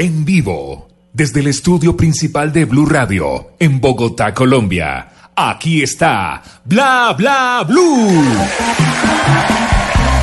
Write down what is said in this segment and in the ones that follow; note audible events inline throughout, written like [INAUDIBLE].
En vivo, desde el estudio principal de Blue Radio, en Bogotá, Colombia. Aquí está Bla Bla Blue.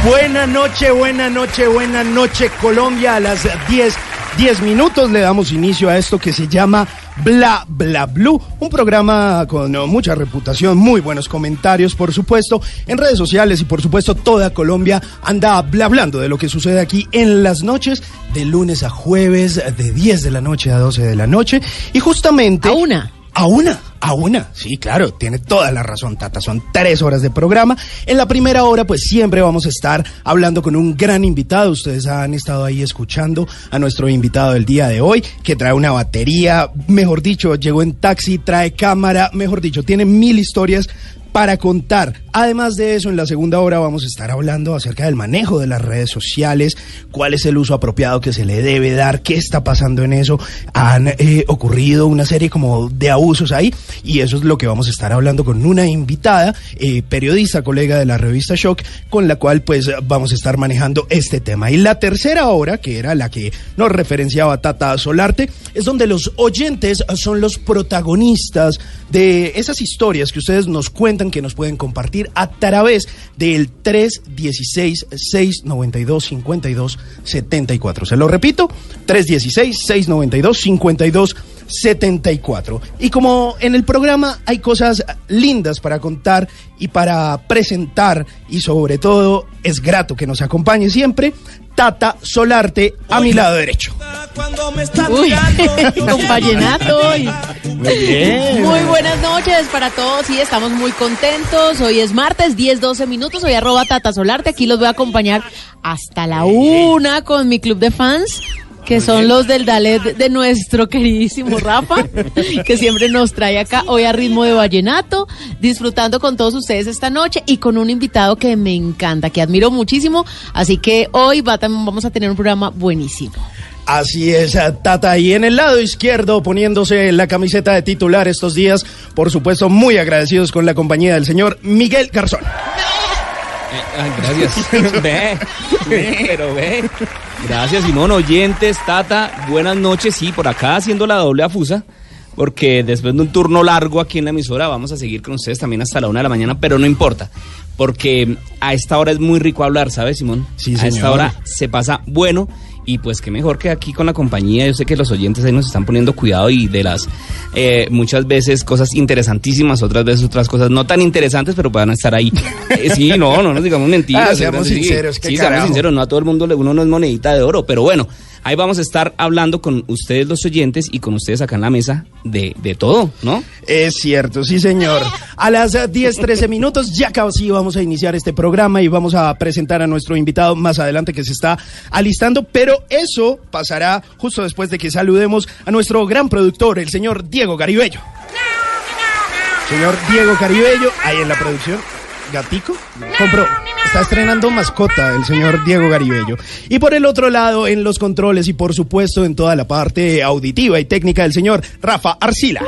Buena noche, buena noche, buena noche Colombia. A las 10, 10 minutos le damos inicio a esto que se llama Bla Bla Blue, un programa con mucha reputación, muy buenos comentarios, por supuesto, en redes sociales y por supuesto toda Colombia anda bla hablando de lo que sucede aquí en las noches, de lunes a jueves, de 10 de la noche a 12 de la noche y justamente... A una. A una, a una. Sí, claro, tiene toda la razón, Tata. Son tres horas de programa. En la primera hora, pues siempre vamos a estar hablando con un gran invitado. Ustedes han estado ahí escuchando a nuestro invitado del día de hoy, que trae una batería, mejor dicho, llegó en taxi, trae cámara, mejor dicho, tiene mil historias para contar. Además de eso, en la segunda hora vamos a estar hablando acerca del manejo de las redes sociales, cuál es el uso apropiado que se le debe dar, qué está pasando en eso. Han eh, ocurrido una serie como de abusos ahí y eso es lo que vamos a estar hablando con una invitada, eh, periodista, colega de la revista Shock, con la cual pues vamos a estar manejando este tema. Y la tercera hora, que era la que nos referenciaba Tata Solarte, es donde los oyentes son los protagonistas de esas historias que ustedes nos cuentan, que nos pueden compartir a través del 316-692-5274. Se lo repito, 316-692-5274. Y como en el programa hay cosas lindas para contar y para presentar, y sobre todo es grato que nos acompañe siempre, Tata Solarte a mi lado derecho. Uy, [LAUGHS] con vallenato. y- Muy bien. Muy buenas noches para todos. Sí, estamos muy contentos. Hoy es martes, 10, 12 minutos. Hoy arroba Tata Solarte. Aquí los voy a acompañar hasta la una con mi club de fans. Que son los del Dalet de nuestro queridísimo Rafa, [LAUGHS] que siempre nos trae acá hoy a ritmo de vallenato, disfrutando con todos ustedes esta noche y con un invitado que me encanta, que admiro muchísimo. Así que hoy va, vamos a tener un programa buenísimo. Así es, eh, Tata. Y en el lado izquierdo, poniéndose la camiseta de titular estos días, por supuesto, muy agradecidos con la compañía del señor Miguel Garzón. Ay, gracias. [LAUGHS] ve, ve, pero ve. Gracias, Simón. Oyentes, Tata, buenas noches. Sí, por acá haciendo la doble afusa. Porque después de un turno largo aquí en la emisora, vamos a seguir con ustedes también hasta la una de la mañana, pero no importa. Porque a esta hora es muy rico hablar, ¿sabes, Simón? Sí, A señor. esta hora se pasa bueno. Y pues qué mejor que aquí con la compañía. Yo sé que los oyentes ahí nos están poniendo cuidado y de las eh, muchas veces cosas interesantísimas, otras veces otras cosas no tan interesantes, pero puedan estar ahí. [LAUGHS] Eh, sí, no, no nos digamos mentiras. Ah, seamos Sí, sinceros, Sí, carajo. seamos sinceros, no a todo el mundo le- uno no es monedita de oro, pero bueno, ahí vamos a estar hablando con ustedes los oyentes y con ustedes acá en la mesa de, de todo, ¿no? Es cierto, sí, señor. A las eh, 10, 13 minutos, ya casi vamos a iniciar este programa y vamos a presentar a nuestro invitado más adelante que se está alistando, pero eso pasará justo después de que saludemos a nuestro gran productor, el señor Diego Garibello. Señor Diego Caribello, ahí en la producción. Gatico, compró, está estrenando mascota el señor Diego Garibello. Y por el otro lado, en los controles y por supuesto en toda la parte auditiva y técnica del señor Rafa Arcila.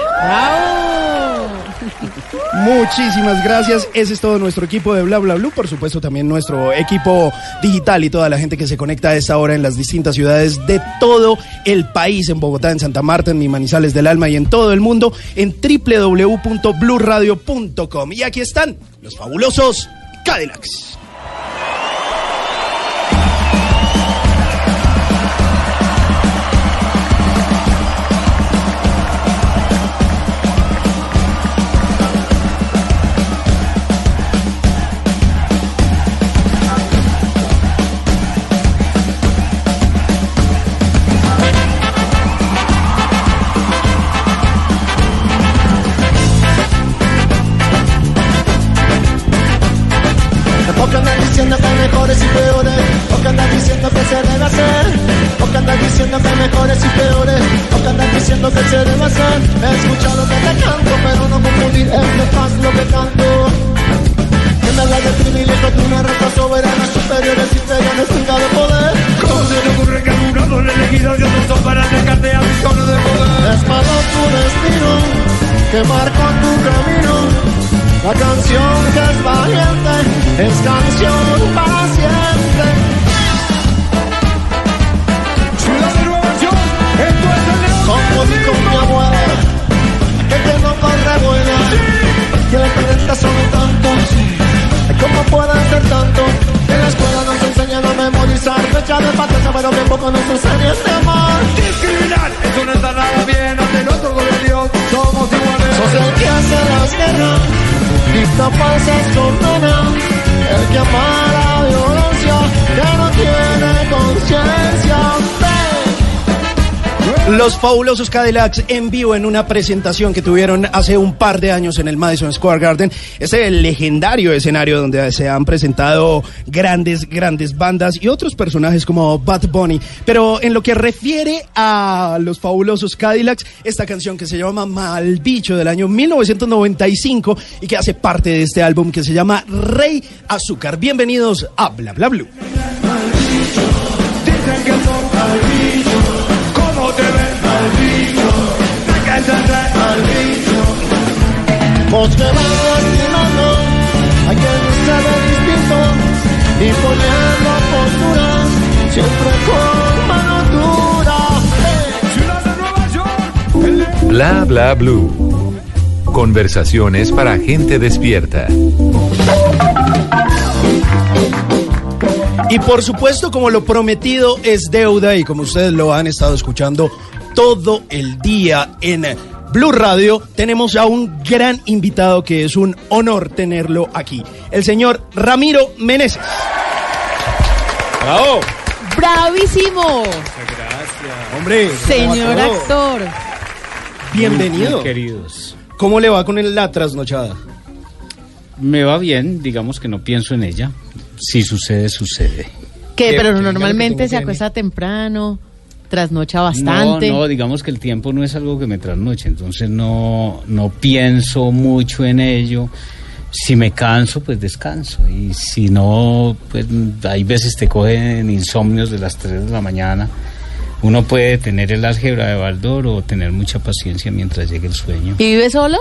Muchísimas gracias. Ese es todo nuestro equipo de Bla Bla Blue. Por supuesto, también nuestro equipo digital y toda la gente que se conecta a esta hora en las distintas ciudades de todo el país, en Bogotá, en Santa Marta, en Mi Manizales del Alma y en todo el mundo, en www.bluradio.com. Y aquí están los fabulosos Cadillacs. Diciendo que mejores y peores. O que andan diciendo que se debe hacer. O que andan diciendo que mejores y peores. O que andan diciendo que se debe hacer. Escucha lo que te canto Pero no confundir esto es lo que canto. Que me habla de privilegio de una raza soberana Superiores inferiores tenga de poder. ¿Cómo se le ocurre que un doble elegido de otros son para dejarte a visiones de poder? Es malo tu destino Que marca tu camino la canción que es valiente es canción paciente. Ciudad de Nueva York, esto es el mi abuela, que no corre buena. Que las preguntas son tantos. ¿Cómo puede ser tanto? En la escuela nos enseñan a memorizar fecha de patente, pero bien poco nos enseñan. Esta paz es condena. El que ama la violencia, que no tiene conciencia. Los fabulosos Cadillacs en vivo en una presentación que tuvieron hace un par de años en el Madison Square Garden. Ese legendario escenario donde se han presentado grandes, grandes bandas y otros personajes como Bad Bunny. Pero en lo que refiere a los fabulosos Cadillacs, esta canción que se llama Mal Bicho del año 1995 y que hace parte de este álbum que se llama Rey Azúcar. Bienvenidos a Bla Bla Blue. Vos que vas lastimando a quien se ve distinto y poniendo posturas siempre con mano dura. Bla bla blue. Conversaciones para gente despierta. Y por supuesto, como lo prometido es deuda y como ustedes lo han estado escuchando todo el día en Blue Radio, tenemos a un gran invitado que es un honor tenerlo aquí, el señor Ramiro Meneses. ¡Bravo! ¡Bravísimo! Hombre, Señor actor. bienvenido. Muy queridos. ¿Cómo le va con el- la trasnochada? Me va bien, digamos que no pienso en ella. Si sucede, sucede. ¿Qué? Que- Pero normalmente se acuesta temprano, trasnocha bastante. No, no, digamos que el tiempo no es algo que me trasnoche, entonces no, no pienso mucho en ello. Si me canso, pues descanso. Y si no, pues hay veces te cogen insomnios de las 3 de la mañana. Uno puede tener el álgebra de Baldor o tener mucha paciencia mientras llegue el sueño. ¿Y vive solo?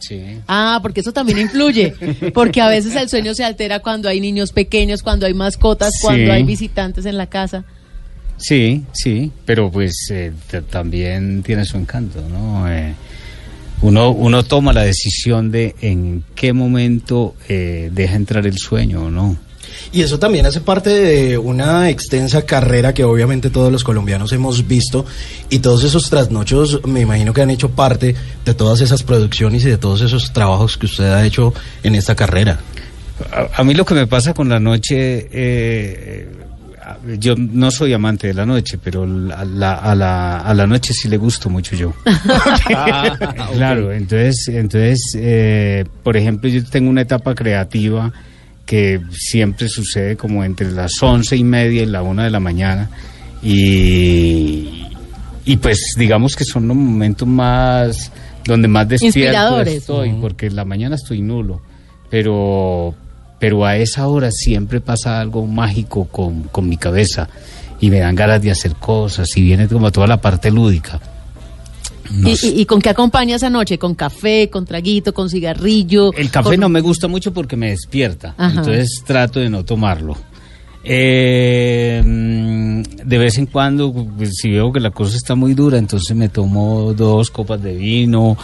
Sí. Ah, porque eso también influye. Porque a veces el sueño se altera cuando hay niños pequeños, cuando hay mascotas, Sí. cuando hay visitantes en la casa. Sí, sí, pero pues eh, también tiene su encanto, ¿no? Eh, uno, uno toma la decisión de en qué momento eh, deja entrar el sueño o no. Y eso también hace parte de una extensa carrera que obviamente todos los colombianos hemos visto y todos esos trasnochos me imagino que han hecho parte de todas esas producciones y de todos esos trabajos que usted ha hecho en esta carrera. A, a mí lo que me pasa con la noche, eh, yo no soy amante de la noche, pero la- la- a, la, a la noche sí le gusto mucho yo. [LAUGHS] Claro, entonces, entonces eh, por ejemplo, yo tengo una etapa creativa que siempre sucede como entre las once y media y la una de la mañana y, y pues digamos que son los momentos más donde más despierto Inspiradores. estoy, porque en la mañana estoy nulo, pero pero a esa hora siempre pasa algo mágico con, con mi cabeza y me dan ganas de hacer cosas y viene como toda la parte lúdica. ¿Y, sé. y, y con qué acompaña esa noche? ¿Con café, con traguito, con cigarrillo? El café con- no me gusta mucho porque me despierta, Ajá. entonces trato de no tomarlo. Eh, de vez en cuando, pues, si veo que la cosa está muy dura, entonces me tomo dos copas de vino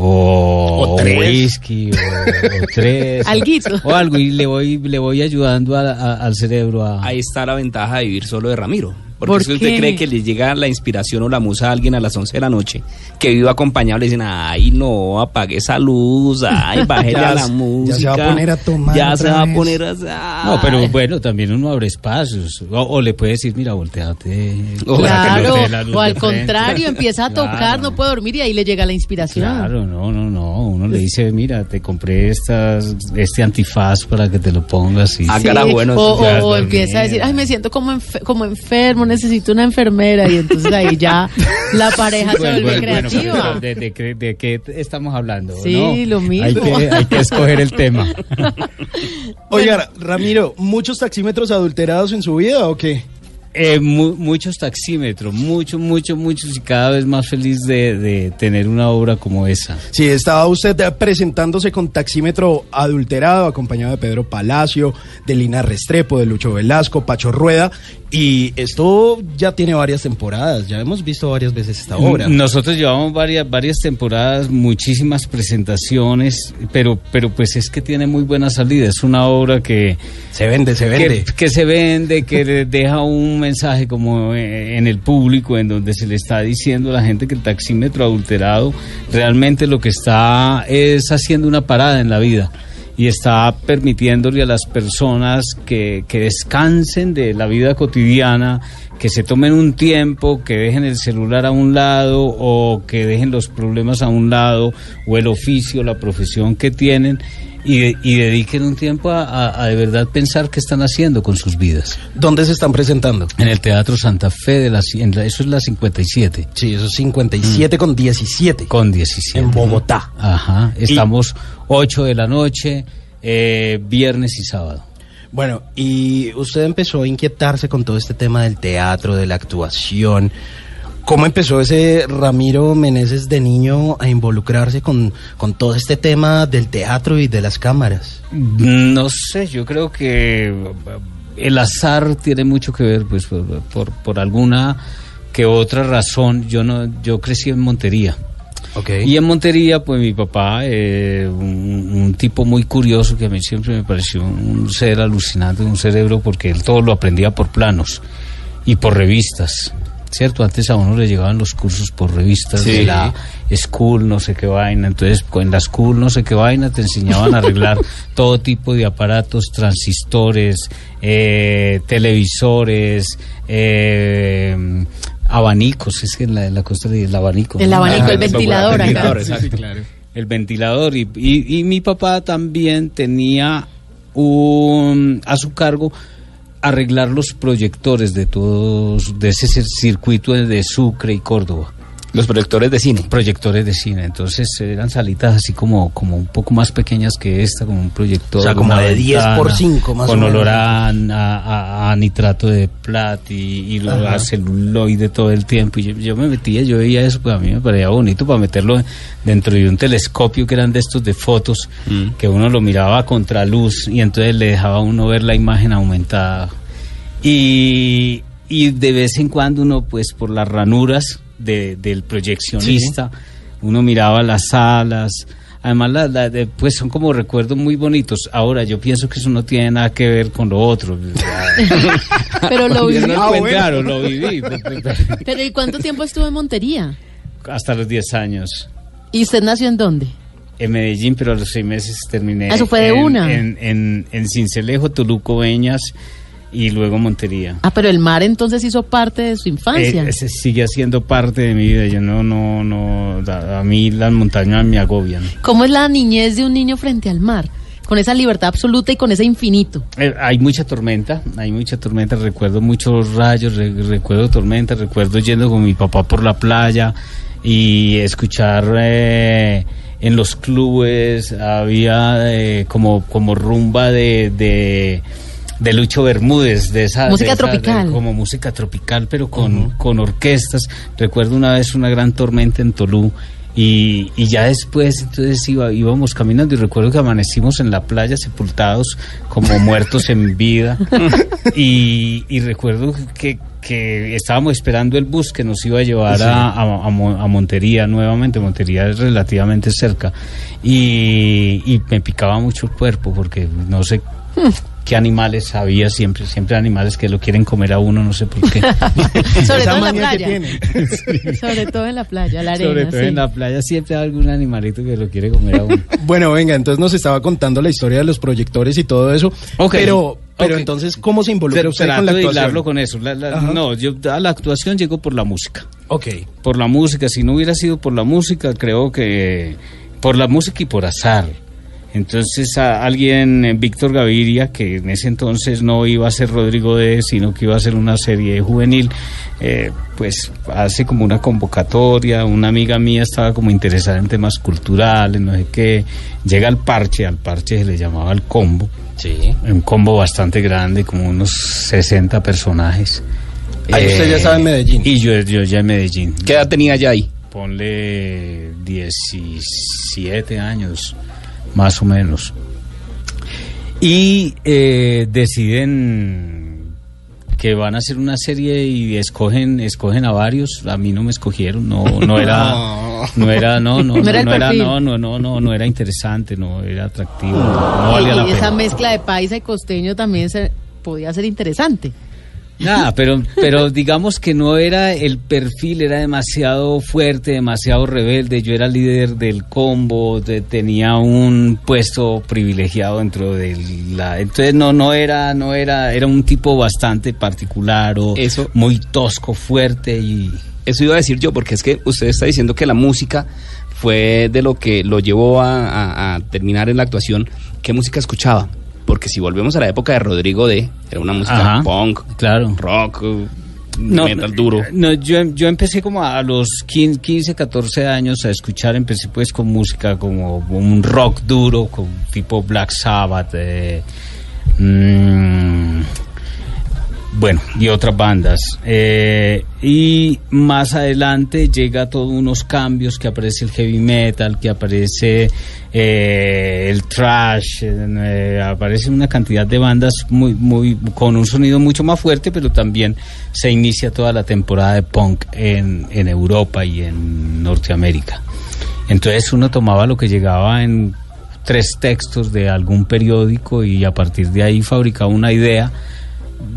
o, O tres. whisky o, o [LAUGHS] tres Alguito. o algo y le voy le voy ayudando a- a- al cerebro a Ahí está la ventaja de vivir solo de Ramiro. Porque ¿Por si usted qué? cree que le llega la inspiración o la musa a alguien a las 11 de la noche, que viva acompañado, le dicen, ay, no, apague esa luz, ay, [LAUGHS] bájele Ya a la se- ya música. se va a poner a tomar Ya se va vez. a poner a... no pero bueno también uno abre espacios o, o le puede decir mira volteate O para que no Claro, o al de frente". contrario, [LAUGHS] empieza a tocar, Claro. no puede dormir y ahí le llega la inspiración. Claro, no, no, no. Uno le dice, mira, te compré estas, este antifaz para que te lo pongas y Ah, Sí, bueno, o, o- o empieza a decir, ay, me siento como, enfe- como enfermo, necesito una enfermera. Y entonces ahí ya la [LAUGHS] pareja se Bueno, vuelve bueno, creativa. ¿de, de, qué- de qué estamos hablando? Sí, no? lo mismo. Hay que, hay que escoger el tema. [LAUGHS] Oiga, Ramiro, ¿muchos taxímetros adulterados en su vida o qué? Eh, mu- muchos taxímetros, muchos, muchos, muchos y cada vez más feliz de, de tener una obra como esa. Sí, estaba usted eh, presentándose con taxímetro adulterado, acompañado de Pedro Palacio, de Lina Restrepo, de Lucho Velasco, Pacho Rueda, y esto ya tiene varias temporadas, ya hemos visto varias veces esta obra. Nosotros llevamos varias, varias temporadas, muchísimas presentaciones, pero, pero pues es que tiene muy buena salida. Es una obra que, Se vende, se vende. que, que se vende, que deja un mensaje como eh, en el público, en donde se le está diciendo a la gente que el taxímetro adulterado realmente lo que está es haciendo una parada en la vida. y está permitiéndole a las personas que, que descansen de la vida cotidiana, que se tomen un tiempo, que dejen el celular a un lado o que dejen los problemas a un lado o el oficio, la profesión que tienen y, de- y dediquen un tiempo a, a- a de verdad pensar qué están haciendo con sus vidas. ¿Dónde se están presentando? En el Teatro Santa Fe, de la, en la- eso es la 57, Sí, eso es 57 con 17. con 17. En Bogotá. Ajá, estamos 8 de la noche, eh, viernes y sábado. Bueno, y usted empezó a inquietarse con todo este tema del teatro, de la actuación. ¿Cómo empezó ese Ramiro Meneses de niño a involucrarse con, con todo este tema del teatro y de las cámaras? No sé, yo creo que eh, el azar tiene mucho que ver, pues, por, por, por alguna que otra razón. Yo no, yo crecí en Montería. Ok. Y en Montería, pues mi papá, eh, un, un tipo muy curioso que a mí siempre me pareció un ser alucinante, un cerebro, porque él todo lo aprendía por planos y por revistas. ¿Cierto? Antes a uno le llegaban los cursos por revistas Sí. de la school, no sé qué vaina. Entonces, en la school, no sé qué vaina, te enseñaban a arreglar [LAUGHS] todo tipo de aparatos, transistores, eh, televisores, eh, abanicos. Es que en la, en la costa le el abanico. El ¿no? abanico, Ah, el ventilador acá. ventilador, exacto. el ventilador y, y- y mi papá también tenía un, a su cargo arreglar los proyectores de todos de ese cir- circuito de Sucre y Córdoba Los proyectores de cine. proyectores de cine entonces eran salitas así como como un poco más pequeñas que esta como un proyector O sea, como de 10 por ventana, 5 más con o menos. olor a, a- a- a nitrato de plata y, y lo- Ajá. a celuloide todo el tiempo y yo, yo me metía yo veía eso pues a mí me parecía bonito para meterlo dentro de un telescopio que eran de estos de fotos Mm. que uno lo miraba a contraluz y entonces le dejaba a uno ver la imagen aumentada y, y de vez en cuando uno, pues por las ranuras de- del proyeccionista, uno miraba las salas. Además, la- la- de- pues son como recuerdos muy bonitos. Ahora, yo pienso que eso no tiene nada que ver con lo otro. [LAUGHS] Pero lo no lo Ah, bueno. Claro, lo viví. Pero ¿y cuánto tiempo estuvo en Montería? Hasta los 10 años. ¿Y usted nació en dónde? En Medellín, pero a los seis meses terminé. Ah, eso fue de en- una. En, en, en Cincelejo, Toluco, Beñas y luego Montería. Ah, pero el mar entonces hizo parte de su infancia. Eh, ese sigue siendo parte de mi vida. Yo no, no, no. A, a mí las montañas me agobian. ¿Cómo es la niñez de un niño frente al mar? Con esa libertad absoluta y con ese infinito. Eh, hay mucha tormenta, hay mucha tormenta. Recuerdo muchos rayos, re- recuerdo tormenta, recuerdo yendo con mi papá por la playa y escuchar eh, en los clubes había eh, como como rumba de, de de Lucho Bermúdez, de esa Música de esa- de- tropical. como música tropical, pero con, con orquestas. Recuerdo una vez una gran tormenta en Tolú y, y ya después entonces iba, íbamos caminando y recuerdo que amanecimos en la playa sepultados como [LAUGHS] muertos en vida. [LAUGHS] Y, y recuerdo que, que estábamos esperando el bus que nos iba a llevar a, a- a Mo- a Montería nuevamente, Montería es relativamente cerca. Y, y me picaba mucho el cuerpo porque no sé qué animales había siempre, siempre animales que lo quieren comer a uno, no sé por qué. [LAUGHS] Sobre Esa todo en la playa. [LAUGHS] Sobre todo en la playa, la arena. Sobre todo sí. en la playa siempre hay algún animalito que lo quiere comer a uno. [LAUGHS] Bueno, venga, entonces nos estaba contando la historia de los proyectores y todo eso. Ok, Pero, pero entonces, ¿cómo se involucra Pero usted trato con la de actuación? con eso. La- la- Ajá. no, yo a la actuación llego por la música. Ok. Por la música, si no hubiera sido por la música, creo que por la música y por azar. Entonces a alguien, eh, Víctor Gaviria, que en ese entonces no iba a ser Rodrigo D, sino que iba a ser una serie juvenil, eh, pues hace como una convocatoria, una amiga mía estaba como interesada en temas culturales, no sé qué, llega al parche, al parche se le llamaba el combo, Sí. un combo bastante grande, como unos 60 personajes. Ahí usted ya estaba en Medellín. Y yo, yo ya en Medellín. ¿Qué edad tenía ya ahí? Ponle 17 años, más o menos. Y eh, deciden que van a hacer una serie y escogen escogen a varios. A mí no me escogieron, no no era [LAUGHS] no era no [LAUGHS] no No era no era no no no no no era interesante, no era atractivo, no, valía la y esa pena. mezcla de paisa y costeño también se, podía ser interesante. Nada, pero, pero digamos que no era el perfil, era demasiado fuerte, demasiado rebelde. Yo era líder del combo, de- tenía un puesto privilegiado dentro de la. Entonces no, no era, no era, era un tipo bastante particular o Eso- muy tosco, fuerte y. Eso iba a decir yo, porque es que usted está diciendo que la música fue de lo que lo llevó a, a- a terminar en la actuación. ¿Qué música escuchaba? Porque si volvemos a la época de Rodrigo D, era una música Ajá, punk, claro. rock, uh, metal duro. No, yo, yo empecé como a los 15, 15, 14 años a escuchar, empecé pues con música como un rock duro, con tipo Black Sabbath, eh, mm, bueno, y otras bandas. Eh, y más adelante llega todos unos cambios, que aparece el heavy metal, que aparece eh, el trash, eh, aparece una cantidad de bandas muy, muy, con un sonido mucho más fuerte, pero también se inicia toda la temporada de punk en, en Europa y en Norteamérica. Entonces uno tomaba lo que llegaba en tres textos de algún periódico y a partir de ahí fabricaba una idea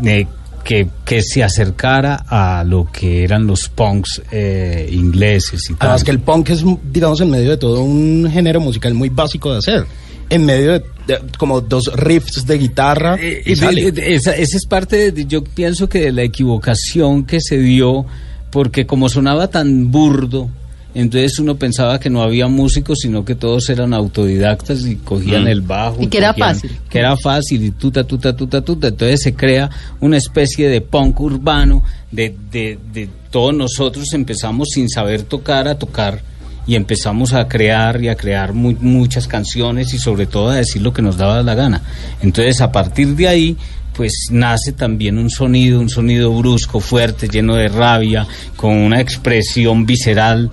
de que, que se acercara a lo que eran los punks eh, ingleses y tal. Además que el punk es, digamos, en medio de todo un género musical muy básico de hacer. En medio de, de como dos riffs de guitarra. Eh, y eh, sale. de- esa, esa es parte, de, yo pienso que de la equivocación que se dio, porque como sonaba tan burdo, entonces uno pensaba que no había músicos, sino que todos eran autodidactas y cogían Mm. el bajo. Y que era fácil. Que era fácil y tuta, tuta, tuta, tuta. Entonces se crea una especie de punk urbano, de, de, de todos nosotros empezamos sin saber tocar a tocar y empezamos a crear y a crear mu- muchas canciones y sobre todo a decir lo que nos daba la gana. Entonces a partir de ahí pues nace también un sonido, un sonido brusco, fuerte, lleno de rabia, con una expresión visceral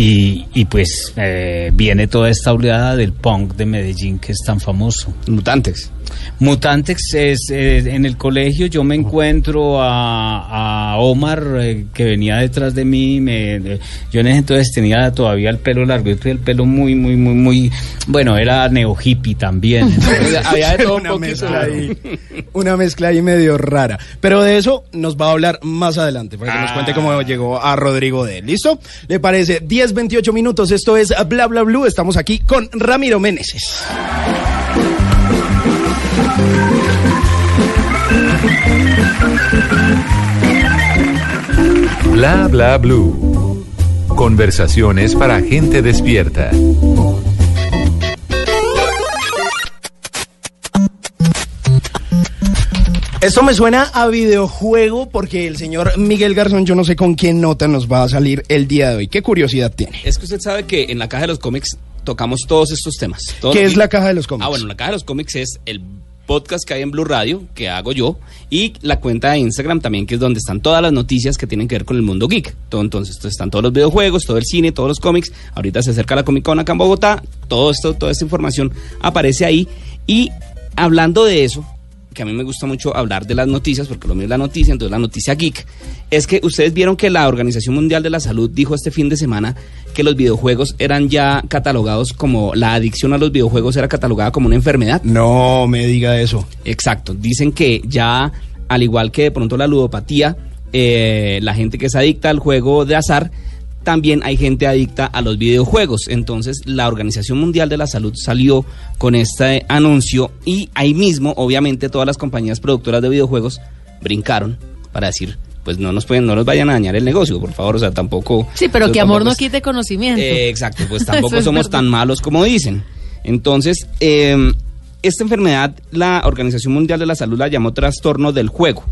y, y pues eh, viene toda esta oleada del punk de Medellín que es tan famoso. Mutantes. Mutantex es eh, en el colegio yo me encuentro a, a Omar eh, que venía detrás de mí me, de- yo en ese entonces tenía todavía el pelo largo yo tenía el pelo muy muy muy muy bueno era neo hippie también [LAUGHS] entonces, Había de todo un una poquito. mezcla ahí, una mezcla ahí medio rara. Pero de eso nos va a hablar más adelante, para que nos cuente cómo llegó a Rodrigo D. ¿Listo? ¿Le parece? 10, 28 minutos, esto es Bla Bla Blue, estamos aquí con Ramiro Meneses. Bla bla blue. Conversaciones para gente despierta. Esto me suena a videojuego porque el señor Miguel Garzón, yo no sé con qué nota nos va a salir el día de hoy. ¿Qué curiosidad tiene? Es que usted sabe que en la caja de los cómics tocamos todos estos temas. Todos ¿Qué los- es la caja de los cómics? Ah, bueno, la caja de los cómics es el podcast que hay en Blue Radio, que hago yo, y la cuenta de Instagram también, que es donde están todas las noticias que tienen que ver con el mundo geek. Entonces, están todos los videojuegos, todo el cine, todos los cómics. Ahorita se acerca la Comic Con acá en Bogotá. Todo esto, toda esta información aparece ahí. Y hablando de eso, que a mí me gusta mucho hablar de las noticias, porque lo mío es la noticia, entonces la noticia geek, es que ustedes vieron que la Organización Mundial de la Salud dijo este fin de semana que los videojuegos eran ya catalogados como, la adicción a los videojuegos era catalogada como una enfermedad. No me diga eso. Exacto, dicen que ya, al igual que de pronto la ludopatía, eh, la gente que es adicta al juego de azar, también hay gente adicta a los videojuegos. Entonces, la Organización Mundial de la Salud salió con este anuncio y ahí mismo, obviamente, todas las compañías productoras de videojuegos brincaron para decir, pues no nos pueden, no nos vayan a dañar el negocio, por favor, o sea, tampoco. Sí, pero eso que amor no quite conocimiento. eh, exacto, pues [LAUGHS] tampoco somos verdad. tan malos como dicen. Entonces, eh, esta enfermedad, la Organización Mundial de la Salud la llamó trastorno del juego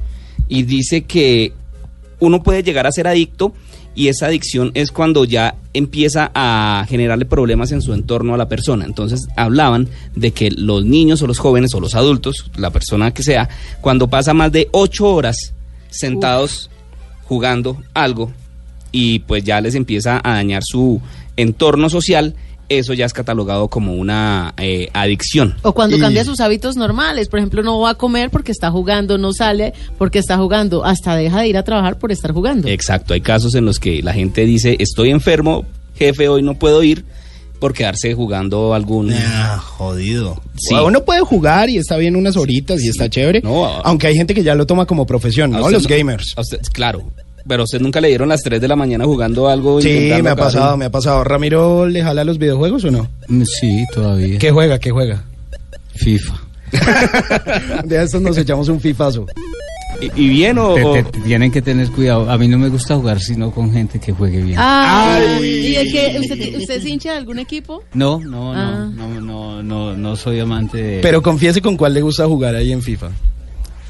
y dice que uno puede llegar a ser adicto y esa adicción es cuando ya empieza a generarle problemas en su entorno a la persona. Entonces hablaban de que los niños o los jóvenes o los adultos, la persona que sea, cuando pasa más de ocho horas sentados jugando algo y pues ya les empieza a dañar su entorno social, eso ya es catalogado como una eh, adicción. O cuando Y- cambia sus hábitos normales, por ejemplo, no va a comer porque está jugando, no sale porque está jugando, hasta deja de ir a trabajar por estar jugando. Exacto, hay casos en los que la gente dice, estoy enfermo, jefe, hoy no puedo ir, por quedarse jugando algún... Ah, jodido. Sí. Uno puede jugar y está bien unas horitas y está chévere. No, aunque hay gente que ya lo toma como profesión, ¿no? usted Los no- gamers. usted- claro. Pero a usted nunca le dieron las 3 de la mañana jugando algo. Sí, me ha pasado, un- me ha pasado. ¿Ramiro le jala los videojuegos o no? Mm, Sí, todavía. ¿Qué juega? ¿Qué juega? FIFA. [LAUGHS] De estos nos echamos un fifazo. ¿Y, y bien o...? Te- o- te- tienen que tener cuidado. A mí no me gusta jugar sino con gente que juegue bien. Ay, ¿y es que usted, usted es hincha de algún equipo? No, no, Ah. no, no, no, no, no soy amante de... Pero confiese con cuál le gusta jugar ahí en FIFA.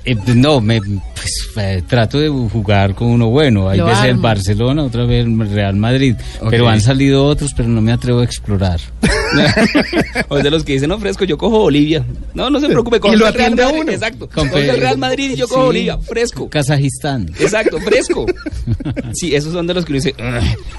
Eh, no, me pues, eh, trato de jugar con uno bueno. Hay Lo veces el. Barcelona, otra vez el Real Madrid. Pero han salido otros, pero no me atrevo a explorar. [LAUGHS] o es de los que dicen, no, fresco, yo cojo Bolivia. No, no se preocupe, cojo Y lo el Real atiende a Madrid. uno. Exacto. Con Cojo el Real Madrid y yo cojo Sí. Bolivia, fresco. Kazajistán. Exacto, fresco. [LAUGHS] Sí, esos son de los que uno dice.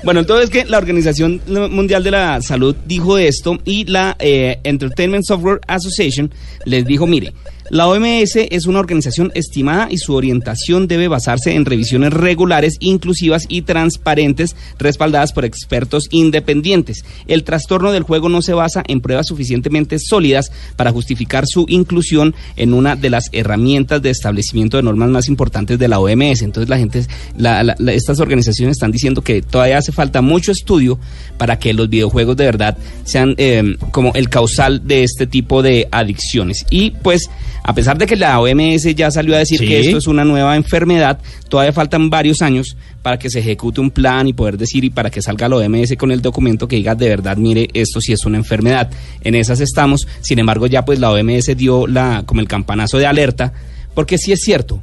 Bueno, entonces es que la Organización Mundial de la Salud dijo esto y la eh, Entertainment Software Association les dijo, mire, la OMS es una organización estimada y su orientación debe basarse en revisiones regulares, inclusivas y transparentes, respaldadas por expertos independientes. El trastorno del juego no se basa en pruebas suficientemente sólidas para justificar su inclusión en una de las herramientas de establecimiento de normas más importantes de la OMS. Entonces la gente, la- la- estas organizaciones están diciendo que todavía hace falta mucho estudio para que los videojuegos de verdad sean eh, como el causal de este tipo de adicciones. Y pues, a pesar de que la OMS ya salió a decir Sí. que esto es una nueva enfermedad, todavía faltan varios años para que se ejecute un plan y poder decir y para que salga la OMS con el documento que diga de verdad, mire, esto sí es una enfermedad. En esas estamos, sin embargo ya pues la OMS dio la como el campanazo de alerta, porque sí es cierto.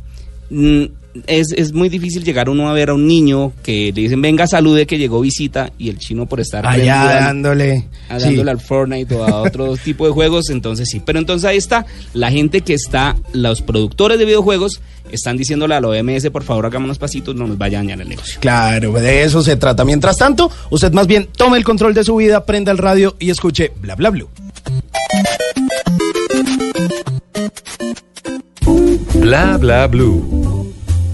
mm, Es, es muy difícil llegar uno a ver a un niño que le dicen venga salude que llegó visita y el chino por estar Allá al- dándole. a Sí. dándole al Fortnite o a otro [LAUGHS] tipo de juegos, entonces sí. Pero entonces ahí está, la gente que está, los productores de videojuegos, están diciéndole a la OMS, por favor, hagamos unos pasitos, no nos vaya a dañar el negocio. Claro, de eso se trata. Mientras tanto, usted más bien tome el control de su vida, prenda el radio y escuche bla bla blue. Bla bla blue.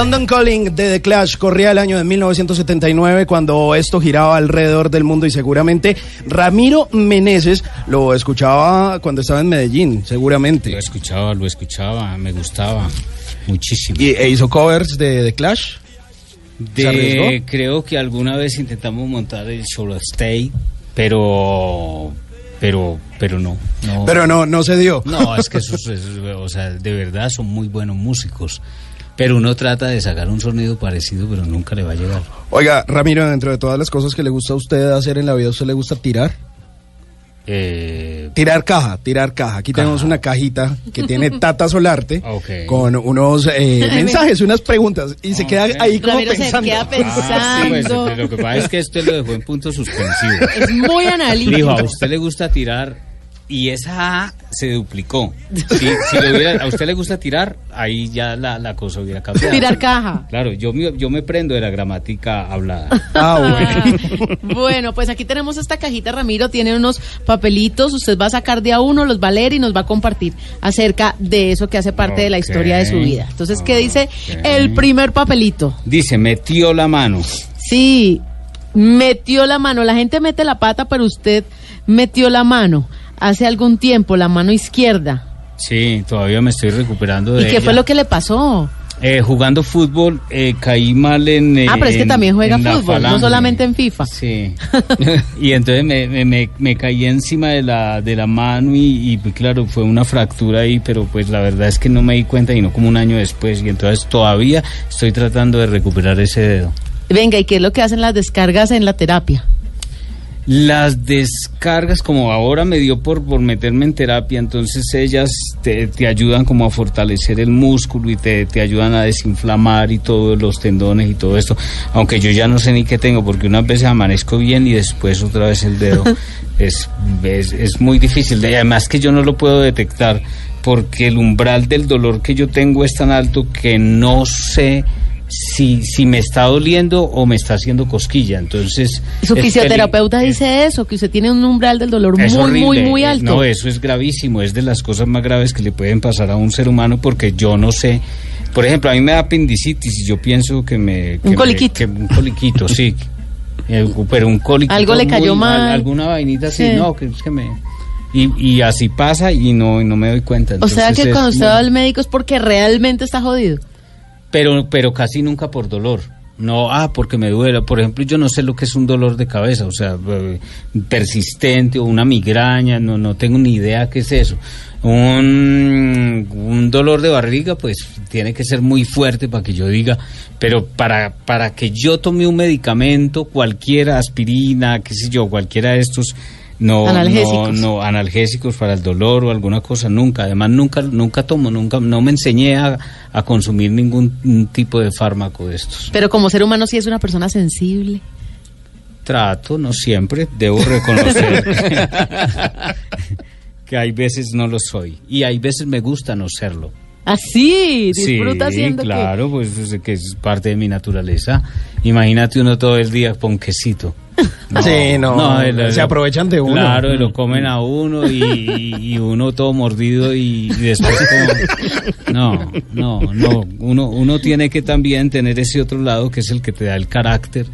London Calling de The Clash corría el año de 1979 cuando esto giraba alrededor del mundo y seguramente Ramiro Meneses lo escuchaba cuando estaba en Medellín, seguramente. Lo escuchaba, lo escuchaba, me gustaba muchísimo. Y, e hizo covers de The Clash. ¿Se De, creo que alguna vez intentamos montar el Solo Stay, pero, pero, pero no. no Pero no, no se dio. No, es que esos, esos, o sea, de verdad son muy buenos músicos. Pero uno trata de sacar un sonido parecido, pero nunca le va a llegar. Oiga, Ramiro, dentro de todas las cosas que le gusta a usted hacer en la vida, ¿a usted le gusta tirar? Eh, Tirar caja, tirar caja. Aquí Caja. tenemos una cajita que tiene Tata Solarte [LAUGHS] Ok. con unos eh, mensajes, unas preguntas y se queda ahí como Ramiro se pensando. queda ah, sí, pues, pensando. lo que pasa es que usted lo dejó en punto suspensivo. Es muy analítico. Dijo, a usted le gusta tirar y esa A se duplicó. [LAUGHS] Si, si lo hubiera- a usted le gusta tirar, ahí ya la, la cosa hubiera cambiado. Tirar caja. Claro, yo, me- yo me prendo de la gramática hablada. Ah, bueno. [LAUGHS] bueno, pues aquí tenemos esta cajita, Ramiro, tiene unos papelitos, usted va a sacar de a uno, los va a leer y nos va a compartir acerca de eso que hace parte de la historia de su vida. Entonces, ¿qué dice el primer papelito? Dice, metió la mano. Sí, metió la mano, la gente mete la pata, pero usted metió la mano hace algún tiempo, la mano izquierda. Sí, todavía me estoy recuperando ¿Y de qué ella. fue lo que le pasó? Eh, jugando fútbol, eh, caí mal en. eh, Ah, pero es que en- también juega fútbol, no solamente en FIFA. Sí. [LAUGHS] [LAUGHS] y entonces me, me, me, me caí encima de la, de la mano y, y, pues, claro, fue una fractura ahí, pero pues la verdad es que no me di cuenta y no como un año después. Y entonces todavía estoy tratando de recuperar ese dedo. Venga, ¿y qué es lo que hacen las descargas en la terapia? Las descargas, como ahora me dio por, por meterme en terapia, entonces ellas te, te ayudan como a fortalecer el músculo y te, te ayudan a desinflamar y todos los tendones y todo esto. Aunque yo ya no sé ni qué tengo, porque unas veces amanezco bien y después otra vez el dedo. [LAUGHS] es, es, es muy difícil. Además que yo no lo puedo detectar porque el umbral del dolor que yo tengo es tan alto que no sé si, si me está doliendo o me está haciendo cosquilla. Entonces. Su es fisioterapeuta peli- dice eso, que usted tiene un umbral del dolor muy, muy, horrible. muy alto. No, eso es gravísimo, es de las cosas más graves que le pueden pasar a un ser humano porque yo no sé. Por ejemplo, a mí me da apendicitis y yo pienso que me... que Un me- coliquito. que un coliquito, sí. [LAUGHS] Eh, pero un coliquito... Algo le cayó muy mal. Alguna vainita así, Sí. no, que es que me... Y, y así pasa y no, y no me doy cuenta. o sea que cuando usted va al médico es porque realmente está jodido. Pero, pero casi nunca por dolor. No, ah, porque me duele. Por ejemplo, yo no sé lo que es un dolor de cabeza, o sea, eh, persistente o una migraña, no, no tengo ni idea qué es eso. Un, un dolor de barriga, pues tiene que ser muy fuerte para que yo diga, pero para, para que yo tome un medicamento, cualquiera, aspirina, qué sé yo, cualquiera de estos, no, Analgésicos. no, no, analgésicos para el dolor o alguna cosa, nunca. Además, nunca, nunca tomo, nunca, no me enseñé a, a consumir ningún tipo de fármaco de estos. Pero como ser humano sí es una persona sensible. Trato, no siempre, debo reconocer [LAUGHS] que hay veces no lo soy y hay veces me gusta no serlo. Así, disfruta sí, que- claro, pues es que es parte de mi naturaleza. Imagínate uno todo el día con Sí, no, el- se aprovechan de uno. Claro, y lo comen a uno y, y uno todo mordido y, y después como... No, no, no. Uno, uno tiene que también tener ese otro lado que es el que te da el carácter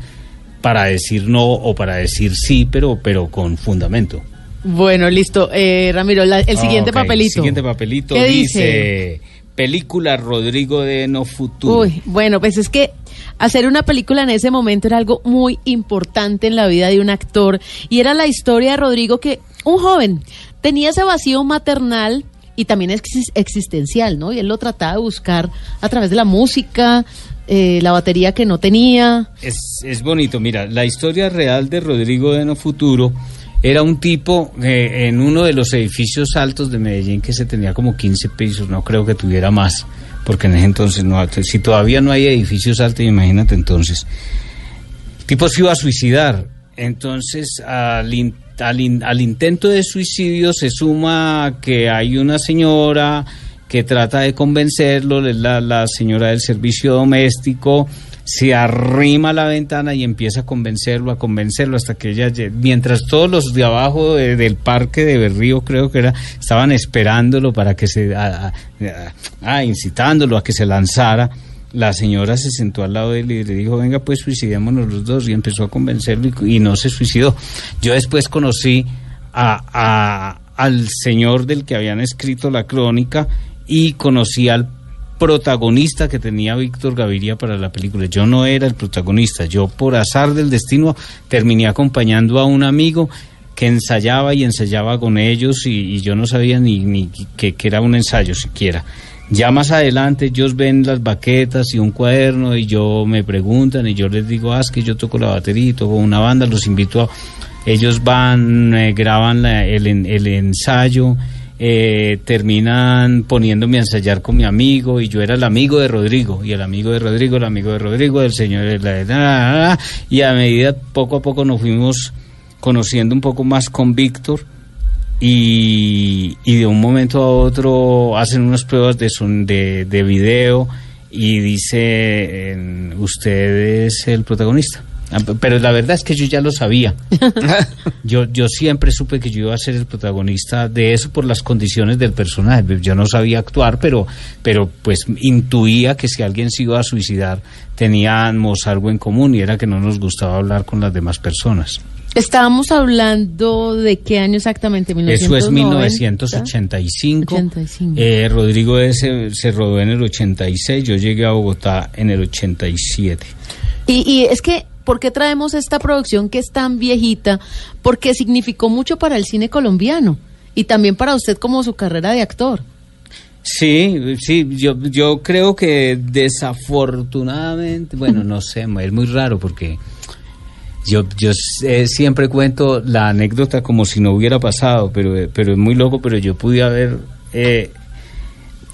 para decir no o para decir sí, pero, pero con fundamento. Bueno, listo. Eh, Ramiro, la- el siguiente papelito. Siguiente papelito ¿Qué dice, película Rodrigo de No Futuro. Uy, bueno, pues es que hacer una película en ese momento era algo muy importante en la vida de un actor y era la historia de Rodrigo que un joven tenía ese vacío maternal y también exis- existencial, ¿no? Y él lo trataba de buscar a través de la música, eh, la batería que no tenía. Es, es bonito, mira, la historia real de Rodrigo de No Futuro era un tipo eh, en uno de los edificios altos de Medellín que se tenía como 15 pisos, no creo que tuviera más, porque en ese entonces no, si todavía no hay edificios altos, imagínate entonces. El tipo se iba a suicidar, entonces al, in- al, in- al intento de suicidio se suma que hay una señora que trata de convencerlo, la, la señora del servicio doméstico, se arrima a la ventana y empieza a convencerlo, a convencerlo hasta que ella, mientras todos los de abajo de- del parque de Berrío creo que era, estaban esperándolo para que se, a- incitándolo a que se lanzara. La señora se sentó al lado de él y le dijo, venga pues suicidémonos los dos y empezó a convencerlo y, no se suicidó. Yo después conocí a- al señor del que habían escrito la crónica y conocí al protagonista que tenía Víctor Gaviria para la película. Yo no era el protagonista, yo por azar del destino terminé acompañando a un amigo que ensayaba y ensayaba con ellos y, yo no sabía ni, que, era un ensayo siquiera. Ya más adelante ellos ven las baquetas y un cuaderno y yo me preguntan y yo les digo, ah, que yo toco la batería toco una banda, los invito a... Ellos van, eh, graban el ensayo, eh, terminan poniéndome a ensayar con mi amigo y yo era el amigo de Rodrigo y el amigo de Rodrigo, el amigo de Rodrigo, el señor de la- y a medida poco a poco nos fuimos conociendo un poco más con Víctor y, y de un momento a otro hacen unas pruebas de, son, de, de video y dice usted es el protagonista. Ah, Pero la verdad es que yo ya lo sabía. [LAUGHS] Yo, yo siempre supe que yo iba a ser el protagonista de eso por las condiciones del personaje. Yo no sabía actuar, pero, pero pues intuía que si alguien se iba a suicidar teníamos algo en común y era que no nos gustaba hablar con las demás personas. Estábamos hablando de qué año exactamente, Eso es 1990. 1985. 85. Eh, Rodrigo se, se rodó en el 86, yo llegué a Bogotá en el 87. Y, y es que, ¿por qué traemos esta producción que es tan viejita? Porque significó mucho para el cine colombiano y también para usted como su carrera de actor. Sí, sí, yo, yo creo que desafortunadamente, bueno, no sé, es muy raro porque Yo, yo eh, siempre cuento la anécdota como si no hubiera pasado, pero, pero es muy loco, pero yo pude haber, eh,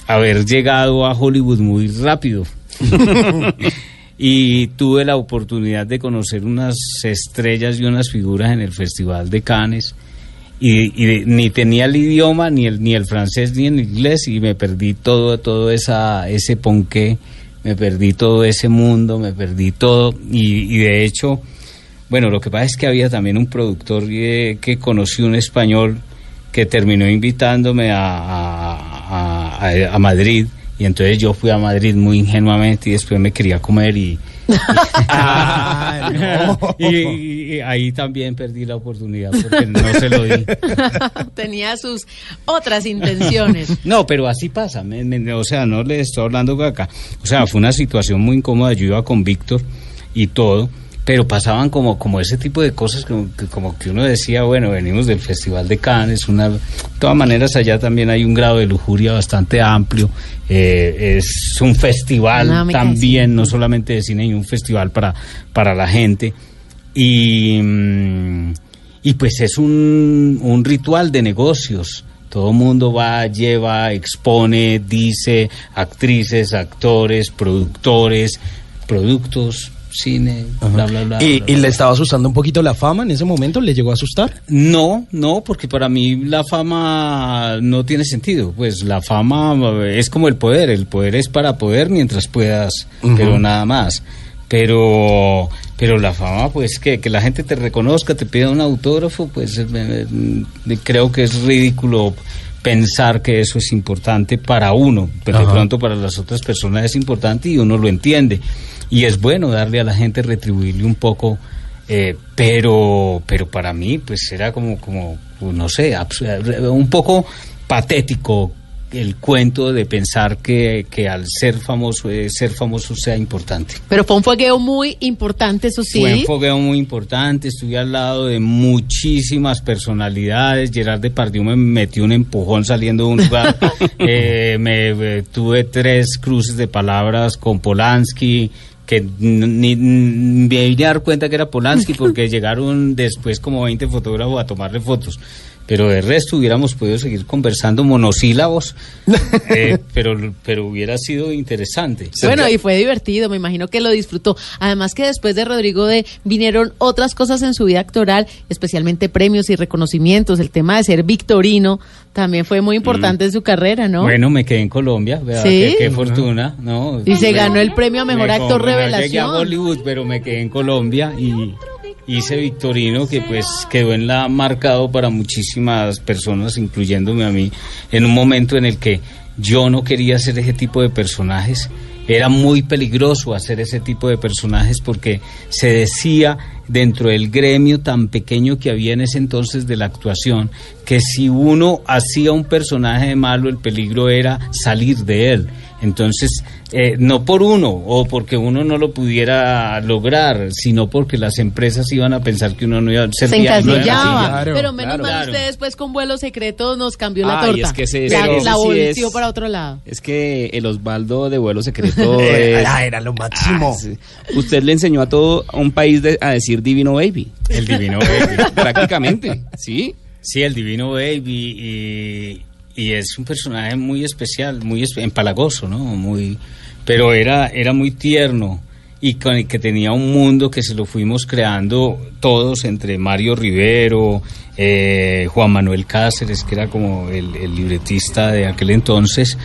haber llegado a Hollywood muy rápido. [LAUGHS] y tuve la oportunidad de conocer unas estrellas y unas figuras en el Festival de Cannes. Y, ni tenía el idioma, ni el, ni el francés, ni el inglés, y me perdí todo, todo esa, ese ponqué, me perdí todo ese mundo, me perdí todo. Y, de hecho, bueno, lo que pasa es que había también un productor eh, que conocí un español que terminó invitándome a- a Madrid y entonces yo fui a Madrid muy ingenuamente y después me quería comer y, [LAUGHS] [LAUGHS] y- y ahí también perdí la oportunidad porque no se lo di. [LAUGHS] Tenía sus otras intenciones. No, pero así pasa, me- me- o sea, no le estoy hablando acá. O sea, fue una situación muy incómoda, yo iba con Víctor y todo, pero pasaban como, como ese tipo de cosas, como que, como que uno decía, bueno, venimos del Festival de Cannes, una, de todas maneras allá también hay un grado de lujuria bastante amplio, eh, es un festival también, no solamente de cine, y un festival para, para la gente. Y, mm, y pues es un, un ritual de negocios. Todo mundo va, lleva, expone, dice, actrices, actores, productores, productos, cine, bla, bla, bla. ¿Y, bla, y bla. le estaba asustando un poquito la fama en ese momento? ¿Le llegó a asustar? No, no, porque para mí la fama no tiene sentido. Pues la fama es como el poder. El poder es para poder mientras puedas, pero nada más. Pero, pero la fama, pues que, que la gente te reconozca, te pida un autógrafo, pues eh, eh, creo que es ridículo pensar que eso es importante para uno, pero de Ajá. pronto para las otras personas es importante y uno lo entiende. Y es bueno darle a la gente, retribuirle un poco eh, pero pero para mí pues era como como no sé un poco patético el cuento de pensar que, que al ser famoso eh, ser famoso sea importante Pero fue un fogueo muy importante, eso sí. fue un fogueo muy importante, estuve al lado de muchísimas personalidades. Gerard Depardieu me metió un empujón saliendo de un lugar. [LAUGHS] Eh, me eh, tuve tres cruces de palabras con Polanski que ni, ni me vine a dar cuenta que era Polanski porque [LAUGHS] llegaron después como 20 fotógrafos a tomarle fotos. Pero de resto hubiéramos podido seguir conversando monosílabos, [LAUGHS] eh, pero, pero hubiera sido interesante. Bueno, y fue divertido, me imagino que lo disfrutó. Además que después de Rodrigo de vinieron otras cosas en su vida actoral, especialmente premios y reconocimientos. El tema de ser victorino también fue muy importante en su carrera, ¿no? Mm. Bueno, me quedé en Colombia, ¿verdad? ¿Sí? Qué, qué fortuna, ¿no? Y se ganó el premio a mejor me actor como- no Llegué a revelación. Hollywood, pero me quedé en Colombia y hice Victorino, que pues quedó en la marcado para muchísimas personas, incluyéndome a mí, en un momento en el que yo no quería hacer ese tipo de personajes. Era muy peligroso hacer ese tipo de personajes porque se decía dentro del gremio tan pequeño que había en ese entonces de la actuación que si uno hacía un personaje de malo el peligro era salir de él. Entonces, eh, no por uno o porque uno no lo pudiera lograr, sino porque las empresas iban a pensar que uno no iba a ser se viable. encasillaba. Claro, pero menos claro. mal Claro. usted después con vuelo secreto nos cambió la Ay, torta. es que ese- la, sí es- para otro lado. Es que el Osvaldo de vuelo secreto [LAUGHS] es- Ah, era lo máximo. Ah, sí. Usted le enseñó a todo a un país de- a decir divino baby. El divino [LAUGHS] baby. Prácticamente, ¿sí? Sí, el Divino Baby y, y es un personaje muy especial, muy empalagoso, ¿no? Muy, pero era, era muy tierno y con el que tenía un mundo que se lo fuimos creando todos entre Mario Rivero, eh, Juan Manuel Cáceres, que era como el, el libretista de aquel entonces.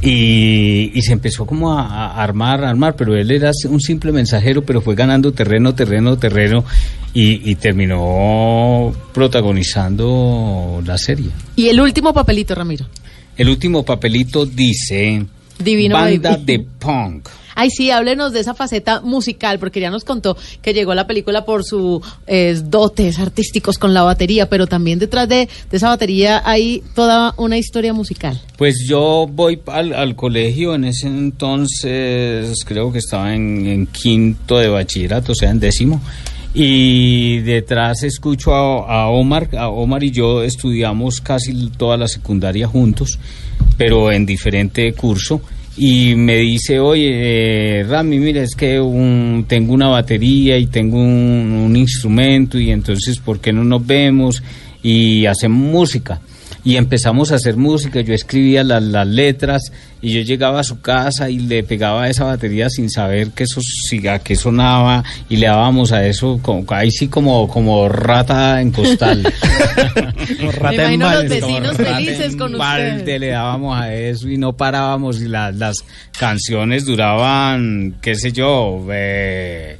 Y, y se empezó como a, a armar, a armar, pero él era un simple mensajero, pero fue ganando terreno, terreno, terreno y, y terminó protagonizando la serie. Y el último papelito, Ramiro. El último papelito dice Divino Banda Baby. de Punk. Ay, sí, háblenos de esa faceta musical, porque ya nos contó que llegó la película por sus dotes artísticos con la batería, pero también detrás de, esa batería hay toda una historia musical. Pues yo voy al, colegio, en ese entonces creo que estaba en, quinto de bachillerato, o sea, en décimo. Y detrás escucho a, Omar, Omar y yo estudiamos casi toda la secundaria juntos, pero en diferente curso. Y me dice, oye, eh, Rami, mira, es que un- tengo una batería y tengo un, un instrumento y entonces, ¿por qué no nos vemos y hacemos música? Y empezamos a hacer música, yo escribía las, las letras y yo llegaba a su casa y le pegaba a esa batería sin saber que eso sí- a qué sonaba y le dábamos a eso como, ahí sí como, como rata en costal. [LAUGHS] Me imagino los vecinos Como rata felices en con balde ustedes. le dábamos a eso y no parábamos y la- las canciones duraban, qué sé yo, eh,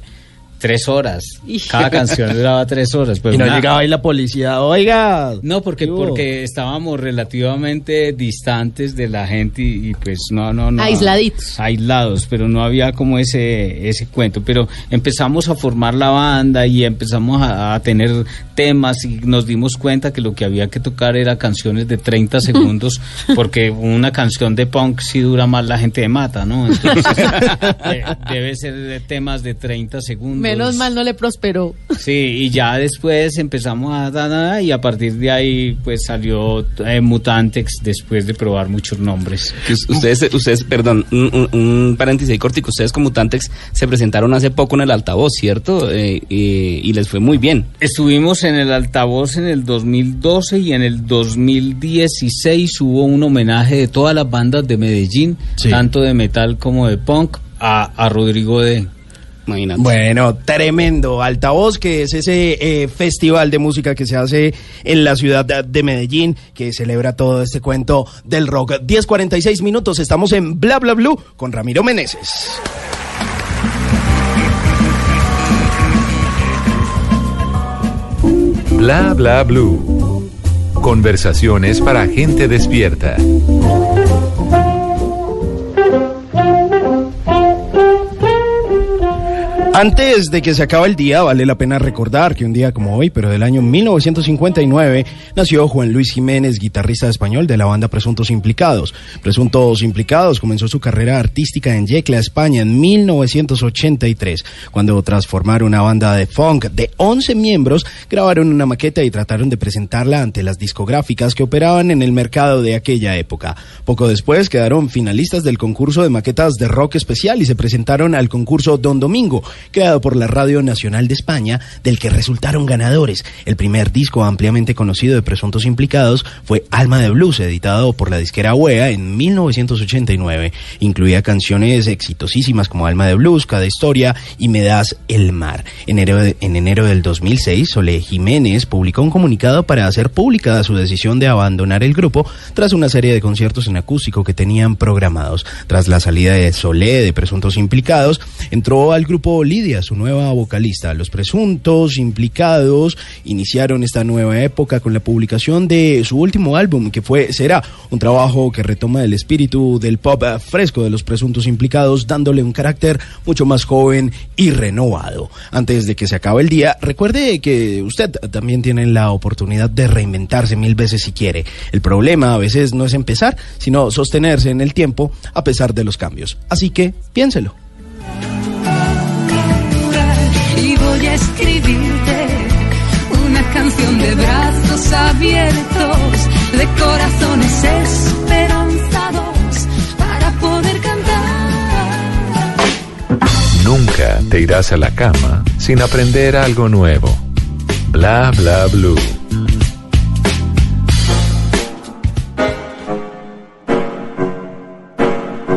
tres horas. Cada canción duraba tres horas. Pero y no una- llegaba ahí la policía, oiga. no, porque, porque estábamos relativamente distantes de la gente y, y pues no, no, no. Aisladitos. Aislados, pero no había como ese, ese cuento. Pero empezamos a formar la banda y empezamos a, a tener temas y nos dimos cuenta que lo que había que tocar era canciones de 30 [LAUGHS] segundos, porque una canción de punk sí dura más la gente de mata, ¿no? Entonces, de- [LAUGHS] debe ser de temas de 30 segundos. Menos mal no le prosperó. [LAUGHS] Sí, y ya después empezamos a da, da, da, y a partir de ahí pues salió eh, Mutantex después de probar muchos nombres. Ustedes, ustedes, perdón, un, un- paréntesis ahí cortico, ustedes como Mutantex se presentaron hace poco en el altavoz, ¿cierto? Eh, eh, y les fue muy bien. Estuvimos en el altavoz en el 2012 y en el 2016 hubo un homenaje de todas las bandas de Medellín, Sí. tanto de metal como de punk, a, a Rodrigo de... Imagínate. Bueno, tremendo. Altavoz, que es ese eh, festival de música que se hace en la ciudad de, de Medellín, que celebra todo este cuento del rock. 10.46 minutos, estamos en Bla Bla Blue con Ramiro Meneses. Bla bla blue. Conversaciones para gente despierta. Antes de que se acabe el día, vale la pena recordar que un día como hoy, pero del año 1959, nació Juan Luis Jiménez, guitarrista español de la banda Presuntos Implicados. Presuntos Implicados comenzó su carrera artística en Yecla, España, en 1983, cuando tras formar una banda de funk de 11 miembros, grabaron una maqueta y trataron de presentarla ante las discográficas que operaban en el mercado de aquella época. Poco después quedaron finalistas del concurso de maquetas de rock especial y se presentaron al concurso Don Domingo, creado por la Radio Nacional de España, del que resultaron ganadores. El primer disco ampliamente conocido de Presuntos Implicados fue Alma de Blues, editado por la disquera UEA en 1989. Incluía canciones exitosísimas como Alma de Blues, Cada Historia y Me das el mar. En enero, en enero del 2006, Sole Jiménez publicó un comunicado para hacer pública su decisión de abandonar el grupo tras una serie de conciertos en acústico que tenían programados. Tras la salida de Solé de Presuntos Implicados, entró al grupo Lidia, su nueva vocalista. Los presuntos implicados iniciaron esta nueva época con la publicación de su último álbum, que fue Será, un trabajo que retoma el espíritu del pop fresco de los presuntos implicados, dándole un carácter mucho más joven y renovado. Antes de que se acabe el día, recuerde que usted también tiene la oportunidad de reinventarse mil veces si quiere. El problema a veces no es empezar, sino sostenerse en el tiempo a pesar de los cambios. Así que piénselo. Escribirte una canción de brazos abiertos, de corazones esperanzados para poder cantar. Nunca te irás a la cama sin aprender algo nuevo. Bla bla blue.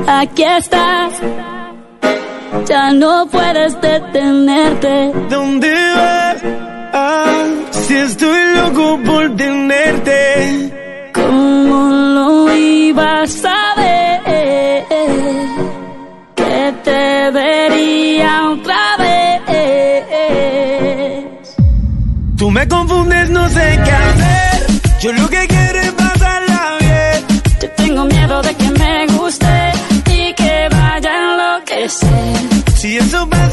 Aquí estás, ya no puedes detenerte. ¿Dónde vas? Ah, si estoy loco por tenerte. ¿Cómo lo ibas a ver? Que te vería otra vez. Tú me confundes, no sé qué hacer. Yo lo que quiero Si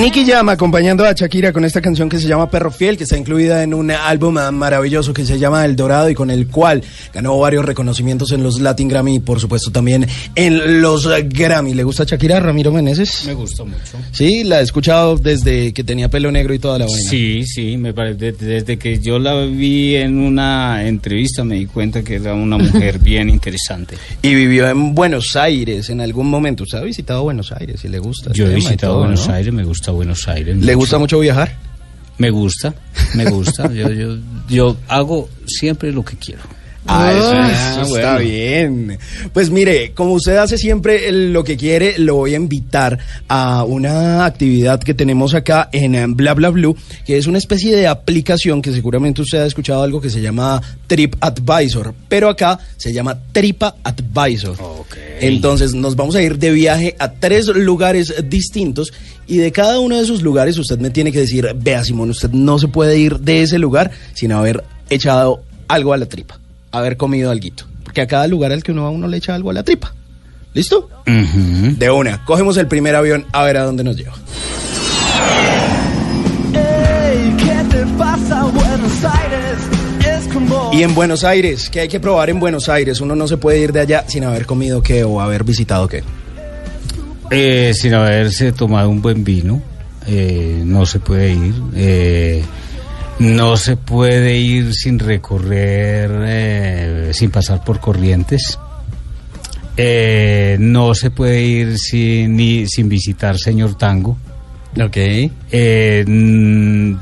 Nicky Jam acompañando a Shakira con esta canción que se llama Perro Fiel, que está incluida en un álbum maravilloso que se llama El Dorado y con el cual ganó varios reconocimientos en los Latin Grammy y por supuesto también en los Grammy. ¿Le gusta Shakira, Ramiro Meneses? Me gusta mucho. Sí, la he escuchado desde que tenía pelo negro y toda la vaina. Sí, sí, me parece, desde, que yo la vi en una entrevista me di cuenta que era una mujer [LAUGHS] bien interesante. Y vivió en Buenos Aires en algún momento. ¿Usted ha visitado Buenos Aires y le gusta? Yo he visitado todo, Buenos ¿no? Aires, me gusta Buenos Aires. ¿Le gusta mucho viajar? Me gusta, me gusta. yo, yo, yo hago siempre lo que quiero. Ah, eso, Ah, eso bueno. está bien. Pues mire, como usted hace siempre el- lo que quiere, lo voy a invitar a una actividad que tenemos acá en Bla Bla Blue, que es una especie de aplicación que seguramente usted ha escuchado algo que se llama Trip Advisor, pero acá se llama Tripa Advisor. Ok. Entonces nos vamos a ir de viaje a tres lugares distintos y de cada uno de esos lugares usted me tiene que decir, vea Simón, usted no se puede ir de ese lugar sin haber echado algo a la tripa, haber comido alguito. Porque a cada lugar al que uno va uno le echa algo a la tripa. ¿Listo? De una, cogemos el primer avión a ver a dónde nos lleva. Ey, ¿qué te pasa, Buenos Aires? Es como... Y en Buenos Aires, ¿qué hay que probar en Buenos Aires? Uno no se puede ir de allá sin haber comido qué o haber visitado qué. Eh, sin haberse tomado un buen vino, eh, no se puede ir. eh, no se puede ir sin recorrer, eh, sin pasar por corrientes. Eh, no se puede ir sin, ni, sin visitar Señor Tango. Ok. Eh, mm,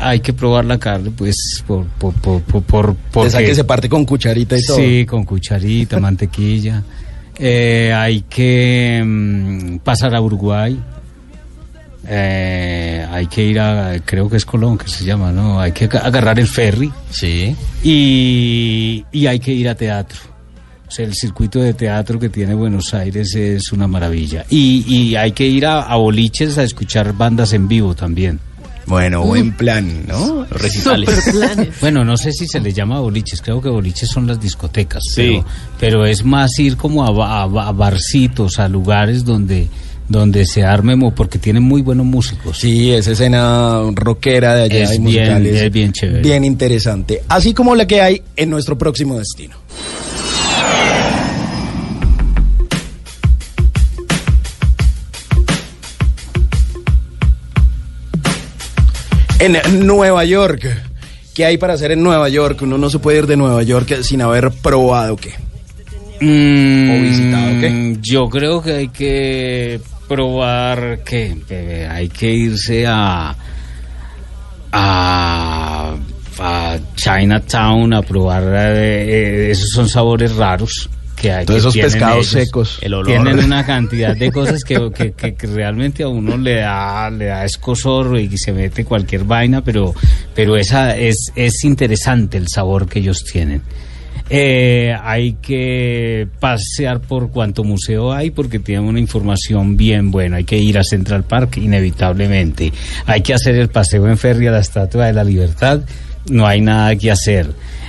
hay que probar la carne, pues, por, por, por, por, por- porque- Esa que se parte con cucharita y todo. Sí, con cucharita, [LAUGHS] mantequilla. Eh, hay que mm, pasar a Uruguay. Eh, hay que ir a, creo que es Colón que se llama, ¿no? Hay que aga- agarrar el ferry Sí. y, y hay que ir a teatro. O sea, el circuito de teatro que tiene Buenos Aires es una maravilla. Y, y hay que ir a, a boliches a escuchar bandas en vivo también. Bueno, buen plan, ¿no? Los recitales. Super planes. [LAUGHS] Bueno, no sé si se les llama boliches, creo que boliches son las discotecas, Sí. pero, pero es más ir como a, a ba- a barcitos, a lugares donde, donde se arme, porque tienen muy buenos músicos. Sí, esa escena rockera de allá Es y bien- es bien chévere. Bien interesante. Así como la que hay en nuestro próximo destino. En Nueva York. ¿Qué hay para hacer en Nueva York? Uno no se puede ir de Nueva York sin haber probado qué. Mm, ¿O visitado qué? Yo creo que hay que probar que hay que irse a, a, a Chinatown a probar eh, eh, esos son sabores raros que hay Todos esos tienen pescados ellos. secos. El olor. tienen una cantidad de cosas que, que- que- que realmente a uno le da le da escosor y se mete cualquier vaina pero pero esa es es interesante el sabor que ellos tienen Eh, hay que pasear por cuanto museo hay porque tienen una información bien buena hay que ir a Central Park inevitablemente hay que hacer el paseo en ferry a la Estatua de la Libertad no hay nada que hacer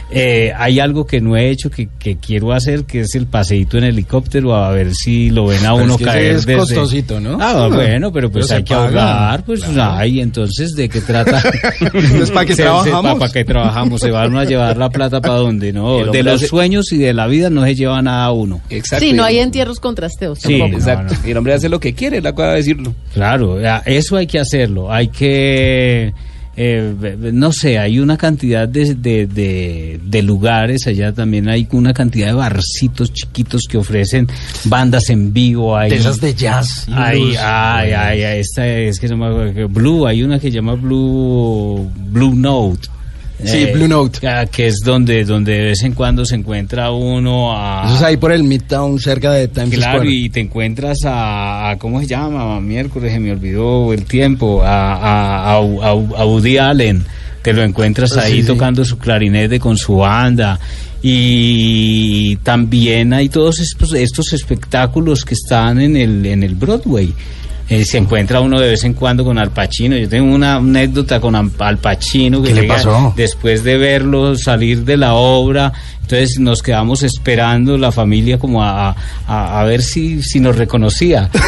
eh, hay algo que no he hecho que, que quiero hacer, que es el paseíto en helicóptero, a ver si lo ven a Pero uno es que caer es desde... costosito, ¿no? Ah, bueno, pero pues Pero hay se que ahorrar, pues ay, entonces, ¿de qué trata? [LAUGHS] Entonces, ¿para qué trabajamos? ¿Para qué trabajamos? Se van a llevar la plata para dónde, El ¿no? De los hace- sueños y de la vida no se lleva nada a uno. Exacto. Sí, no hay entierros con trasteos Sí, tampoco. Exacto. No, no. Y el hombre hace lo que quiere, la cosa de decirlo. Claro, eso hay que hacerlo. Hay que, eh, no sé, hay una cantidad de, de, de- de lugares, allá también hay una cantidad de barcitos chiquitos que ofrecen bandas en vivo. Hay, De esas de jazz. y Ay, blues. ay, ay, ay, esta es que me acuerdo, que Blue, hay una que llama Blue, Blue Note. Sí, Blue Note. Que es donde, donde de vez en cuando se encuentra uno a... Eso es ahí por el Midtown, cerca de Times Claro, Square. y te encuentras a, a- ¿cómo se llama? Miércoles, se me olvidó el tiempo, a, a, a, Woody Allen. Te lo encuentras Ah, ahí sí. tocando su clarinete con su banda. Y también hay todos estos, estos espectáculos que están en el, en el Broadway. Eh, se encuentra uno de vez en cuando con Al Pacino. Yo tengo una anécdota con Al Pacino que ¿Qué le pasó? después de verlo salir de la obra. Entonces nos quedamos esperando la familia como a, a- a ver si, si nos reconocía. [LAUGHS]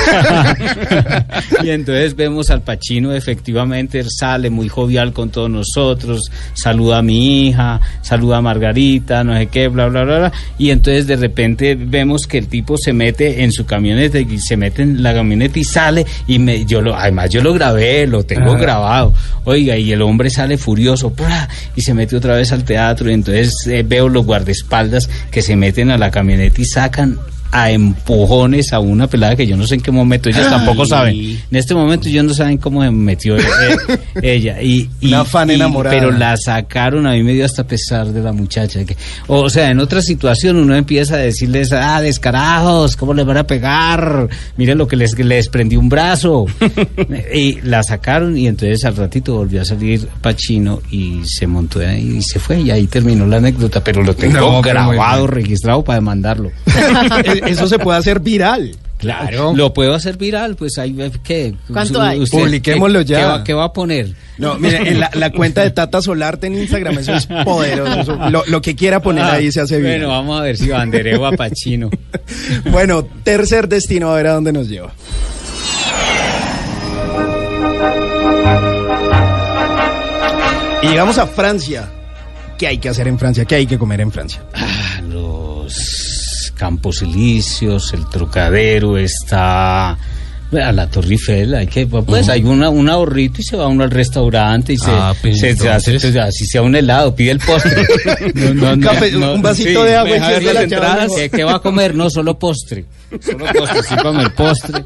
[LAUGHS] y entonces vemos al Pacino, efectivamente, él sale muy jovial con todos nosotros, saluda a mi hija, saluda a Margarita, no sé qué, bla, bla, bla, bla. Y entonces de repente vemos que el tipo se mete en su camioneta y se mete en la camioneta y sale y me, yo lo, además yo lo grabé, lo tengo Ah. grabado. Oiga, y el hombre sale furioso ¡pra! y se mete otra vez al teatro y entonces eh, veo los guardaespaldas que se meten a la camioneta y sacan a empujones a una pelada que yo no sé en qué momento ellas tampoco saben. En este momento ellos no saben cómo se metió eh, ella. Y, [LAUGHS] y- Una fan y- enamorada. Pero la sacaron, a mí me dio hasta pesar de la muchacha. que- o sea, en otra situación uno empieza a decirles, ah, descarajos, ¿cómo les van a pegar? Miren lo que les, les prendí un brazo. [LAUGHS] y la sacaron y entonces al ratito volvió a salir Pachino y se montó ahí y se fue y ahí terminó la anécdota, pero lo tengo No, grabado, registrado para demandarlo. [LAUGHS] Eso se puede hacer viral. Claro. Lo puedo hacer viral, pues ahí ¿qué? ¿Cuánto hay? Publiquémoslo ¿qué- ya. ¿Qué va, qué va a poner? No, mire, en la, la cuenta de Tata Solarte en Instagram, eso es [LAUGHS] poderoso. eso- lo, lo que quiera poner Ah, ahí se hace bien. Bueno, vamos a ver si bandereo a Pachino. [LAUGHS] Bueno, tercer destino, a ver a dónde nos lleva. Y llegamos a Francia. ¿Qué hay que hacer en Francia? ¿Qué hay que comer en Francia? Ah, Campos Elíseos, el Trocadero, está a la Torre Eiffel, hay que, pues hay una, un ahorrito y se va uno al restaurante y se, Ah, pues, se- se hace, entonces. así sea un helado, pide el postre. [LAUGHS] No, no, Un café, un vasito de agua y cierra las entradas. ¿Qué, qué va a comer? No, solo postre. Solo postre, sí, el postre.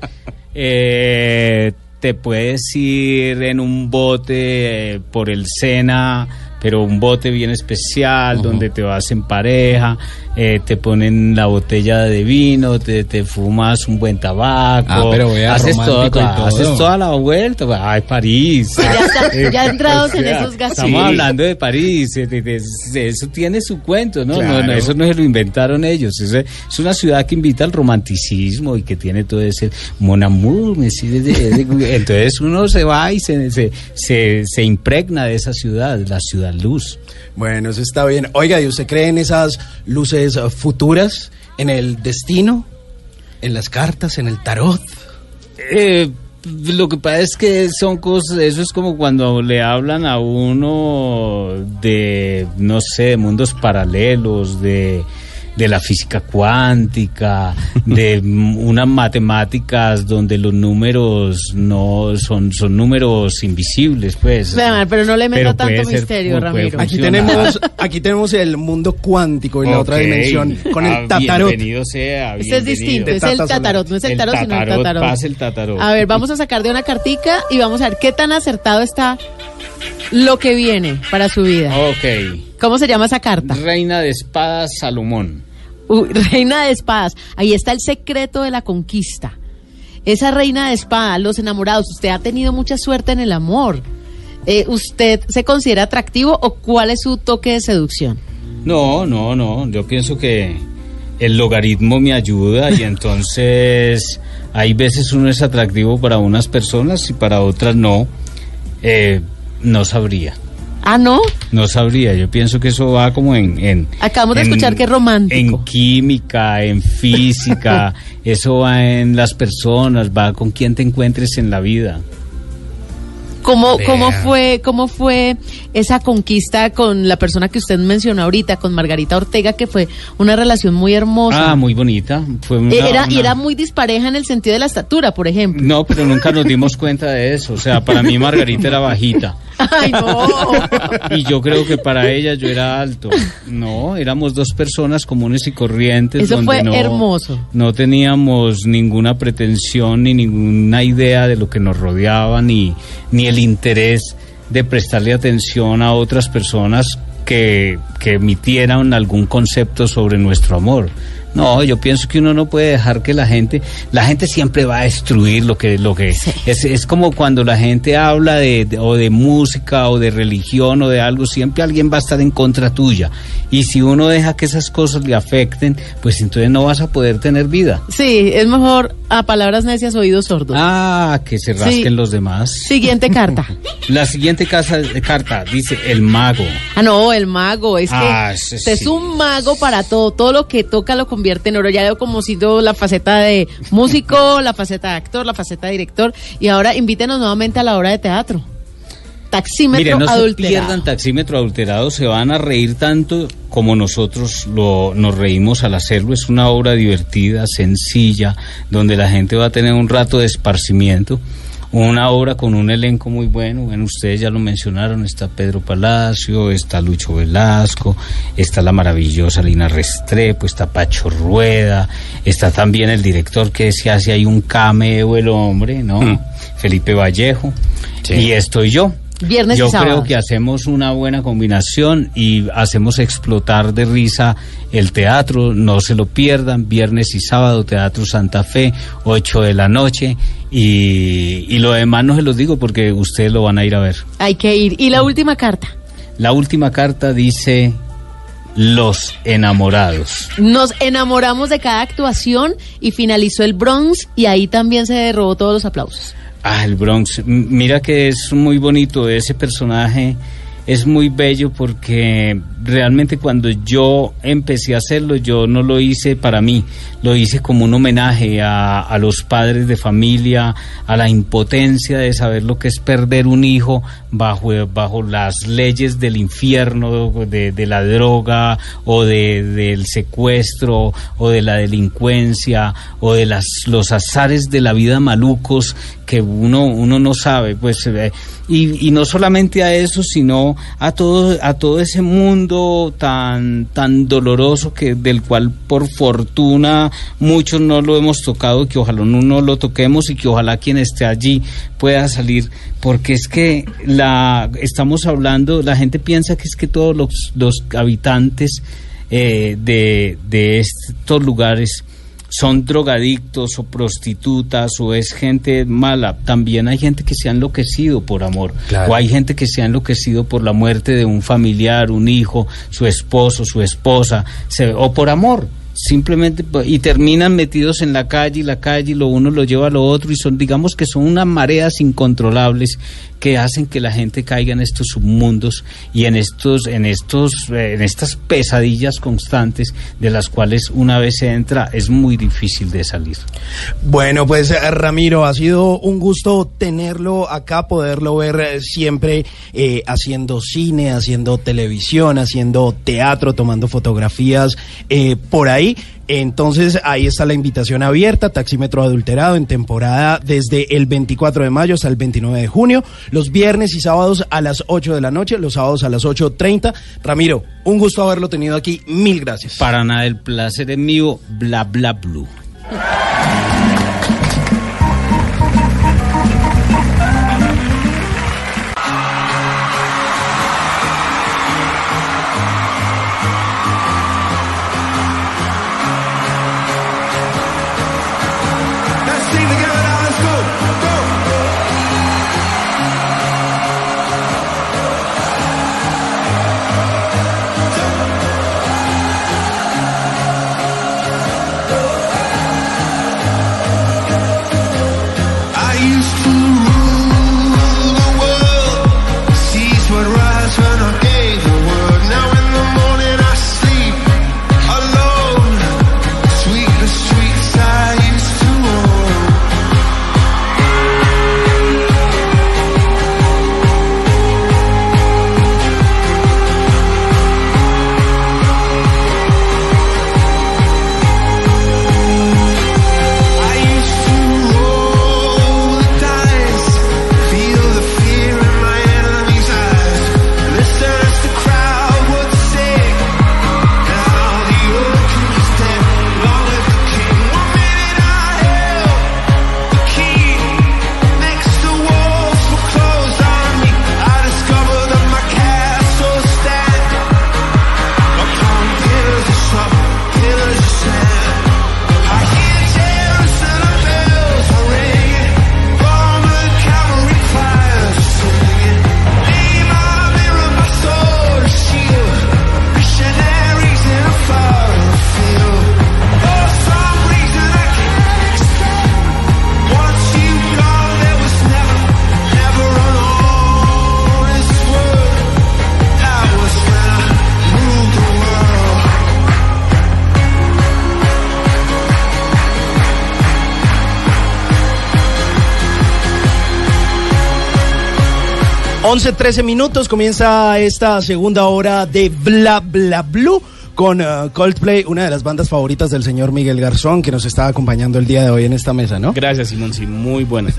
Eh, te puedes ir en un bote eh, por el Sena, pero un bote bien especial donde te vas en pareja, eh, te ponen la botella de vino, te, te fumas un buen tabaco, Ah, pero vea, haces, romántico todo, haces toda la vuelta, ay París. Ya, está- ya [LAUGHS] entrados en O sea, esos gastos. Estamos hablando de París, de- de- de- eso tiene su cuento, ¿no? No, Claro. no, eso no se lo inventaron ellos. Es, es una ciudad que invita al romanticismo y que tiene todo ese mon amour, [LAUGHS] entonces uno se va y se, se, se, se impregna de esa ciudad, la ciudad luz. Bueno, eso está bien. Oiga, ¿y usted cree en esas luces futuras? ¿En el destino? ¿En las cartas? ¿En el tarot? Eh, lo que pasa es que son cosas, eso es como cuando le hablan a uno de, no sé, de mundos paralelos, de, de la física cuántica, de [LAUGHS] unas matemáticas donde los números no son, son números invisibles, pues. Vean, pero no le meta Pero tanto misterio, Ramiro. Aquí tenemos, aquí tenemos el mundo cuántico y la otra dimensión con Ah, el tatarot. Bienvenido sea. Este es bienvenido. distinto, es el tatarot, no es el El tarot, sino el tatarot, tatarot. pase el tatarot. A ver, vamos a sacar de una cartica y vamos a ver qué tan acertado está lo que viene para su vida. Ok. ¿Cómo se llama esa carta? Reina de espadas Salomón. [LAUGHS] Reina de espadas. Ahí está el secreto de la conquista. Esa reina de espadas, los enamorados. Usted ha tenido mucha suerte en el amor. Eh, ¿Usted se considera atractivo o cuál es su toque de seducción? No, no, no. Yo pienso que el logaritmo me ayuda y [LAUGHS] entonces hay veces uno es atractivo para unas personas y para otras no. Eh, no sabría. Ah, ¿no? No sabría. Yo pienso que eso va como en. en Acabamos de en- escuchar que es romántico. En química, en física. [LAUGHS] eso va en las personas, va con quien te encuentres en la vida. ¿Cómo, cómo, fue, ¿Cómo fue esa conquista con la persona que usted mencionó ahorita, con Margarita Ortega, que fue una relación muy hermosa? Ah, muy bonita. Fue una- Eh, era, una- era muy dispareja en el sentido de la estatura, por ejemplo. No, pero nunca nos dimos cuenta de eso. O sea, para mí Margarita era bajita. [LAUGHS] Ay, no. Y yo creo que para ella yo era alto. No, éramos dos personas comunes y corrientes. Eso donde fue no- hermoso. No teníamos ninguna pretensión ni ninguna idea de lo que nos rodeaba, ni, ni el interés de prestarle atención a otras personas que, que emitieran algún concepto sobre nuestro amor. No, yo pienso que uno no puede dejar que la gente, la gente siempre va a destruir lo que, lo que es, es como cuando la gente habla de, de- o de música o de religión o de algo, siempre alguien va a estar en contra tuya. Y si uno deja que esas cosas le afecten, pues entonces no vas a poder tener vida. Sí, es mejor a palabras necias oídos sordos. Ah, que se rasquen Sí. los demás. Siguiente [LAUGHS] carta. La siguiente casa, carta dice el mago. Ah, no, el mago. Es que Ah, usted es un mago para todo. Todo lo que toca lo convierte en oro. Ya veo como sido la faceta de músico, la faceta de actor, la faceta de director. Y ahora invítenos nuevamente a la obra de teatro. Taxímetro Mire, no se adulterado. pierdan taxímetro adulterado, se van a reír tanto como nosotros lo, nos reímos al hacerlo. Es una obra divertida, sencilla, donde la gente va a tener un rato de esparcimiento. Una obra con un elenco muy bueno, bueno, ustedes ya lo mencionaron, está Pedro Palacio, está Lucho Velasco, está la maravillosa Lina Restrepo, está Pacho Rueda, está también el director que se hace ahí un cameo el hombre, ¿no? Felipe Vallejo, y estoy yo. Viernes y Yo sábados. creo que hacemos una buena combinación y hacemos explotar de risa el teatro. No se lo pierdan. Viernes y sábado, Teatro Santa Fe, 8 de la noche. Y, y lo demás no se los digo porque ustedes lo van a ir a ver. Hay que ir. Y la última carta. La última carta dice Los enamorados. Nos enamoramos de cada actuación y finalizó el Bronx y ahí también se derrobó todos los aplausos. Ah, el Bronx. Mira que es muy bonito ese personaje. Es muy bello porque realmente cuando yo empecé a hacerlo, yo no lo hice para mí, lo hice como un homenaje a, a los padres de familia, a la impotencia de saber lo que es perder un hijo bajo, bajo las leyes del infierno, de, de la droga o de, del secuestro o de la delincuencia o de las, los azares de la vida malucos que uno, uno no sabe, pues, eh, y, y no solamente a eso, sino a todo, a todo ese mundo tan, tan doloroso que, del cual por fortuna muchos no lo hemos tocado, que ojalá no no lo toquemos y que ojalá quien esté allí pueda salir, porque es que la, estamos hablando, la gente piensa que es que todos los, los habitantes eh, de, de estos lugares son drogadictos o prostitutas o es gente mala. También hay gente que se ha enloquecido por amor. Claro. O hay gente que se ha enloquecido por la muerte de un familiar, un hijo, su esposo, su esposa, se- o por amor. Simplemente, po- y terminan metidos en la calle y la calle y lo uno lo lleva a lo otro y son, digamos que son unas mareas incontrolables que hacen que la gente caiga en estos submundos y en estos, en estos, eh, en estas pesadillas constantes de las cuales una vez se entra es muy difícil de salir. Bueno, pues eh, Ramiro, ha sido un gusto tenerlo acá, poderlo ver eh, siempre haciendo cine, haciendo televisión, haciendo teatro, tomando fotografías por ahí. Entonces ahí está la invitación abierta, Taxímetro Adulterado en temporada desde el 24 de mayo hasta el 29 de junio, los viernes y sábados a las 8 de la noche, los sábados a las 8.30. Ramiro, un gusto haberlo tenido aquí, mil gracias. Para nada, el placer es mío, bla bla blue. 11, 13 minutos, comienza esta segunda hora de Bla Bla Blue con eh, Coldplay, una de las bandas favoritas del señor Miguel Garzón, que nos está acompañando el día de hoy en esta mesa, ¿no? Gracias, Simón, sí, muy buena.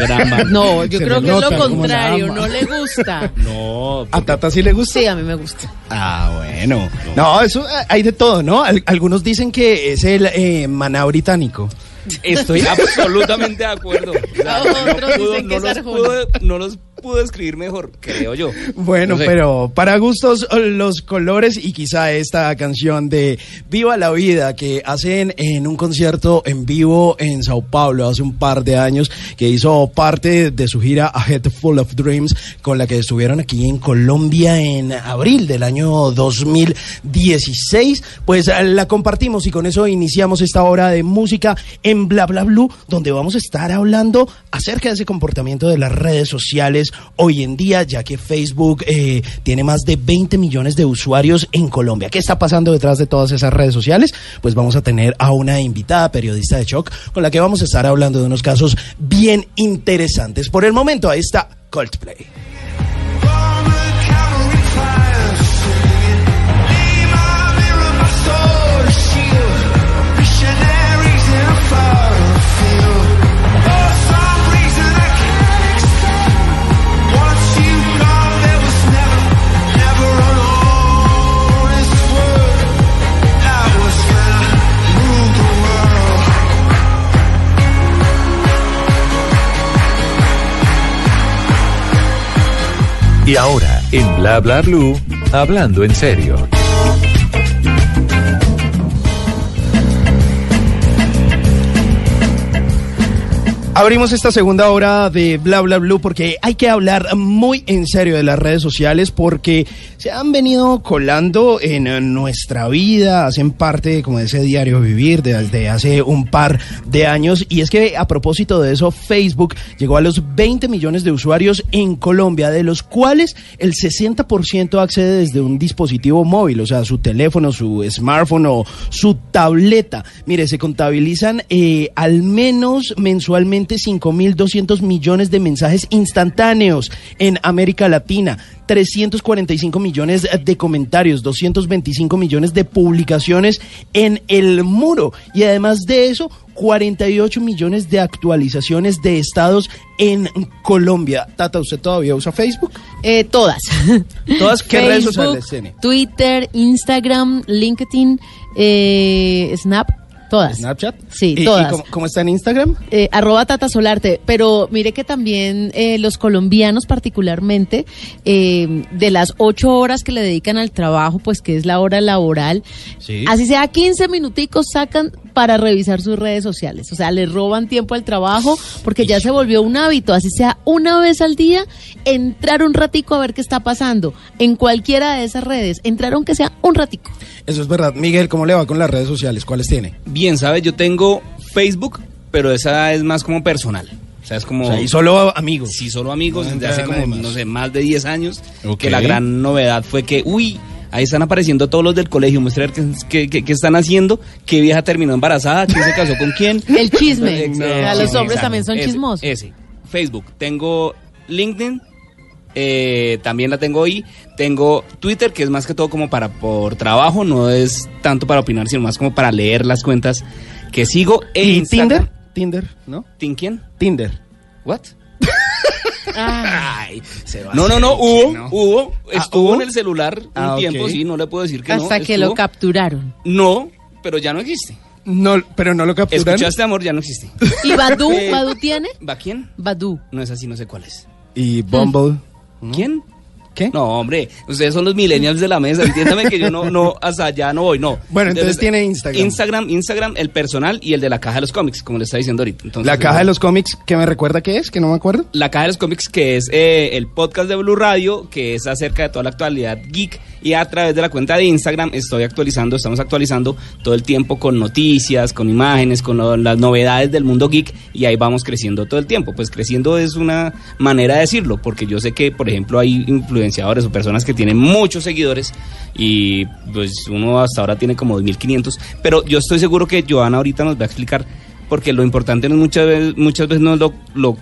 Gran banda. [LAUGHS] No, yo Se creo que es lo contrario, no le gusta. [LAUGHS] No, ¿A Tata sí le gusta? Sí, a mí me gusta. Ah, bueno. No, eso eh, hay de todo, ¿no? Al- algunos dicen que es el eh, maná británico. estoy [LAUGHS] absolutamente de acuerdo. O sea, Otros pudo- dicen que es los pudo- no los pudo escribir mejor, creo yo. Bueno, No sé. pero para gustos eh, los colores y quizá esta canción de Viva la Vida que hacen en un concierto en vivo en Sao Paulo hace un par de años que hizo parte de su gira A Head Full of Dreams con la que estuvieron aquí en Colombia en abril del año 2016, pues eh, la compartimos y con eso iniciamos esta hora de música en Bla Bla Blue donde vamos a estar hablando acerca de ese comportamiento de las redes sociales hoy en día, ya que Facebook eh, tiene más de 20 millones de usuarios en Colombia. ¿Qué está pasando detrás de todas esas redes sociales? Pues vamos a tener a una invitada periodista de Shock con la que vamos a estar hablando de unos casos bien interesantes. Por el momento, ahí está Coldplay. Y ahora, en Bla Bla Blue, hablando en serio. Abrimos esta segunda hora de Bla Bla Blue porque hay que hablar muy en serio de las redes sociales porque se han venido colando en eh, nuestra vida, hacen parte como de ese diario vivir desde hace un par de años y es que a propósito de eso Facebook llegó a los 20 millones de usuarios en Colombia, de los cuales el 60% accede desde un dispositivo móvil, o sea, su teléfono, su smartphone o su tableta. Mire, se contabilizan eh, al menos mensualmente 5.200 millones de mensajes instantáneos en América Latina. 345 millones de comentarios, 225 millones de publicaciones en el muro y además de eso 48 millones de actualizaciones de estados en Colombia. Tata, ¿usted todavía usa Facebook? Eh, todas. [LAUGHS] ¿Todas qué redes sociales tiene? Twitter, Instagram, LinkedIn, eh, Snap, todas. ¿Snapchat? Sí, ¿Y- y todas. cómo, cómo está en Instagram? Eh, arroba Tata Solarte, pero mire que también eh, los colombianos particularmente, eh, de las ocho horas que le dedican al trabajo, pues que es la hora laboral, Sí. así sea 15 minuticos sacan para revisar sus redes sociales. O sea, le roban tiempo al trabajo porque ya se volvió un hábito, así sea una vez al día, entrar un ratico a ver qué está pasando en cualquiera de esas redes, entrar aunque sea un ratico. Eso es verdad. Miguel, ¿cómo le va con las redes sociales? ¿Cuáles tiene? Bien, ¿sabes? Yo tengo Facebook, pero esa es más como personal. O sea, es como... O sea, y solo amigos. Sí, solo amigos No desde hace como, más. no sé, más de 10 años. Ok. Que la gran novedad fue que, uy, ahí están apareciendo todos los del colegio. Ver qué, qué- qué- qué están haciendo, qué vieja terminó embarazada, quién se casó con quién. [LAUGHS] El chisme. [LAUGHS] Ex- O sea, los hombres también son Ese, chismosos. Ese. Facebook. Tengo LinkedIn. Eh, también la tengo ahí. Tengo Twitter, que es más que todo como para por trabajo, no es tanto para opinar, sino más como para leer las cuentas que sigo. E ¿Y Instagram- Tinder? Tinder, ¿no? ¿Tin quién? Tinder. ¿What? [LAUGHS] Ah, Ay, se va a No, no, no, hubo, no. hubo, Ah, estuvo ¿hubo? en el celular un Ah, tiempo, sí, no le puedo decir que no. hasta que estuvo. lo capturaron. No, pero ya no existe. No, pero no lo capturan. ¿Escuchaste, amor? Ya no existe. ¿Y Badu? Eh, [LAUGHS] ¿Badu tiene? ¿Va quién? Badu. No es así, no sé cuál es. Y Bumble. ¿Quién? ¿Qué? No, hombre, ustedes son los millennials de la mesa, entiéndame que yo no, no, [LAUGHS] hasta allá no voy, no. Bueno, entonces tiene Instagram. Instagram, Instagram, el personal y el de la caja de los cómics, como le está diciendo ahorita. Entonces, La caja de los cómics, ¿qué me recuerda qué es? Que no me acuerdo. La Caja de los Cómics, que es eh, el podcast de Blue Radio, que es acerca de toda la actualidad geek. Y a través de la cuenta de Instagram estoy actualizando, estamos actualizando todo el tiempo con noticias, con imágenes, con las novedades del mundo geek. Y ahí vamos creciendo todo el tiempo. Pues creciendo es una manera de decirlo, porque yo sé que, por ejemplo, hay influenciadores o personas que tienen muchos seguidores y pues uno hasta ahora tiene como 2.500. Pero yo estoy seguro que Joana ahorita nos va a explicar, porque lo importante no es muchas veces, muchas veces no es lo, lo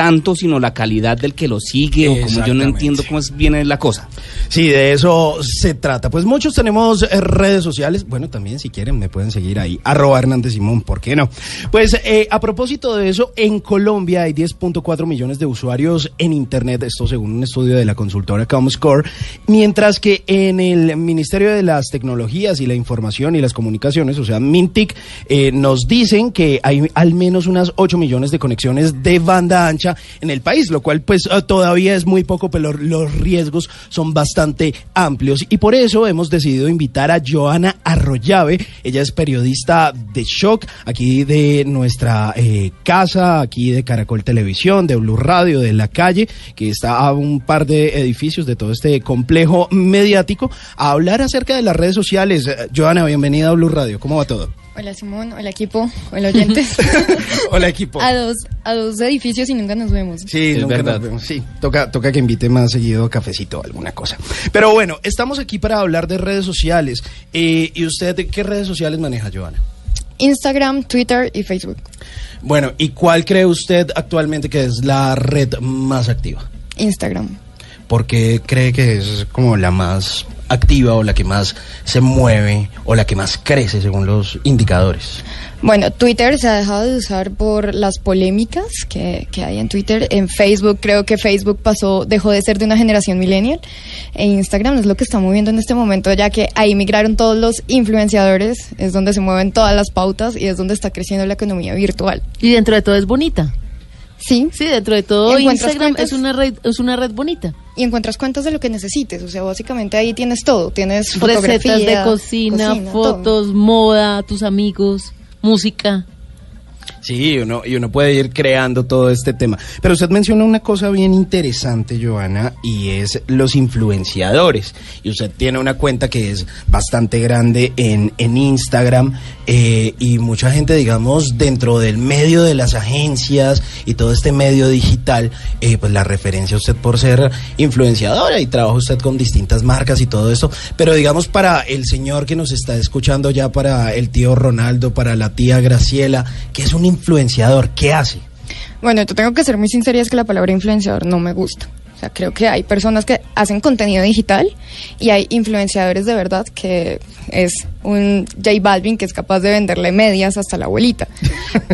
tanto, sino la calidad del que lo sigue, o como yo no entiendo cómo es, viene la cosa. Sí, de eso se trata. Pues muchos tenemos eh, redes sociales. Bueno, también si quieren me pueden seguir ahí. Arroba Hernández Simón, ¿por qué no? Pues eh, a propósito de eso, en Colombia hay 10.4 millones de usuarios en Internet, esto según un estudio de la consultora Comscore, mientras que en el Ministerio de las Tecnologías y la Información y las Comunicaciones, o sea, Mintic, eh, nos dicen que hay al menos unas 8 millones de conexiones de banda ancha en el país, lo cual pues eh, todavía es muy poco, pero los riesgos son bastante amplios y por eso hemos decidido invitar a Joana Arroyave, ella es periodista de Shock, aquí de nuestra eh, casa, aquí de Caracol Televisión, de Blue Radio, de La Calle, que está a un par de edificios de todo este complejo mediático, a hablar acerca de las redes sociales. Eh, Joana, bienvenida a Blue Radio, ¿cómo va todo? Hola Simón, hola equipo, hola oyentes. [LAUGHS] Hola equipo. a dos, a dos edificios y nunca nos vemos. Sí, Es nunca verdad. nos vemos. Sí, toca, toca que invite más seguido cafecito o alguna cosa. Pero bueno, estamos aquí para hablar de redes sociales. Eh, ¿Y usted qué redes sociales maneja, Joana? Instagram, Twitter y Facebook. Bueno, ¿y cuál cree usted actualmente que es la red más activa? Instagram. ¿Por qué cree que es como la más activa o la que más se mueve o la que más crece según los indicadores? Bueno, Twitter se ha dejado de usar por las polémicas que, que hay en Twitter. En Facebook creo que Facebook pasó, dejó de ser de una generación millennial. E Instagram es lo que está moviendo en este momento, ya que ahí migraron todos los influenciadores, es donde se mueven todas las pautas y es donde está creciendo la economía virtual. Y dentro de todo es bonita. Sí, Sí, dentro de todo ¿Y encuentras Instagram cuentas? es una red es una red bonita. y encuentras cuentas de lo que necesites. O sea, básicamente ahí tienes todo. Tienes Recetas de cocina, todo. fotos, moda, tus amigos, música. Sí, uno, y uno puede ir creando todo este tema. Pero usted menciona una cosa bien interesante, Joana, y es los influenciadores. Y usted tiene una cuenta que es bastante grande en, en Instagram eh, y mucha gente, digamos, dentro del medio de las agencias y todo este medio digital, eh, pues la referencia a usted por ser influenciadora y trabaja usted con distintas marcas y todo esto. Pero digamos, para el señor que nos está escuchando ya, para el tío Ronaldo, para la tía Graciela, que es un influenciador, ¿qué hace? Bueno, yo tengo que ser muy sincera y es que la palabra influenciador no me gusta. O sea, creo que hay personas que hacen contenido digital y hay influenciadores de verdad que es un J Balvin que es capaz de venderle medias hasta la abuelita.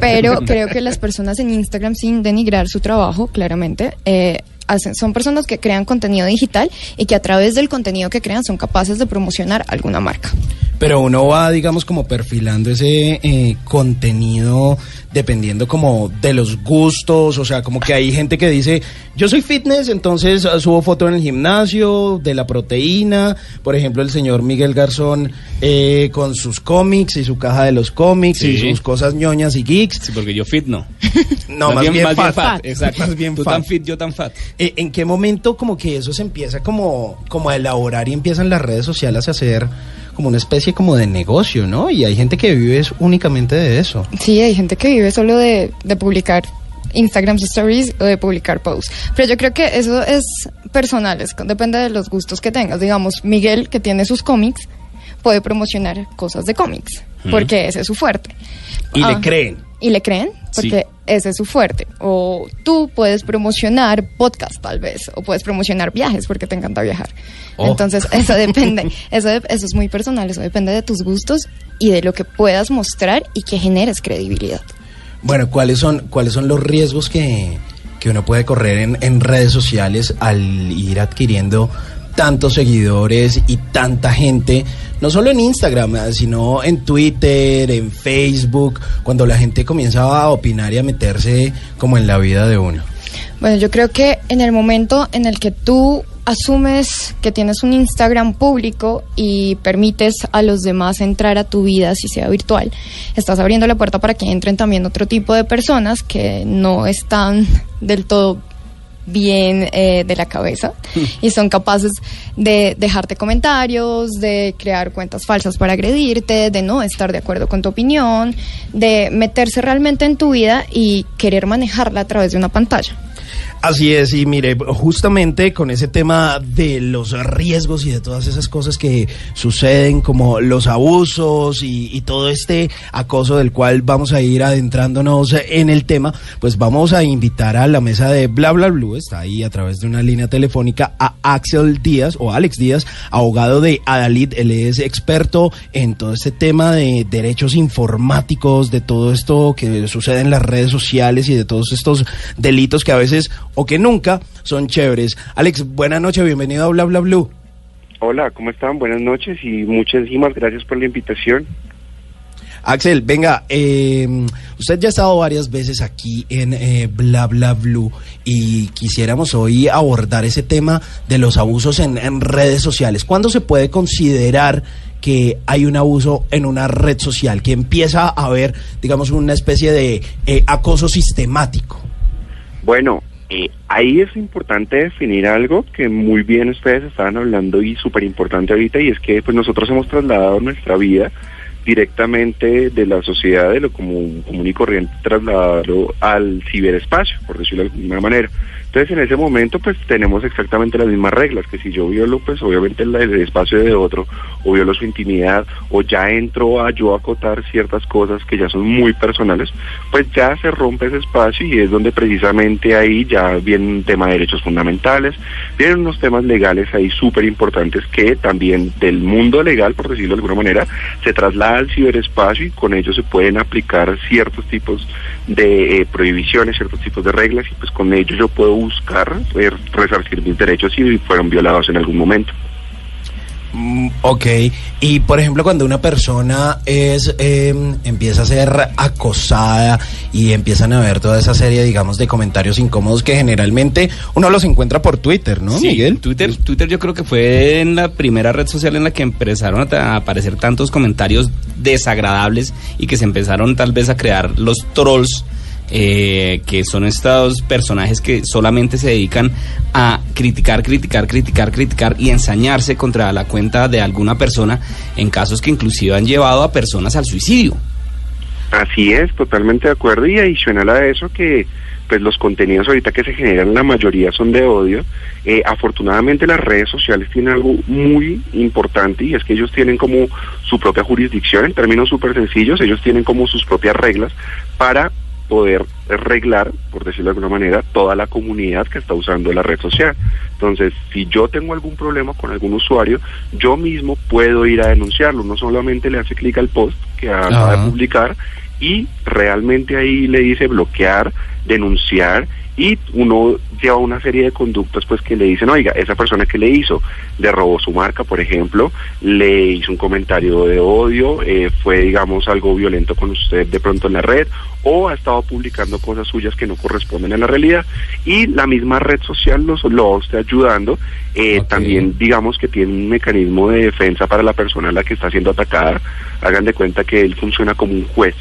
Pero [LAUGHS] creo que las personas en Instagram, sin denigrar su trabajo, claramente, eh, hacen, son personas que crean contenido digital y que a través del contenido que crean son capaces de promocionar alguna marca. Pero uno va, digamos, como perfilando ese eh, contenido dependiendo como de los gustos, o sea, como que hay gente que dice, yo soy fitness, entonces eh, subo foto en el gimnasio, de la proteína, por ejemplo, el señor Miguel Garzón eh, con sus cómics y su caja de los cómics y sus cosas ñoñas y geeks. Sí, porque yo fit no. [LAUGHS] No, más, bien, fat. Exacto. Más bien Tú fat. tan fit, yo tan fat. Eh, ¿En qué momento como que eso se empieza como, como a elaborar y empiezan las redes sociales a hacer como una especie como de negocio, ¿no? Y hay gente que vive únicamente de eso. Sí, hay gente que vive solo de, de publicar Instagram Stories o de publicar posts. Pero yo creo que eso es personal, es- depende de los gustos que tengas. Digamos, Miguel, que tiene sus cómics, puede promocionar cosas de cómics, porque ese es su fuerte. Y Ah, le creen. Y le creen, porque ese es su fuerte. O tú puedes promocionar podcast, tal vez, o puedes promocionar viajes, porque te encanta viajar. Oh. Entonces, [LAUGHS] eso depende. Eso, de- eso es muy personal, eso depende de tus gustos y de lo que puedas mostrar y que generes credibilidad. Bueno, ¿cuáles son, cuáles son los riesgos que, que uno puede correr en, en redes sociales al ir adquiriendo tantos seguidores y tanta gente, no solo en Instagram, sino en Twitter, en Facebook, cuando la gente comienza a opinar y a meterse como en la vida de uno? Bueno, yo creo que en el momento en el que tú asumes que tienes un Instagram público y permites a los demás entrar a tu vida, si sea virtual, estás abriendo la puerta para que entren también otro tipo de personas que no están del todo bien eh, de la cabeza [LAUGHS] y son capaces de dejarte comentarios, de crear cuentas falsas para agredirte, de no estar de acuerdo con tu opinión, de meterse realmente en tu vida y querer manejarla a través de una pantalla. Así es, y mire, justamente con ese tema de los riesgos y de todas esas cosas que suceden, como los abusos y, y todo este acoso del cual vamos a ir adentrándonos en el tema, pues vamos a invitar a la mesa de Bla Bla Blue, está ahí a través de una línea telefónica, a Axel Díaz o Alex Díaz, abogado de Adalid, él es experto en todo este tema de derechos informáticos, de todo esto que sucede en las redes sociales y de todos estos delitos que a veces o que nunca son chéveres. Alex, buenas noches, bienvenido a Bla Bla Blue. Hola, ¿cómo están? Buenas noches y muchísimas gracias por la invitación. Axel, venga, eh, usted ya ha estado varias veces aquí en eh, Bla Bla Blue y quisiéramos hoy abordar ese tema de los abusos en, en redes sociales. ¿Cuándo se puede considerar que hay un abuso en una red social, que empieza a haber, digamos, una especie de eh, acoso sistemático? Bueno, eh, ahí es importante definir algo que muy bien ustedes estaban hablando y súper importante ahorita y es que pues nosotros hemos trasladado nuestra vida directamente de la sociedad, de lo común, común y corriente, trasladarlo al ciberespacio, por decirlo de alguna manera. Entonces, en ese momento, pues tenemos exactamente las mismas reglas, que si yo violo, pues obviamente el, el espacio de otro, o violo su intimidad, o ya entro a yo acotar ciertas cosas que ya son muy personales, pues ya se rompe ese espacio y es donde precisamente ahí ya viene un tema de derechos fundamentales, vienen unos temas legales ahí súper importantes que también del mundo legal, por decirlo de alguna manera, se traslada al ciberespacio y con ello se pueden aplicar ciertos tipos de eh, prohibiciones, ciertos tipos de reglas y pues con ello yo puedo buscar eh, resarcir mis derechos si fueron violados en algún momento. Mm, ok, y por ejemplo cuando una persona es eh, empieza a ser acosada y empiezan a ver toda esa serie, digamos, de comentarios incómodos que generalmente uno los encuentra por Twitter, ¿no, Sí, Miguel? Twitter, Twitter yo creo que fue en la primera red social en la que empezaron a aparecer tantos comentarios desagradables y que se empezaron tal vez a crear los trolls. Eh, que son estos personajes que solamente se dedican a criticar, criticar, criticar, criticar y ensañarse contra la cuenta de alguna persona en casos que inclusive han llevado a personas al suicidio. Así es, totalmente de acuerdo y adicional a eso que pues los contenidos ahorita que se generan la mayoría son de odio. Eh, afortunadamente las redes sociales tienen algo muy importante y es que ellos tienen como su propia jurisdicción en términos súper sencillos, ellos tienen como sus propias reglas para poder arreglar, por decirlo de alguna manera, toda la comunidad que está usando la red social. Entonces, si yo tengo algún problema con algún usuario, yo mismo puedo ir a denunciarlo. No solamente le hace clic al post que acaba de publicar y realmente ahí le dice bloquear, denunciar y uno lleva una serie de conductas pues que le dicen, oiga, esa persona que le hizo, le robó su marca, por ejemplo, le hizo un comentario de odio, eh, fue digamos algo violento con usted de pronto en la red o ha estado publicando cosas suyas que no corresponden a la realidad y la misma red social lo, lo va usted ayudando, eh, también digamos que tiene un mecanismo de defensa para la persona a la que está siendo atacada, hagan de cuenta que él funciona como un juez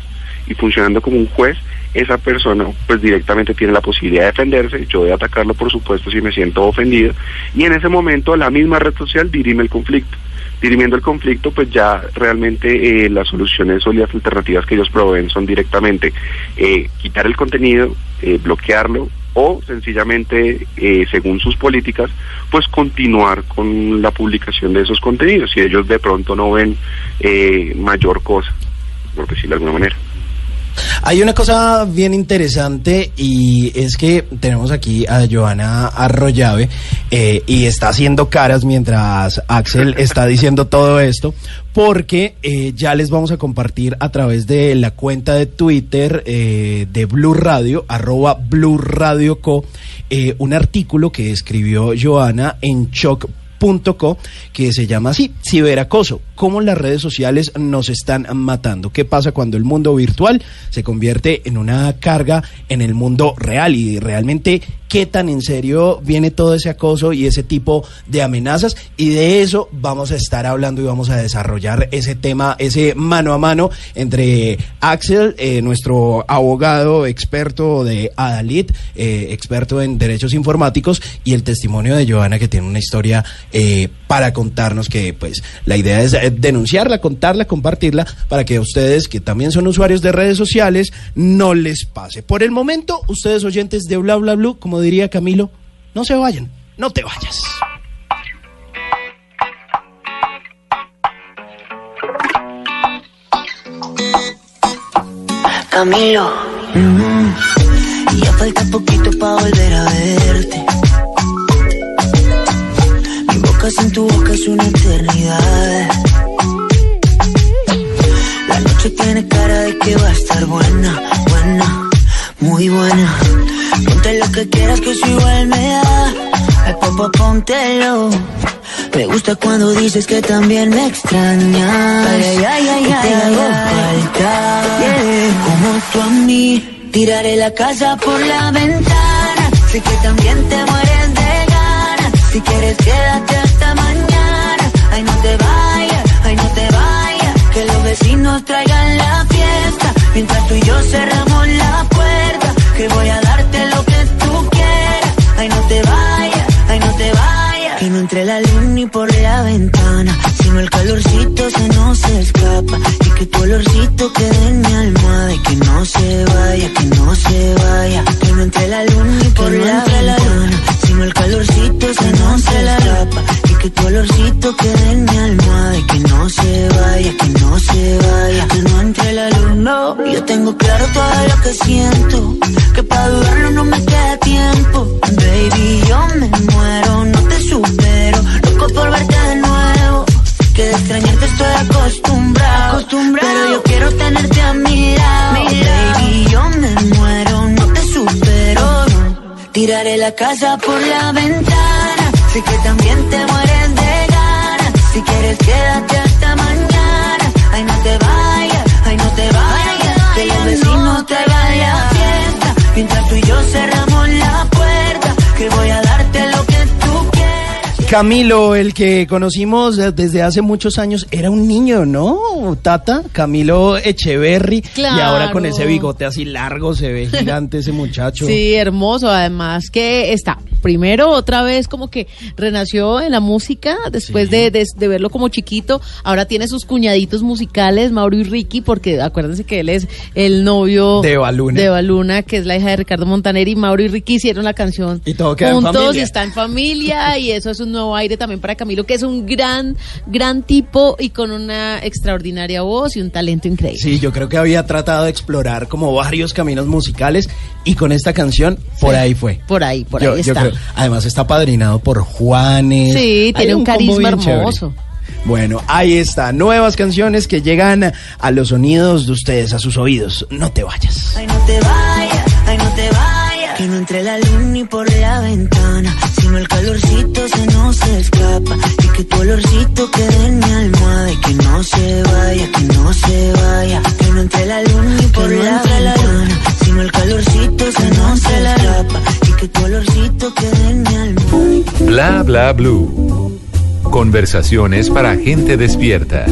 y funcionando como un juez, esa persona pues directamente tiene la posibilidad de defenderse, yo de atacarlo por supuesto si me siento ofendido, y en ese momento la misma red social dirime el conflicto. Dirimiendo el conflicto, pues ya realmente eh, las soluciones o las alternativas que ellos proveen son directamente eh, quitar el contenido, eh, bloquearlo o sencillamente, eh, según sus políticas, pues continuar con la publicación de esos contenidos si ellos de pronto no ven mayor cosa, por decirlo de alguna manera. Hay una cosa bien interesante y es que tenemos aquí a Joana Arroyave eh, y está haciendo caras mientras Axel está diciendo todo esto porque eh, ya les vamos a compartir a través de la cuenta de Twitter eh, de Blue Radio, arroba Blue Radio Co, eh, un artículo que escribió Joana en Choc punto co, que se llama así, ciberacoso, cómo las redes sociales nos están matando. ¿Qué pasa cuando el mundo virtual se convierte en una carga en el mundo real? Y realmente, ¿qué tan en serio viene todo ese acoso y ese tipo de amenazas? Y de eso vamos a estar hablando y vamos a desarrollar ese tema, ese mano a mano entre Axel, eh, nuestro abogado experto de Adalit, eh, experto en derechos informáticos, y el testimonio de Joana, que tiene una historia eh, para contarnos que pues la idea es eh, denunciarla, contarla, compartirla para que ustedes que también son usuarios de redes sociales no les pase. Por el momento, ustedes oyentes de Bla Bla Blue, como diría Camilo, no se vayan, no te vayas. Camilo, mm, ya falta poquito para volver a verte. Mi boca sin tu boca es una eternidad. La noche tiene cara de que va a estar buena, buena, muy buena. Ponte lo que quieras que eso igual me da. Ay, papá, póntelo. Me gusta cuando dices que también me extrañas. Ay, ay, ay, ay, te ay, hago ay, falta. Como tú a mí, tiraré la casa por la ventana. Sé que también te mueres de ganas. Si quieres, quédate hasta mañana. Ay, no te vayas, ay, no te vayas. Que los vecinos traigan la fiesta. Mientras tú y yo cerramos la puerta. Que voy a te vayas, ay, no te vayas. Que no entre la luz ni por la ventana. Sino el calorcito se nos escapa. Y que tu olorcito quede en mi almohada. Y que no se vaya, que no se vaya. Que no entre la luz ni por la ventana. Sino el calorcito se nos escapa. Y que tu olorcito quede en mi almohada. Y que no se vaya, que no se vaya. Que no entre la luz, no. Yo tengo claro todo lo que siento. Que para dudarlo no me queda tiempo. Baby, yo me muero, no te supero. Loco por verte de nuevo. Que de extrañarte estoy acostumbrado. Pero yo quiero tenerte a mi lado. Baby, yo me muero. Tiraré la casa por la ventana. Sé que también te mueres de ganas. Si quieres, quédate hasta mañana. Ay, no te vayas, ay, no te vayas. Que los vecinos traigan la fiesta. Mientras tú y yo cerramos la puerta. Que voy a Camilo, el que conocimos desde hace muchos años, era un niño, ¿no? Tata, Camilo Echeverry. Y ahora con Claro. ese bigote así largo se ve gigante ese muchacho. Sí, hermoso. Además que está, primero otra vez como que renació en la música después de, de- de verlo como chiquito. Ahora tiene sus cuñaditos musicales, Mauro y Ricky, porque acuérdense que él es el novio De Eva Luna. de Eva Luna, que es la hija de Ricardo Montaner. Y Mauro y Ricky hicieron la canción Y todo queda juntos y está en familia. y eso es un nuevo aire también para Camilo, que es un gran, gran tipo y con una extraordinaria voz y un talento increíble. Sí, yo creo que había tratado de explorar como varios caminos musicales y con esta canción por Sí. ahí fue. Por ahí, por Yo- ahí está. creo- además está padrinado por Juanes. Sí, tiene un, combo carisma bien chévere. hermoso. Bueno, ahí está. Nuevas canciones que llegan a los sonidos de ustedes, a sus oídos. No te vayas. Ay, no te vayas, ay, no te vayas. Que no entre la luz ni por la ventana. Sino el calorcito se escapa. Y que tu olorcito quede en mi almohada. Y que no se vaya, que no se vaya. Que no entre la luz ni por la ventana. Sino el calorcito se nos escapa. Y que tu olorcito quede en mi almohada. Bla bla blue. Conversaciones para gente despierta.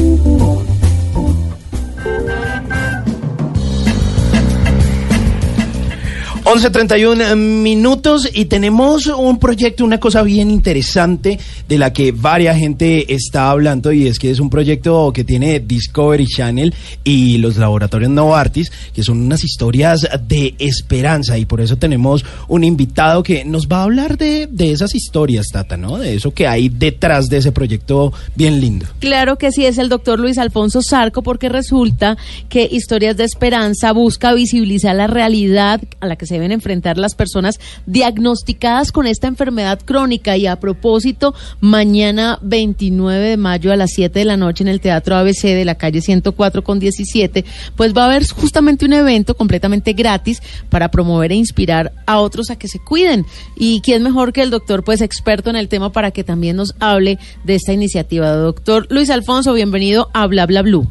11.31 minutos y tenemos un proyecto, una cosa bien interesante de la que varia gente está hablando y es que es un proyecto que tiene Discovery Channel y los laboratorios Novartis, que son unas historias de esperanza y por eso tenemos un invitado que nos va a hablar de, de esas historias, Tata, ¿no? De eso que hay detrás de ese proyecto bien lindo. Claro que sí, es el doctor Luis Alfonso Zarco, porque resulta que Historias de Esperanza busca visibilizar la realidad a la que se deben enfrentar las personas diagnosticadas con esta enfermedad crónica. Y a propósito, mañana 29 de mayo a las 7 de la noche en el Teatro ABC de la calle 104 con 17, pues va a haber justamente un evento completamente gratis para promover e inspirar a otros a que se cuiden. Y quién mejor que el doctor, pues experto en el tema, para que también nos hable de esta iniciativa. Doctor Luis Alfonso, bienvenido a Bla Bla Blue.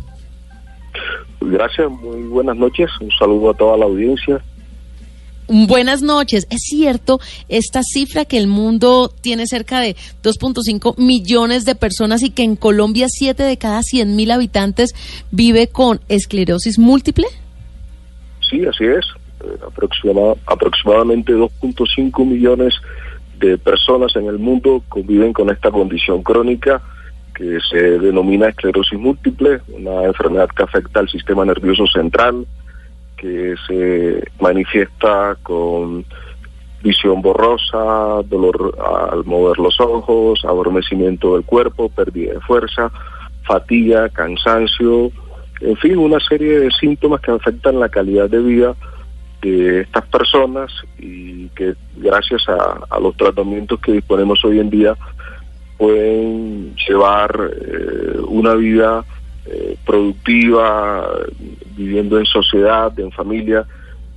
Gracias, muy buenas noches. Un saludo a toda la audiencia. Buenas noches. Es cierto esta cifra que el mundo tiene cerca de 2.5 millones de personas y que en Colombia 7 de cada 100 mil habitantes vive con esclerosis múltiple. Sí, así es. Eh, aproxima- aproximadamente 2.5 millones de personas en el mundo conviven con esta condición crónica que se denomina esclerosis múltiple, una enfermedad que afecta al sistema nervioso central, que se manifiesta con visión borrosa, dolor al mover los ojos, adormecimiento del cuerpo, pérdida de fuerza, fatiga, cansancio, en fin, una serie de síntomas que afectan la calidad de vida de estas personas y que gracias a, los tratamientos que disponemos hoy en día pueden llevar eh, una vida eh, productiva, viviendo en sociedad, en familia,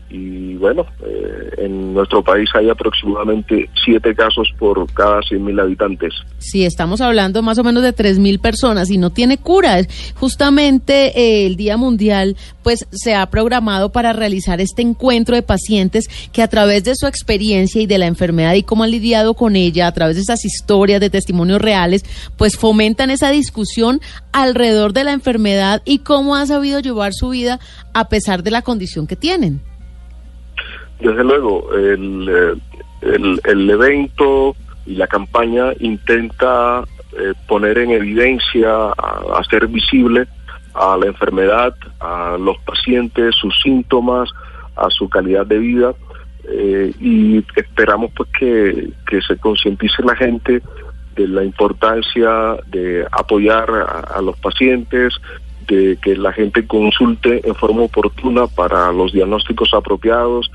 y bueno, eh, en nuestro país hay aproximadamente siete casos por cada 100.000 habitantes. Sí, estamos hablando más o menos de 3.000 personas y no tiene cura. Justamente eh, el Día Mundial pues se ha programado para realizar este encuentro de pacientes que a través de su experiencia y de la enfermedad y cómo han lidiado con ella, a través de esas historias de testimonios reales, pues fomentan esa discusión alrededor de la enfermedad y cómo han sabido llevar su vida a pesar de la condición que tienen. Desde luego, el, eh, el, el evento y la campaña intenta eh, poner en evidencia, hacer visible a la enfermedad, a los pacientes, sus síntomas, a su calidad de vida eh, y esperamos pues que, que se concientice la gente de la importancia de apoyar a los pacientes, de que la gente consulte en forma oportuna para los diagnósticos apropiados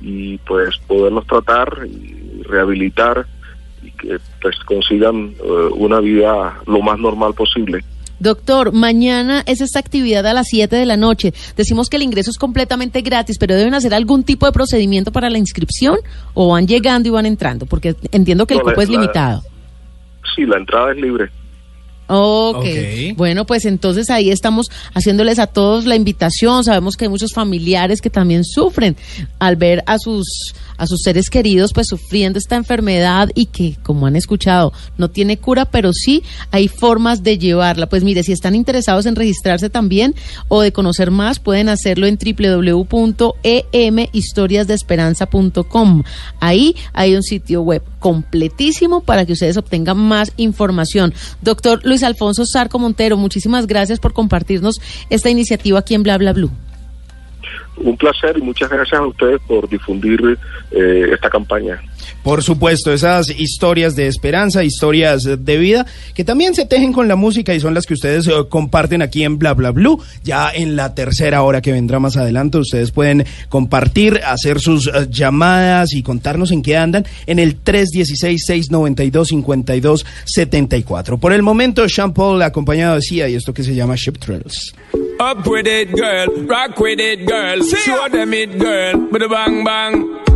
y pues poderlos tratar y rehabilitar y que pues consigan eh, una vida lo más normal posible. Doctor, mañana es esta actividad a las 7 de la noche. Decimos que el ingreso es completamente gratis, pero deben hacer algún tipo de procedimiento para la inscripción o van llegando y van entrando, porque entiendo que el No, la- cupo es la- limitado. Sí, la entrada es libre. Ok. Ok. Bueno, pues entonces ahí estamos haciéndoles a todos la invitación. Sabemos que hay muchos familiares que también sufren al ver a sus a sus seres queridos pues sufriendo esta enfermedad y que como han escuchado no tiene cura, pero sí hay formas de llevarla. Pues mire, si están interesados en registrarse también o de conocer más, pueden hacerlo en www.emhistoriasdeesperanza.com. Ahí hay un sitio web completísimo para que ustedes obtengan más información. Doctor Luis Alfonso Sarco Montero, muchísimas gracias por compartirnos esta iniciativa aquí en Bla Bla Blue. Un placer y muchas gracias a ustedes por difundir eh, esta campaña. Por supuesto, esas historias de esperanza, historias de vida, que también se tejen con la música y son las que ustedes eh, comparten aquí en Bla Bla Blue. Ya en la tercera hora que vendrá más adelante, ustedes pueden compartir, hacer sus eh, llamadas y contarnos en qué andan en el 316-692-5274. Por el momento, Sean Paul acompañado de Sia y esto que se llama Ship Trails. Up with it, girl. Rock with it, girl. Show them it, girl. With a bang bang.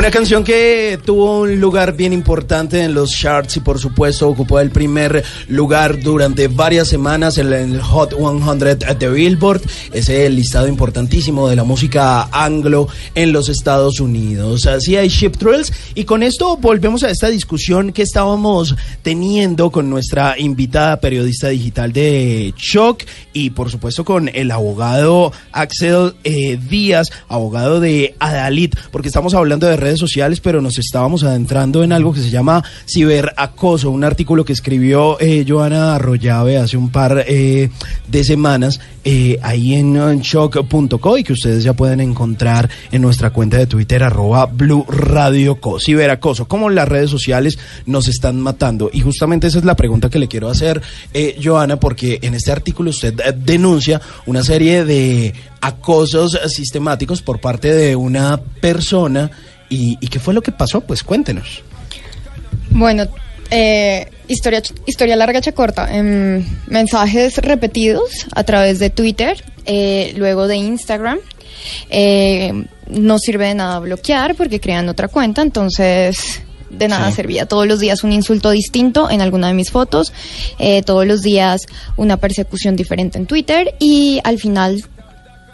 Una canción que tuvo un lugar bien importante en los charts y por supuesto ocupó el primer lugar durante varias semanas en el Hot 100 de Billboard, ese listado importantísimo de la música anglo en los Estados Unidos. Así hay Ship Thrills y con esto volvemos a esta discusión que estábamos teniendo con nuestra invitada periodista digital de Shock y por supuesto con el abogado Axel eh, Díaz, abogado de Adalid, porque estamos hablando de redes sociales, pero nos estábamos adentrando en algo que se llama ciberacoso, un artículo que escribió eh, Joana Arroyave hace un par eh, de semanas eh, ahí en, shock.co y que ustedes ya pueden encontrar en nuestra cuenta de Twitter arroba Blue Radio Co. Ciberacoso, cómo las redes sociales nos están matando. Y justamente esa es la pregunta que le quiero hacer, eh, Joana, porque en este artículo usted eh, denuncia una serie de acosos sistemáticos por parte de una persona. ¿Y, y qué fue lo que pasó? Pues cuéntenos. Bueno, eh, historia, historia larga, hecha corta. Em, mensajes repetidos a través de Twitter, eh, luego de Instagram. Eh, no sirve de nada bloquear porque crean otra cuenta, entonces de nada Sí. servía. Todos los días un insulto distinto en alguna de mis fotos, eh, todos los días una persecución diferente en Twitter y al final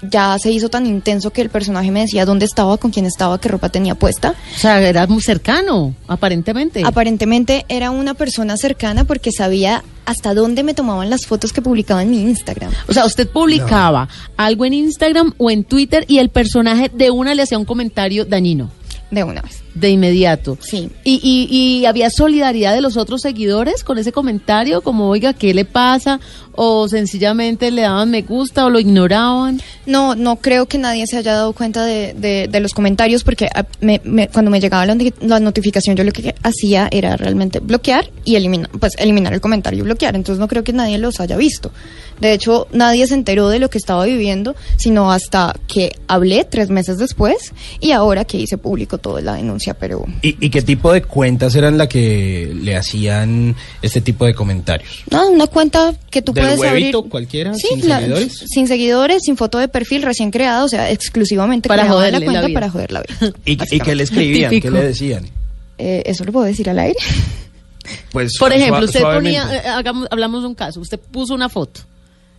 ya se hizo tan intenso que el personaje me decía dónde estaba, con quién estaba, qué ropa tenía puesta. O sea, era muy cercano, aparentemente. Aparentemente era una persona cercana porque sabía hasta dónde me tomaban las fotos que publicaba en mi Instagram. O sea, usted publicaba algo en Instagram o en Twitter y el personaje de una le hacía un comentario dañino. De una vez. De inmediato. Sí. ¿Y, y, y había solidaridad de los otros seguidores con ese comentario? Como, oiga, ¿qué le pasa? ¿O sencillamente le daban me gusta o lo ignoraban? No, no creo que nadie se haya dado cuenta de, de- de los comentarios porque ah, me- me- cuando me llegaba la, noti- la notificación yo lo que hacía era realmente bloquear y eliminar, pues eliminar el comentario y bloquear. Entonces no creo que nadie los haya visto. De hecho, nadie se enteró de lo que estaba viviendo, sino hasta que hablé tres meses después y ahora que hice público toda la denuncia, pero ¿Y, y qué tipo de cuentas eran las que le hacían este tipo de comentarios? nada, una cuenta que tú ¿Del puedes huevito abrir. cualquiera, Sí, sin la- seguidores? sin seguidores, sin foto de perfil, recién creada, o sea, exclusivamente Para creada la cuenta vida. para joder la vida. [LAUGHS] ¿Y, y qué le escribían? ¿Qué Típico. le decían? Eh, ¿Eso lo puedo decir al aire? Pues, Por ejemplo, usted ponía, eh, hagamos- hablamos de un caso, usted puso una foto.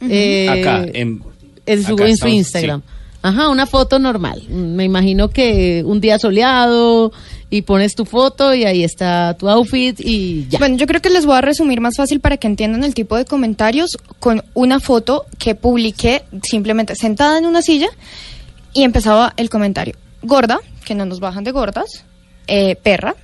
Eh, Acá, en, en su, acá en su estamos, Instagram. Ajá, una foto normal. Me imagino que un día soleado y pones tu foto y ahí está tu outfit y ya. Bueno, yo creo que les voy a resumir más fácil para que entiendan el tipo de comentarios con una foto que publiqué simplemente sentada en una silla y empezaba el comentario. Gorda, que no nos bajan de gordas, eh, perra.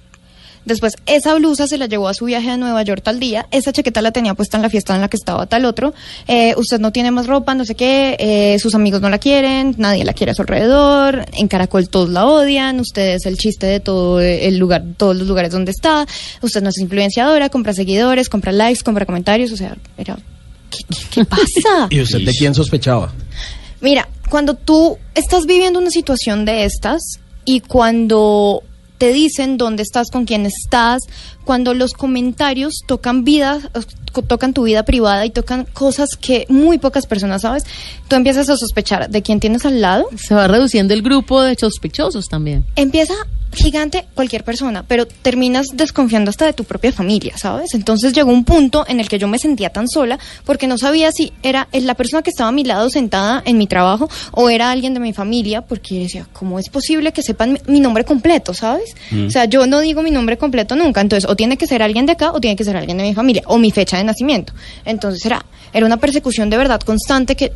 Después, esa blusa se la llevó a su viaje a Nueva York tal día. Esa chaqueta la tenía puesta en la fiesta en la que estaba tal otro. Eh, usted no tiene más ropa, no sé qué. eh, sus amigos no la quieren, nadie la quiere a su alrededor. En Caracol todos la odian. Usted es el chiste de todo el lugar, todos los lugares donde está. Usted no es influenciadora, compra seguidores, compra likes, compra comentarios. O sea, era. ¿Qué, qué- qué [LAUGHS] pasa? ¿Y usted de quién sospechaba? Mira, cuando tú estás viviendo una situación de estas y cuando te dicen dónde estás, con quién estás, cuando los comentarios tocan vida, eh, tocan tu vida privada y tocan cosas que muy pocas personas sabes, tú empiezas a sospechar de quién tienes al lado. Se va reduciendo el grupo de sospechosos también. Empieza gigante cualquier persona, pero terminas desconfiando hasta de tu propia familia, ¿sabes? Entonces llegó un punto en el que yo me sentía tan sola porque no sabía si era la persona que estaba a mi lado sentada en mi trabajo o era alguien de mi familia, porque decía, ¿cómo es posible que sepan mi nombre completo, ¿sabes? Mm. O sea, yo no digo mi nombre completo nunca, entonces o tiene que ser alguien de acá o tiene que ser alguien de mi familia o mi fecha de nacimiento. Entonces era, era una persecución de verdad constante que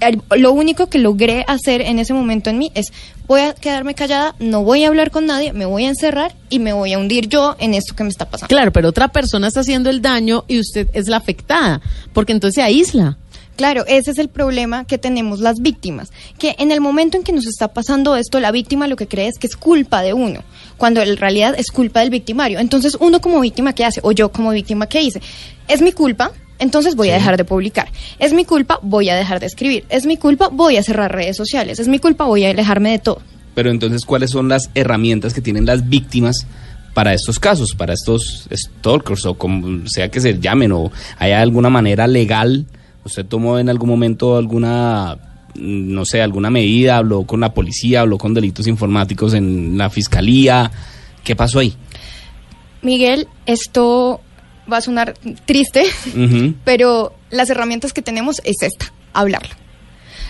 el- lo único que logré hacer en ese momento en mí es voy a quedarme callada, no voy a hablar con nadie, me voy a encerrar y me voy a hundir yo en esto que me está pasando. Claro, pero otra persona está haciendo el daño y usted es la afectada, porque entonces se aísla. Claro, ese es el problema que tenemos las víctimas, que en el momento en que nos está pasando esto, la víctima lo que cree es que es culpa de uno, cuando en realidad es culpa del victimario. Entonces uno como víctima, ¿qué hace? O yo como víctima, ¿qué hice? Es mi culpa, entonces voy a dejar de publicar. Es mi culpa, voy a dejar de escribir. Es mi culpa, voy a cerrar redes sociales. Es mi culpa, voy a alejarme de todo. Pero entonces, ¿cuáles son las herramientas que tienen las víctimas para estos casos, para estos stalkers o como sea que se llamen o hay alguna manera legal? ¿Usted tomó en algún momento alguna, mm, no sé, alguna medida, habló con la policía, habló con delitos informáticos en la fiscalía? ¿Qué pasó ahí? Miguel, esto va a sonar triste, [LAUGHS] pero las herramientas que tenemos es esta, hablarlo.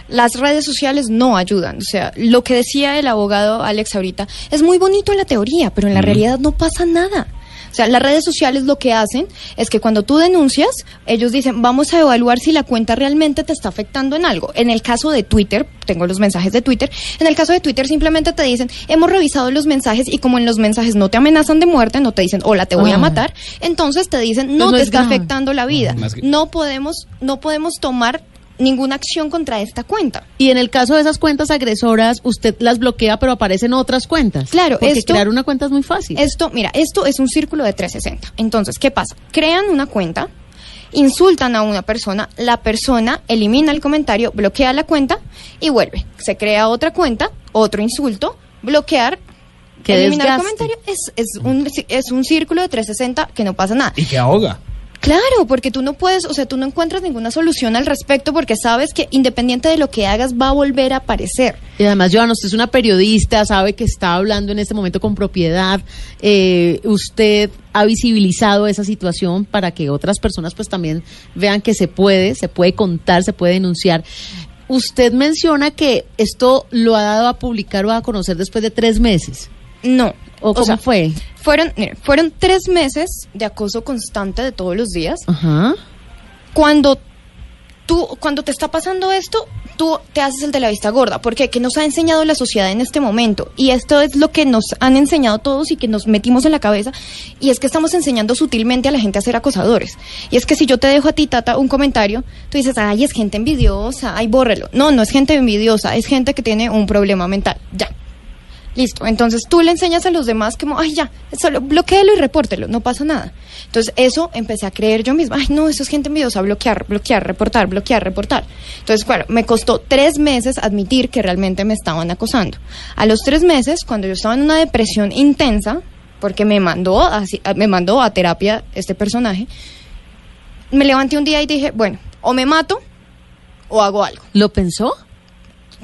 Las redes sociales no ayudan, o sea, lo que decía el abogado Alex ahorita es muy bonito en la teoría, pero en la realidad no pasa nada. O sea, las redes sociales lo que hacen es que cuando tú denuncias, ellos dicen, vamos a evaluar si la cuenta realmente te está afectando en algo. En el caso de Twitter, tengo los mensajes de Twitter, en el caso de Twitter simplemente te dicen, hemos revisado los mensajes y como en los mensajes no te amenazan de muerte, no te dicen, hola, te voy a matar, entonces te dicen, no no te es está grave. afectando la vida. No podemos, no podemos tomar ninguna acción contra esta cuenta. Y en el caso de esas cuentas agresoras, usted las bloquea, pero aparecen otras cuentas. Claro, porque esto- crear una cuenta es muy fácil. Esto, mira, esto es un círculo de 360. Entonces, ¿qué pasa? Crean una cuenta, insultan a una persona, la persona elimina el comentario, bloquea la cuenta y vuelve. Se crea otra cuenta, otro insulto, bloquear, Qué eliminar el comentario. Es, es, un, es un círculo de 360 que no pasa nada. Y que ahoga. Claro, porque tú no puedes, o sea, tú no encuentras ninguna solución al respecto porque sabes que independiente de lo que hagas va a volver a aparecer. Y además, Joana, usted es una periodista, sabe que está hablando en este momento con propiedad. Eh, usted ha visibilizado esa situación para que otras personas pues también vean que se puede, se puede contar, se puede denunciar. Usted menciona que esto lo ha dado a publicar o a conocer después de tres meses. No. ¿O cómo sea, fue? Fueron, fueron tres meses de acoso constante de todos los días. Ajá. Cuando tú, cuando te está pasando esto, tú te haces el de la vista gorda. porque ¿Qué nos ha enseñado la sociedad en este momento? Y esto es lo que nos han enseñado todos y que nos metimos en la cabeza. Y es que estamos enseñando sutilmente a la gente a ser acosadores. Y es que si yo te dejo a ti, Tata, un comentario, tú dices, ay, es gente envidiosa, ay, bórrelo. No, no es gente envidiosa, es gente que tiene un problema mental. Ya. Listo. Entonces tú le enseñas a los demás como, ay, ya, solo bloquéelo y repórtelo, no pasa nada. Entonces eso empecé a creer yo misma, ay, no, eso es gente envidiosa, bloquear, bloquear, reportar, bloquear, reportar. Entonces, claro, me costó tres meses admitir que realmente me estaban acosando. A los tres meses, cuando yo estaba en una depresión intensa, porque me mandó, así- me mandó a terapia este personaje, me levanté un día y dije, bueno, o me mato o hago algo. ¿Lo pensó?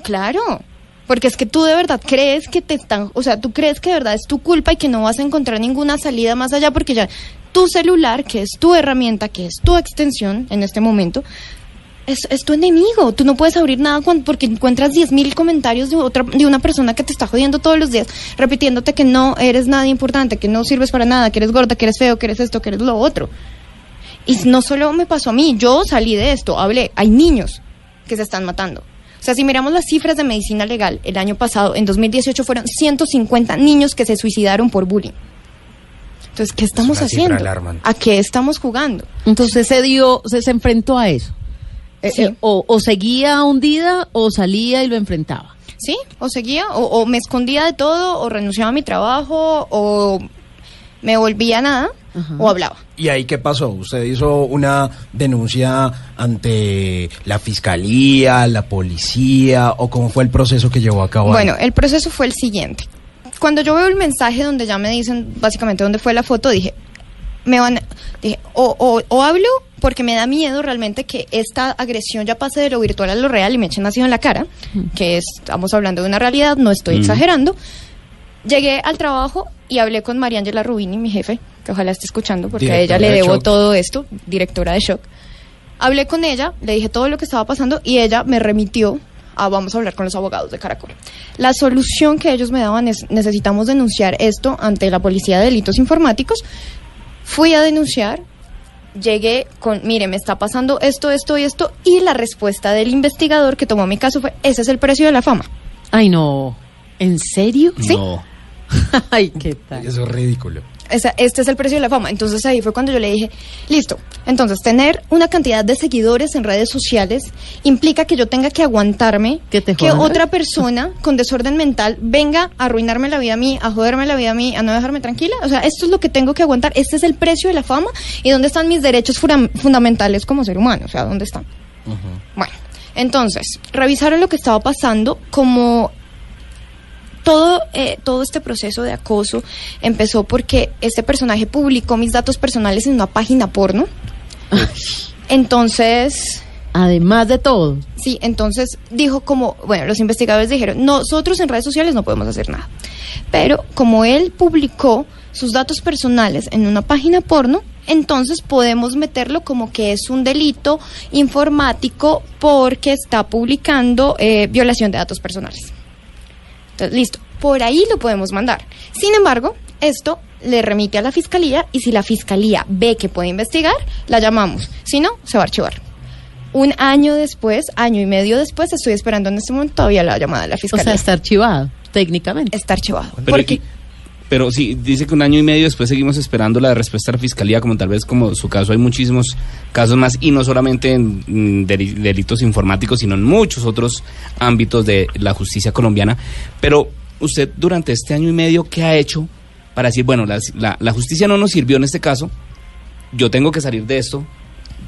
Claro, porque es que tú de verdad crees que te están, o sea, tú crees que de verdad es tu culpa y que no vas a encontrar ninguna salida más allá porque ya tu celular, que es tu herramienta, que es tu extensión en este momento, es, tu enemigo. Tú no puedes abrir nada porque encuentras 10.000 comentarios de, otra, de una persona que te está jodiendo todos los días, repitiéndote que no eres nada importante, que no sirves para nada, que eres gorda, que eres feo, que eres esto, que eres lo otro. Y no solo me pasó a mí, yo salí de esto, hablé, hay niños que se están matando. O sea, si miramos las cifras de medicina legal, el año pasado, en 2018, fueron 150 niños que se suicidaron por bullying. Entonces, ¿qué estamos haciendo? ¿A qué estamos jugando? Entonces se dio, se, se enfrentó a eso. Eh, Sí. eh, o, o seguía hundida o salía y lo enfrentaba. ¿Sí? O seguía, o, o me escondía de todo, o renunciaba a mi trabajo, o me volvía nada, o hablaba. ¿Y ahí qué pasó? ¿Usted hizo una denuncia ante la fiscalía, la policía o cómo fue el proceso que llevó a cabo? ahí? Bueno, el proceso fue el siguiente. Cuando yo veo el mensaje donde ya me dicen básicamente dónde fue la foto, dije, me van, dije, o, o, o hablo porque me da miedo realmente que esta agresión ya pase de lo virtual a lo real y me echen ácido en la cara, que es- estamos hablando de una realidad, no estoy Mm. exagerando. Llegué al trabajo y hablé con Mariangela Rubini, mi jefe, que ojalá esté escuchando porque a ella le de debo Shock. todo esto, directora de Shock. Hablé con ella, le dije todo lo que estaba pasando y ella me remitió a vamos a hablar con los abogados de Caracol. La solución que ellos me daban es necesitamos denunciar esto ante la Policía de Delitos Informáticos. Fui a denunciar, llegué con, mire, me está pasando esto, esto y esto y la respuesta del investigador que tomó mi caso fue, ese es el precio de la fama. Ay, no. ¿En serio? Sí. [LAUGHS] Ay, qué tal. Eso es ridículo. Este es el precio de la fama. Entonces ahí fue cuando yo le dije, listo, entonces tener una cantidad de seguidores en redes sociales implica que yo tenga que aguantarme que, otra persona [LAUGHS] con desorden mental venga a arruinarme la vida a mí, a joderme la vida a mí, a no dejarme tranquila. O sea, esto es lo que tengo que aguantar. Este es el precio de la fama y dónde están mis derechos fundamentales como ser humano. O sea, ¿dónde están? Bueno, entonces, revisaron lo que estaba pasando como todo, eh, todo este proceso de acoso empezó porque este personaje publicó mis datos personales en una página porno. Entonces... Además de todo. Sí, entonces dijo como, bueno, los investigadores dijeron, nosotros en redes sociales no podemos hacer nada. Pero como él publicó sus datos personales en una página porno, entonces podemos meterlo como que es un delito informático porque está publicando eh, violación de datos personales. Entonces, listo, por ahí lo podemos mandar. Sin embargo, esto le remite a la fiscalía y si la fiscalía ve que puede investigar, la llamamos. Si no, se va a archivar. Un año después, año y medio después, estoy esperando en este momento todavía la llamada de la O fiscalía. sea, está archivado, técnicamente. Está archivado. Pero, Porque pero sí, dice que un año y medio después seguimos esperando la respuesta de la fiscalía, como tal vez como su caso hay muchísimos casos más, y no solamente en mm, deli- delitos informáticos, sino en muchos otros ámbitos de la justicia colombiana. Pero usted durante este año y medio, ¿qué ha hecho para decir, bueno, la, la- justicia no nos sirvió en este caso, yo tengo que salir de esto,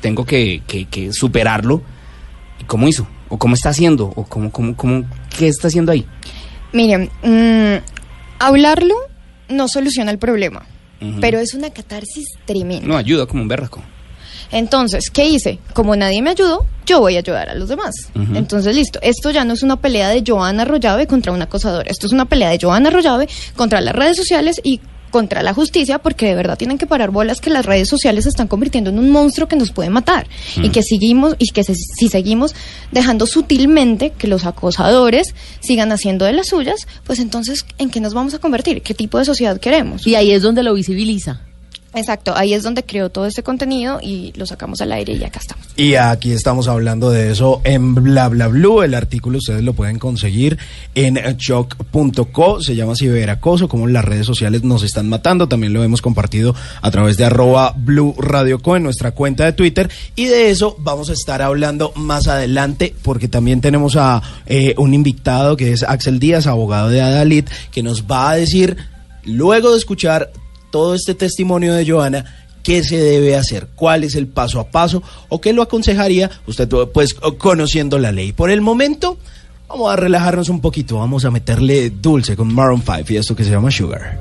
tengo que, que- que superarlo? ¿Y ¿Cómo hizo? ¿O cómo está haciendo? ¿O cómo, cómo, cómo, qué está haciendo ahí? Miren, mm, hablarlo no soluciona el problema, pero es una catarsis tremenda. No, ayuda como un berraco. Entonces, ¿qué hice? Como nadie me ayudó, yo voy a ayudar a los demás. Entonces, listo. Esto ya no es una pelea de Joana Arroyave contra una acosadora. Esto es una pelea de Joana Arroyave contra las redes sociales y contra la justicia, porque de verdad tienen que parar bolas que las redes sociales se están convirtiendo en un monstruo que nos puede matar. Y Mm. que seguimos, y que se- si seguimos dejando sutilmente que los acosadores sigan haciendo de las suyas, pues entonces, ¿en qué nos vamos a convertir? ¿Qué tipo de sociedad queremos? Y ahí es donde lo visibiliza. Exacto, ahí es donde creo todo este contenido y lo sacamos al aire y acá estamos. Y aquí estamos hablando de eso en Bla Bla Blue. El artículo ustedes lo pueden conseguir en choc.co. Se llama Ciberacoso, como las redes sociales nos están matando. También lo hemos compartido a través de arroba Blue Radio en nuestra cuenta de Twitter. Y de eso vamos a estar hablando más adelante, porque también tenemos a eh, un invitado que es Axel Díaz, abogado de Adalid, que nos va a decir, luego de escuchar todo este testimonio de Joana, qué se debe hacer, cuál es el paso a paso o qué lo aconsejaría usted pues conociendo la ley. Por el momento vamos a relajarnos un poquito, vamos a meterle dulce con Maroon 5 y esto que se llama Sugar.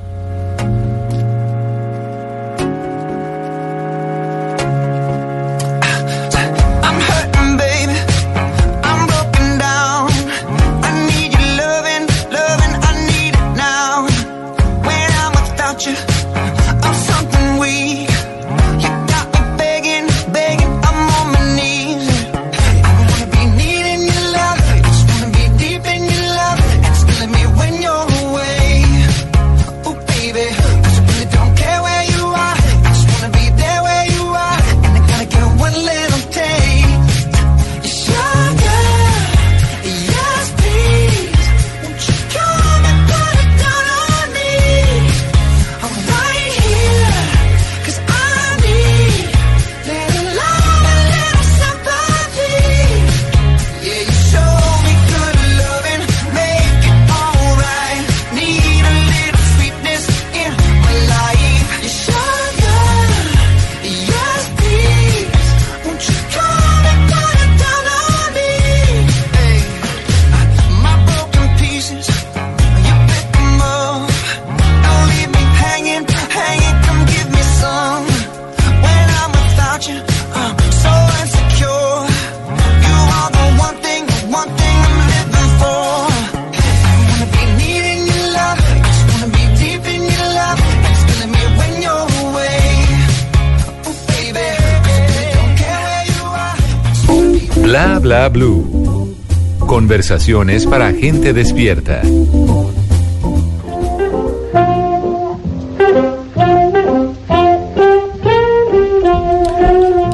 Blue. Conversaciones para gente despierta.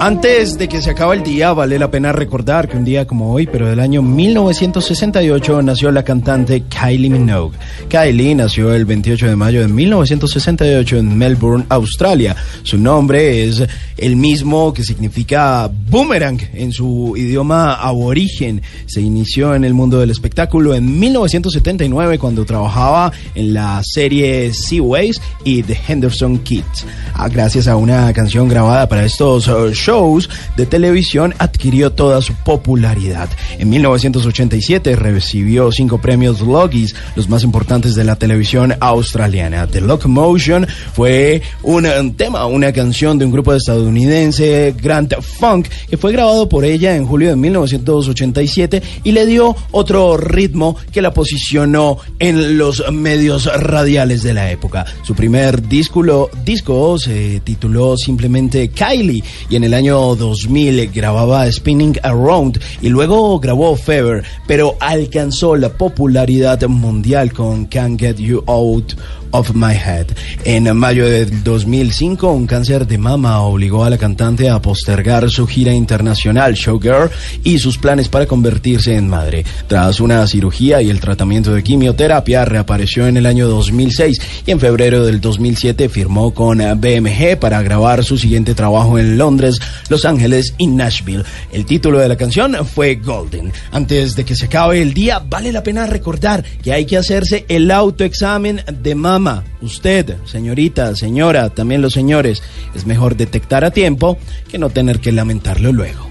Antes de que se acabe el día, vale la pena recordar que un día como hoy, pero del año 1968, nació la cantante Kylie Minogue. Kylie nació el 28 de mayo de 1968 en Melbourne, Australia. Su nombre es el mismo que significa boomerang en su idioma aborigen. Se inició en el mundo del espectáculo en 1979 cuando trabajaba en la serie Seaways y The Henderson Kids. Ah, gracias a una canción grabada para estos uh, shows de televisión adquirió toda su popularidad. En 1987 recibió cinco premios Logies, los más importantes de la televisión australiana. The Locomotion fue un, tema, una canción de un grupo estadounidense, Grand Funk, que fue grabado por ella en julio de 1987 y le dio otro ritmo que la posicionó en los medios radiales de la época. Su primer disco, disco se tituló simplemente Kylie y en el año 2000 grababa Spinning Around y luego grabó Fever, pero alcanzó la popularidad mundial con Can't Get You Out of My Head. En mayo de 2005, un cáncer de mama obligó a la cantante a postergar su gira internacional Showgirl y sus planes para convertirse en madre. Tras una cirugía y el tratamiento de quimioterapia, reapareció en el año 2006 y en febrero del 2007 firmó con BMG para grabar su siguiente trabajo en Londres, Los Ángeles y Nashville. El título de la canción fue Golden. Antes de que se acabe el día, vale la pena recordar que hay que hacerse el autoexamen de mama. Usted, señorita, señora, también los señores, es mejor detectar a tiempo que no tener que lamentarlo luego.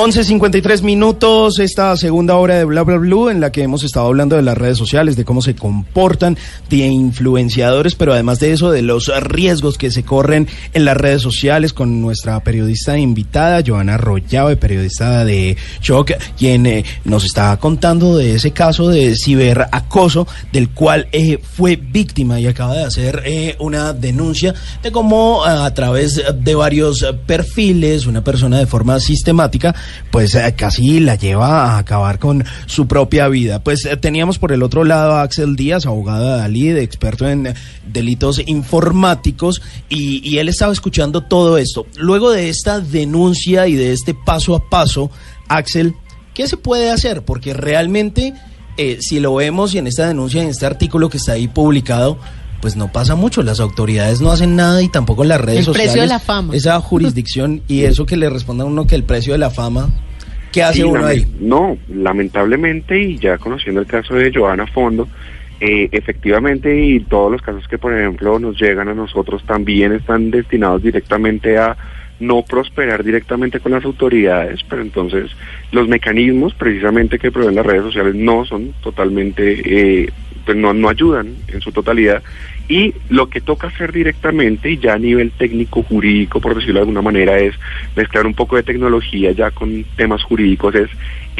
11.53 minutos, esta segunda hora de Bla Bla Blue en la que hemos estado hablando de las redes sociales, de cómo se comportan, de influenciadores, pero además de eso, de los riesgos que se corren en las redes sociales con nuestra periodista invitada, Joana Arroyave, periodista de Shock, quien eh, nos está contando de ese caso de ciberacoso del cual eh, fue víctima y acaba de hacer eh, una denuncia de cómo a través de varios perfiles, una persona de forma sistemática, pues eh, casi la lleva a acabar con su propia vida. Pues eh, teníamos por el otro lado a Axel Díaz, abogado de Dalí, experto en eh, delitos informáticos, y, y él estaba escuchando todo esto. Luego de esta denuncia y de este paso a paso, Axel, ¿qué se puede hacer? Porque realmente, eh, si lo vemos y en esta denuncia, en este artículo que está ahí publicado, pues no pasa mucho, las autoridades no hacen nada y tampoco las redes El sociales. precio de la fama. Esa [LAUGHS] jurisdicción y eso que le responda a uno que el precio de la fama, ¿qué hace Sí, uno ahí? No, lamentablemente, y ya conociendo el caso de Joana a fondo, eh, efectivamente, y todos los casos que, por ejemplo, nos llegan a nosotros también están destinados directamente a no prosperar directamente con las autoridades, pero entonces los mecanismos precisamente que proveen las redes sociales no son totalmente, eh, pues no, no ayudan en su totalidad. Y lo que toca hacer directamente, y ya a nivel técnico jurídico, por decirlo de alguna manera, es mezclar un poco de tecnología ya con temas jurídicos, es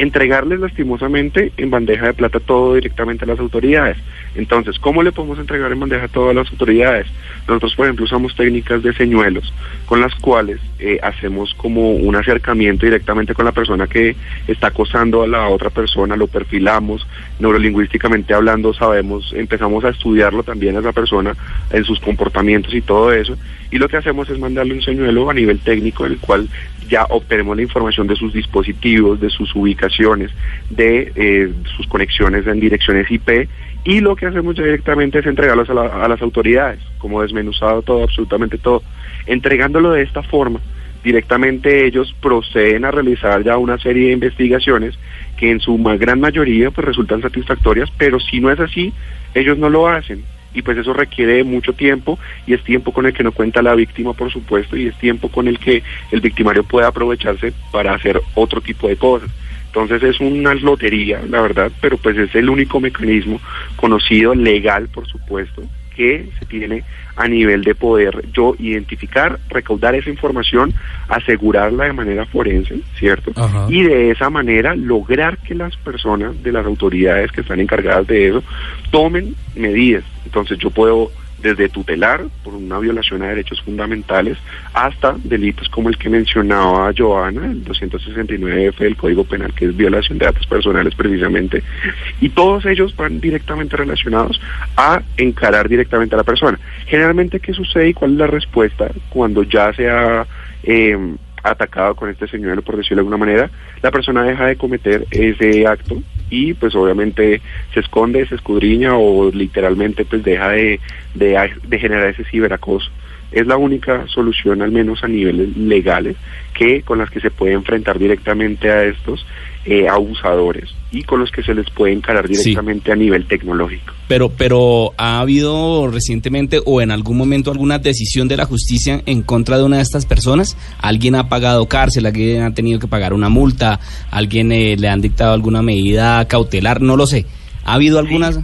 entregarles lastimosamente en bandeja de plata todo directamente a las autoridades. Entonces, ¿cómo le podemos entregar en bandeja todo a las autoridades? Nosotros, por ejemplo, usamos técnicas de señuelos con las cuales eh, hacemos como un acercamiento directamente con la persona que está acosando a la otra persona, lo perfilamos, neurolingüísticamente hablando, sabemos, empezamos a estudiarlo también a esa persona en sus comportamientos y todo eso, y lo que hacemos es mandarle un señuelo a nivel técnico, el cual ya obtenemos la información de sus dispositivos, de sus ubicaciones, de eh, sus conexiones en direcciones IP, y lo que hacemos ya directamente es entregarlos a, la- a las autoridades, como desmenuzado todo, absolutamente todo. Entregándolo de esta forma, directamente ellos proceden a realizar ya una serie de investigaciones que en su gran mayoría pues resultan satisfactorias, pero si no es así, ellos no lo hacen. Y pues eso requiere mucho tiempo y es tiempo con el que no cuenta la víctima, por supuesto, y es tiempo con el que el victimario puede aprovecharse para hacer otro tipo de cosas. Entonces es una lotería, la verdad, pero pues es el único mecanismo conocido, legal, por supuesto, que se tiene a nivel de poder yo identificar, recaudar esa información, asegurarla de manera forense, ¿cierto? Ajá. Y de esa manera lograr que las personas de las autoridades que están encargadas de eso tomen medidas. Entonces yo puedo desde tutelar por una violación a derechos fundamentales hasta delitos como el que mencionaba Joana, el 269F del Código Penal, que es violación de datos personales precisamente, y todos ellos van directamente relacionados a encarar directamente a la persona. Generalmente, ¿qué sucede y cuál es la respuesta cuando ya se ha eh, atacado con este señuelo, por decirlo de alguna manera? La persona deja de cometer ese acto y pues obviamente se esconde, se escudriña o literalmente pues deja de, de, de generar ese ciberacoso. Es la única solución, al menos a niveles legales, que con las que se puede enfrentar directamente a estos eh, abusadores y con los que se les puede encarar Sí. directamente a nivel tecnológico. Pero, pero ha habido recientemente o en algún momento alguna decisión de la justicia en contra de una de estas personas. Alguien ha pagado cárcel, alguien ha tenido que pagar una multa, alguien eh, le han dictado alguna medida cautelar, no lo sé. ¿Ha habido algunas?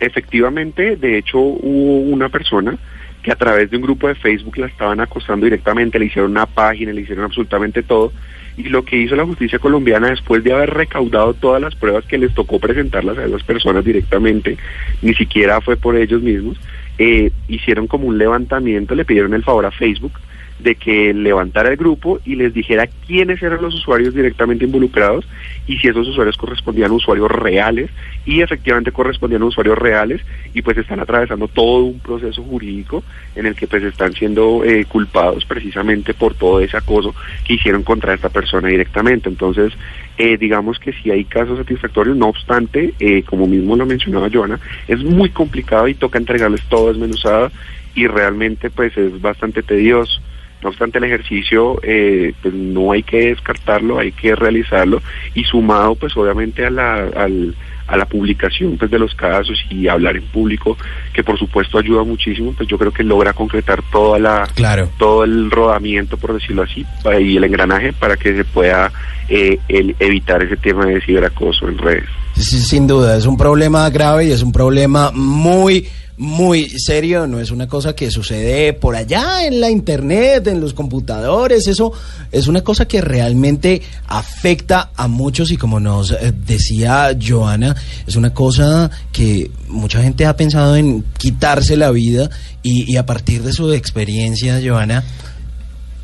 Efectivamente, de hecho hubo una persona que a través de un grupo de Facebook la estaban acosando directamente, le hicieron una página, le hicieron absolutamente todo. Y lo que hizo la justicia colombiana después de haber recaudado todas las pruebas que les tocó presentarlas a esas personas directamente, ni siquiera fue por ellos mismos, eh, hicieron como un levantamiento, le pidieron el favor a Facebook de que levantara el grupo y les dijera quiénes eran los usuarios directamente involucrados y si esos usuarios correspondían a usuarios reales y efectivamente correspondían a usuarios reales y pues están atravesando todo un proceso jurídico en el que pues están siendo eh, culpados precisamente por todo ese acoso que hicieron contra esta persona directamente. Entonces, eh, digamos que si hay casos satisfactorios, no obstante, eh, como mismo lo mencionaba Joana, es muy complicado y toca entregarles todo desmenuzado y realmente pues es bastante tedioso. No obstante, el ejercicio eh, pues no hay que descartarlo, hay que realizarlo y sumado pues obviamente a la, al- a la publicación pues de los casos y hablar en público, que por supuesto ayuda muchísimo, pues yo creo que logra concretar toda la Claro. todo el rodamiento, por decirlo así, y el engranaje para que se pueda eh, el- evitar ese tema de ciberacoso en redes. Sí, sin duda, es un problema grave y es un problema muy, muy serio. No es una cosa que sucede por allá en la internet, en los computadores. Eso es una cosa que realmente afecta a muchos y como nos eh, decía Joana, es una cosa que mucha gente ha pensado en quitarse la vida y, a partir de su experiencia, Joana,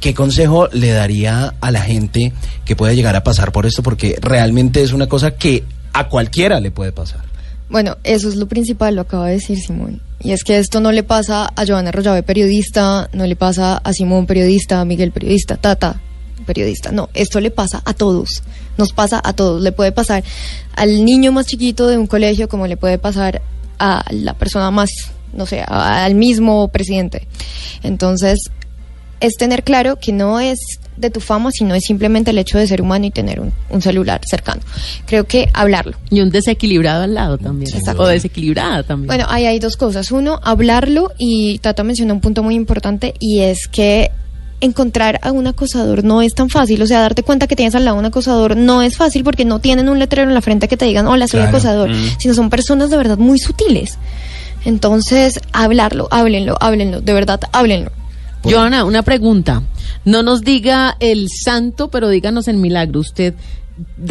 ¿Qué consejo le daría a la gente que puede llegar a pasar por esto? Porque realmente es una cosa que a cualquiera le puede pasar. Bueno, eso es lo principal, lo acaba de decir Simón. Y es que esto no le pasa a Joana Rollave, periodista, no le pasa a Simón, periodista, a Miguel, periodista, Tata, periodista. No, esto le pasa a todos. Nos pasa a todos. Le puede pasar al niño más chiquito de un colegio, como le puede pasar a la persona más, no sé, al mismo presidente. Entonces, es tener claro que no es de tu fama, sino es simplemente el hecho de ser humano y tener un, un celular cercano. Creo que hablarlo. Y un desequilibrado al lado también. O desequilibrada también. Bueno, ahí hay dos cosas. Uno, hablarlo y Tata mencionó un punto muy importante y es que encontrar a un acosador no es tan fácil. O sea, darte cuenta que tienes al lado un acosador no es fácil porque no tienen un letrero en la frente que te digan, hola, soy Claro. acosador, Mm. sino son personas de verdad muy sutiles. Entonces, hablarlo, háblenlo, háblenlo, de verdad, háblenlo. Joana, una pregunta. No nos diga el santo, pero díganos el milagro. Usted,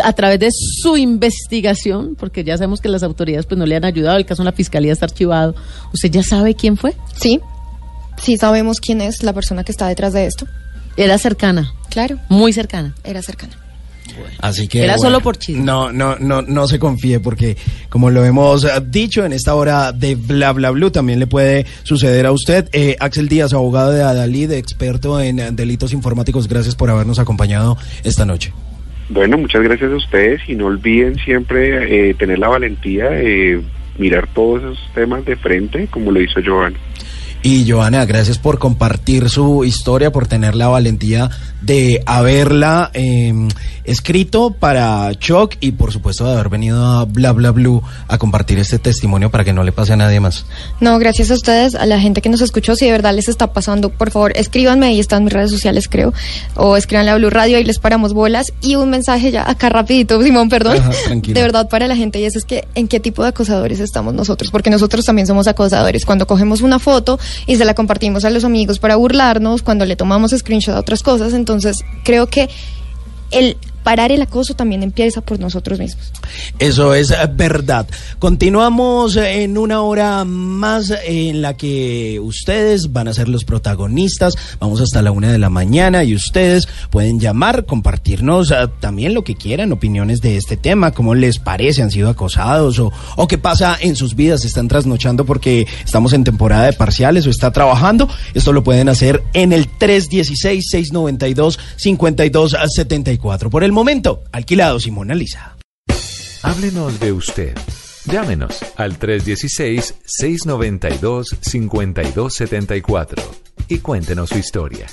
a través de su investigación, porque ya sabemos que las autoridades pues no le han ayudado, el caso en la fiscalía está archivado, ¿usted ya sabe quién fue? Sí, sí sabemos quién es la persona que está detrás de esto. Era cercana. Claro. Muy cercana. Era cercana. Así que Era bueno, solo por chisme. No, no, no, no se confíe porque como lo hemos eh, dicho en esta hora de bla bla blue también le puede suceder a usted. Eh, Axel Díaz, abogado de Adalid, experto en eh, delitos informáticos, gracias por habernos acompañado esta noche. Bueno, muchas gracias a ustedes y no olviden siempre eh, tener la valentía de mirar todos esos temas de frente como lo hizo Joan. Y Joana, gracias por compartir su historia, por tener la valentía de haberla eh, escrito para Choc y por supuesto de haber venido a Bla Bla Blue a compartir este testimonio para que no le pase a nadie más. No, gracias a ustedes, a la gente que nos escuchó. Si de verdad les está pasando, por favor, escríbanme, ahí están mis redes sociales, creo. O escríbanle a Blue Radio, ahí les paramos bolas. Y un mensaje ya acá rapidito, Simón, perdón. Ajá, de verdad para la gente, y eso es que en qué tipo de acosadores estamos nosotros, porque nosotros también somos acosadores. Cuando cogemos una foto y se la compartimos a los amigos para burlarnos, cuando le tomamos screenshot a otras cosas, entonces creo que el parar el acoso también empieza por nosotros mismos. Eso es verdad. Continuamos en una hora más en la que ustedes van a ser los protagonistas. Vamos hasta la una de la mañana y ustedes pueden llamar, compartirnos eh, también lo que quieran, opiniones de este tema, cómo les parece, han sido acosados o, o qué pasa en sus vidas, están trasnochando porque estamos en temporada de parciales o está trabajando. Esto lo pueden hacer en el 316-692-5274. Por el momento, alquilado Simona Lisa. Háblenos de usted. Llámenos al 316-692-5274 y cuéntenos su historia.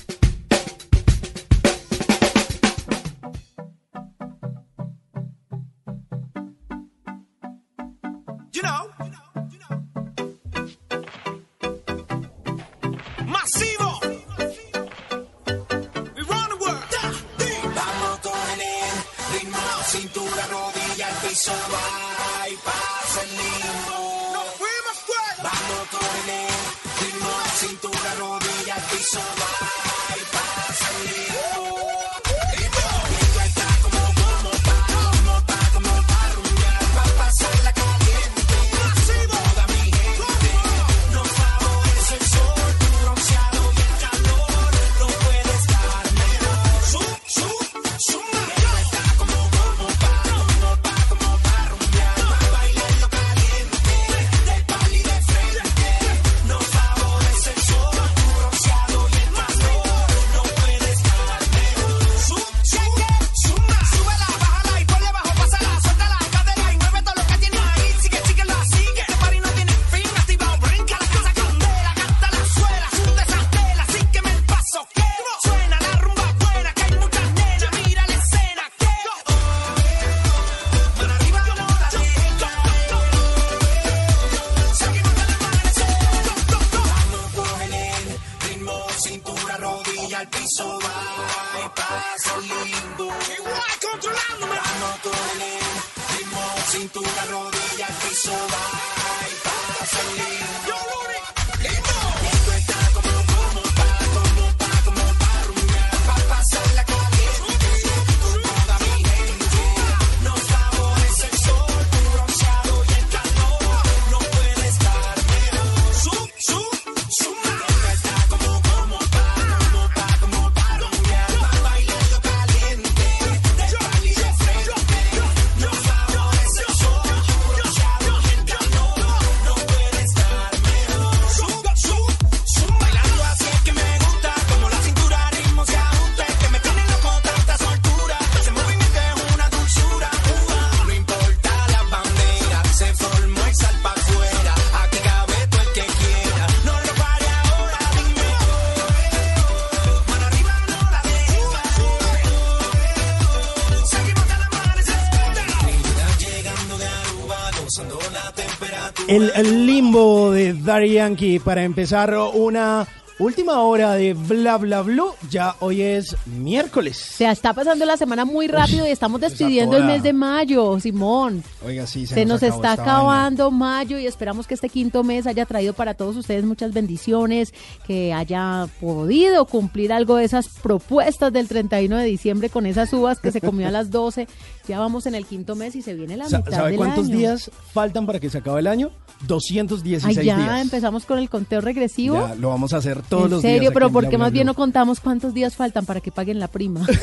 El, el limbo de Daddy Yankee para empezar una última hora de Bla Bla Blue. Ya hoy es miércoles. Se está pasando la semana muy rápido y estamos despidiendo el mes de mayo, Simón. Oiga, sí, se, Se nos está vaina. acabando mayo y esperamos que este quinto mes haya traído para todos ustedes muchas bendiciones, que haya podido cumplir algo de esas propuestas del 31 de diciembre con esas uvas que se comió a las [LAUGHS] 12. Ya vamos en el quinto mes y se viene la mitad ¿Sabe del cuántos año. días faltan para que se acabe el año? 216 Ay, ya días. empezamos con el conteo regresivo. Ya, lo vamos a hacer todos en los días. serio, pero en ¿por Bla qué Bla más bien no contamos cuántos días faltan para que paguen la prima? [LAUGHS]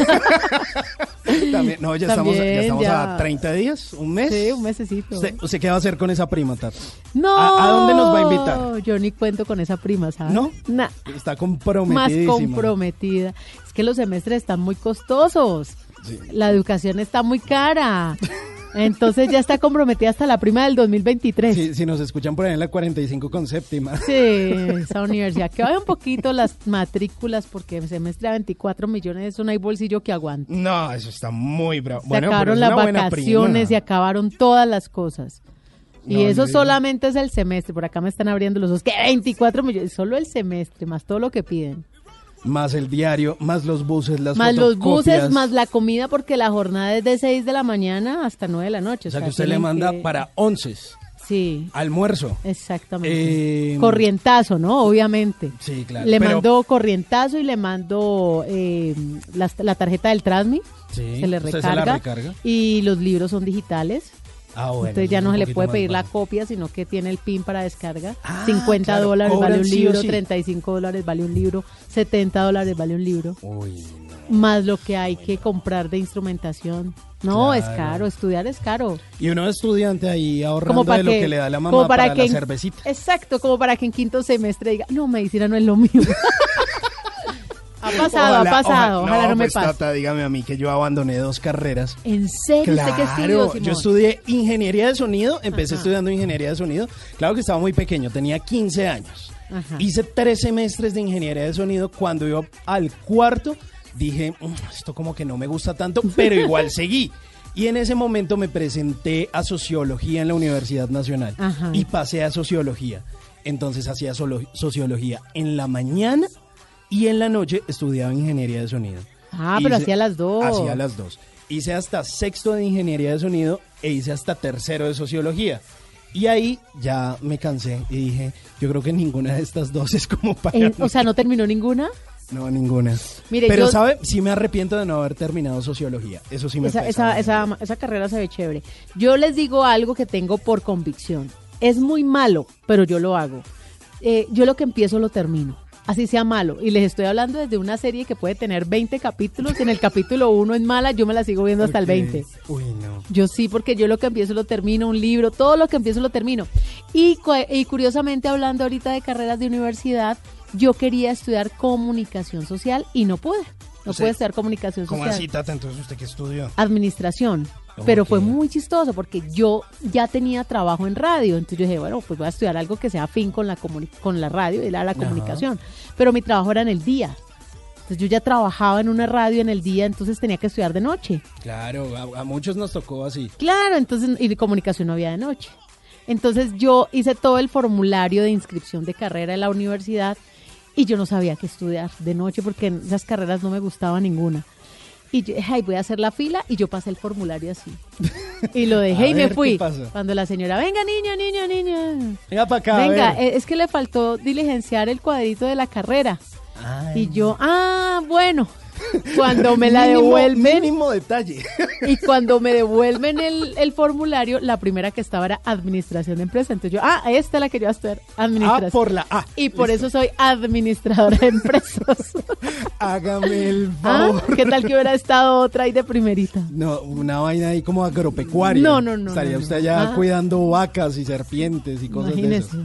También, no, ya estamos, ya estamos ya. a 30 días, un mes. Sí, un mesecito. ¿Usted, usted qué va a hacer con esa prima, Tata? No. ¿A, a dónde nos va a invitar? Yo ni cuento con esa prima, ¿sabes? ¿No? Nah. Está Más comprometidísima. comprometida. Es que los semestres están muy costosos. La educación está muy cara. Entonces ya está comprometida hasta la prima del 2023. Sí, si nos escuchan por ahí en la 45 con séptima. Sí, esa universidad. Que vaya un poquito las matrículas porque el semestre a 24 millones eso no hay bolsillo que aguante. No, eso está muy bravo. Se Bueno, acabaron las vacaciones y acabaron todas las cosas. Y No, eso no, solamente es el semestre. Por acá me están abriendo los ojos. ¿Qué? 24 millones. Solo el semestre, más todo lo que piden. Más el diario, más los buses, las más los buses, más la comida, porque la jornada es de 6 de la mañana hasta 9 de la noche. O sea que usted le manda que- para onces, Sí, almuerzo. exactamente. Eh, corrientazo, ¿no? Obviamente. Sí, claro. Le pero- mando corrientazo y le mando eh, la, la tarjeta del Transmi. Sí, se le usted se la recarga. recarga. Y los libros son digitales. Ah, bueno, Entonces ya no se le puede pedir la copia, sino que tiene el PIN para descarga. 50 claro, dólares cobran vale un sí libro, sí. 35 dólares vale un libro, 70 dólares vale un libro. Uy, Más lo que hay que comprar de instrumentación. No, es caro, estudiar es caro. Y uno estudiante ahí ahorrando de lo que, que le da la mamá como para, para, que la en- cervecita. Exacto, como para que en quinto semestre diga, no, medicina no es lo [LAUGHS] mío. Ha pasado, Ojalá- ha pasado, ojalá- ojalá no, me pues, pase. Tata, dígame a mí que yo abandoné dos carreras. ¿En serio? ¿Usted qué estudió, Claro, Simón? yo estudié ingeniería de sonido, empecé Ajá. estudiando ingeniería de sonido. Claro que estaba muy pequeño, tenía 15 años. Ajá. Hice tres semestres de ingeniería de sonido. Cuando iba al cuarto, dije, "Mm, esto como que no me gusta tanto, pero [LAUGHS] igual seguí. Y en ese momento me presenté a sociología en la Universidad Nacional Ajá. y pasé a sociología. Entonces hacía sociología en la mañana y en la noche estudiaba ingeniería de sonido. Ah, pero Hice- hacía las dos. Hacía las dos. Hice hasta sexto de ingeniería de sonido e hice hasta tercero de sociología. Y ahí ya me cansé y dije, yo creo que ninguna de estas dos es como para mí. o sea, ¿no terminó ninguna? No, ninguna. Mire, Pero, yo- ¿sabe? Sí me arrepiento de no haber terminado sociología. Eso sí me esa, esa, esa carrera se ve chévere. Yo les digo algo que tengo por convicción. Es muy malo, pero yo lo hago. Eh, yo lo que empiezo lo termino. Así sea malo. Y les estoy hablando desde una serie que puede tener 20 capítulos. En el capítulo 1 es mala, yo me la sigo viendo hasta el Ok. 20. Uy, no. Yo sí, porque yo lo que empiezo lo termino, un libro, todo lo que empiezo lo termino. Y, y curiosamente, hablando ahorita de carreras de universidad, yo quería estudiar comunicación social y no pude. No O sea, pude estudiar comunicación ¿Cómo social así, Tata? Entonces, ¿usted qué estudió? administración. Pero fue muy chistoso porque yo ya tenía trabajo en radio. Entonces yo dije, bueno, pues voy a estudiar algo que sea afín con la, con la radio y la, Ajá. comunicación. Pero mi trabajo era en el día. Entonces yo ya trabajaba en una radio en el día, entonces tenía que estudiar de noche. Claro, a, a muchos nos tocó así. Claro, entonces, y de comunicación no había de noche. Entonces yo hice todo el formulario de inscripción de carrera en la universidad y yo no sabía qué estudiar de noche porque en esas carreras no me gustaba ninguna. Y yo ay, voy a hacer la fila y yo pasé el formulario así. Y lo [LAUGHS] dejé A y me ver, ¿qué fui. Cuando la señora, venga niña, niña, niña. Venga para acá. Venga, eh, es que le faltó diligenciar el cuadrito de la carrera. Y yo, ah, bueno. Cuando me la Mínimo- devuelven. Mínimo detalle. Y cuando me devuelven el, el formulario, la primera que estaba era administración de empresa. Entonces yo, ah, esta es la que yo estudiar, administración. Ah, por la A. Y por eso soy administradora de empresas. [LAUGHS] Hágame el Ah, favor. ¿Qué tal que hubiera estado otra ahí de primerita? No, una vaina ahí como agropecuaria. No, no, no, Estaría no, no. usted allá Ah. cuidando vacas y serpientes y cosas de Imagínese.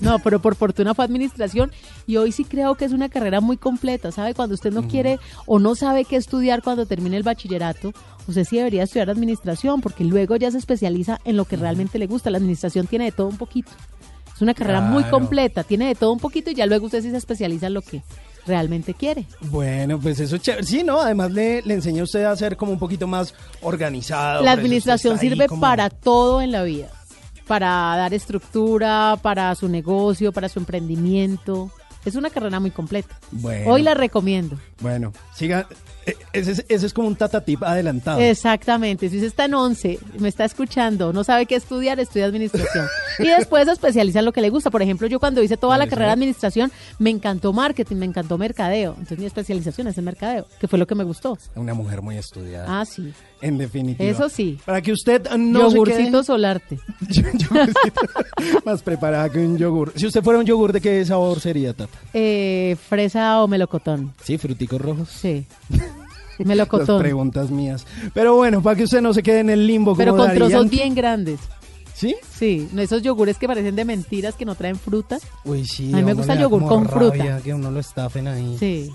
No, pero por fortuna fue administración y hoy sí creo que es una carrera muy completa, ¿sabe? Cuando usted no quiere o no sabe qué estudiar cuando termine el bachillerato, usted sí debería estudiar administración porque luego ya se especializa en lo que realmente le gusta. La administración tiene de todo un poquito. Es una carrera muy completa, tiene de todo un poquito y ya luego usted sí se especializa en lo que realmente quiere. Bueno, pues eso es chévere. Sí, ¿no? Además le, le enseña a usted a ser como un poquito más organizado. La administración ahí sirve como- para todo en la vida, para dar estructura, para su negocio, para su emprendimiento. Es una carrera muy completa. Bueno. Hoy la recomiendo. Bueno, siga. eh, Ese es, ese es como un tatatip adelantado. Exactamente, si usted está en 11, me está escuchando, no sabe qué estudiar, estudia administración. y después se especializa en lo que le gusta. Por ejemplo, yo cuando hice toda la carrera de administración, me encantó marketing, me encantó mercadeo. Entonces mi especialización es en mercadeo, que fue lo que me gustó. Una mujer muy estudiada. Ah, sí. En definitiva. Eso sí. Para que usted no se Yogurcito quede solarte. [LAUGHS] [LAUGHS] más preparada que un yogur. Si usted fuera un yogur, ¿de qué sabor sería, Tata? Eh, fresa o melocotón. Sí, fruticos rojos. Sí. [LAUGHS] Las Melocotón. preguntas mías. Pero bueno, para que usted no se quede en el limbo Pero como con Daddy trozos bien grandes. ¿Sí? Sí, no esos yogures que parecen de mentiras, que no traen fruta. Uy, sí. A mí me gusta el yogur con fruta. rabia Que uno lo estafen ahí. Sí.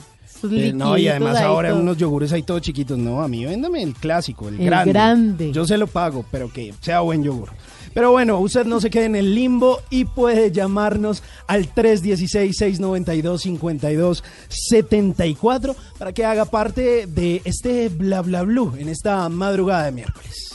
Sus Eh, no, y además ahora todo. unos yogures ahí todos chiquitos. No, a mí véndame el clásico, el, El grande. grande. Yo se lo pago, pero que sea buen yogur. Pero bueno, usted no se quede en el limbo y puede llamarnos al 316-692-5274 para que haga parte de este bla bla blue en esta madrugada de miércoles.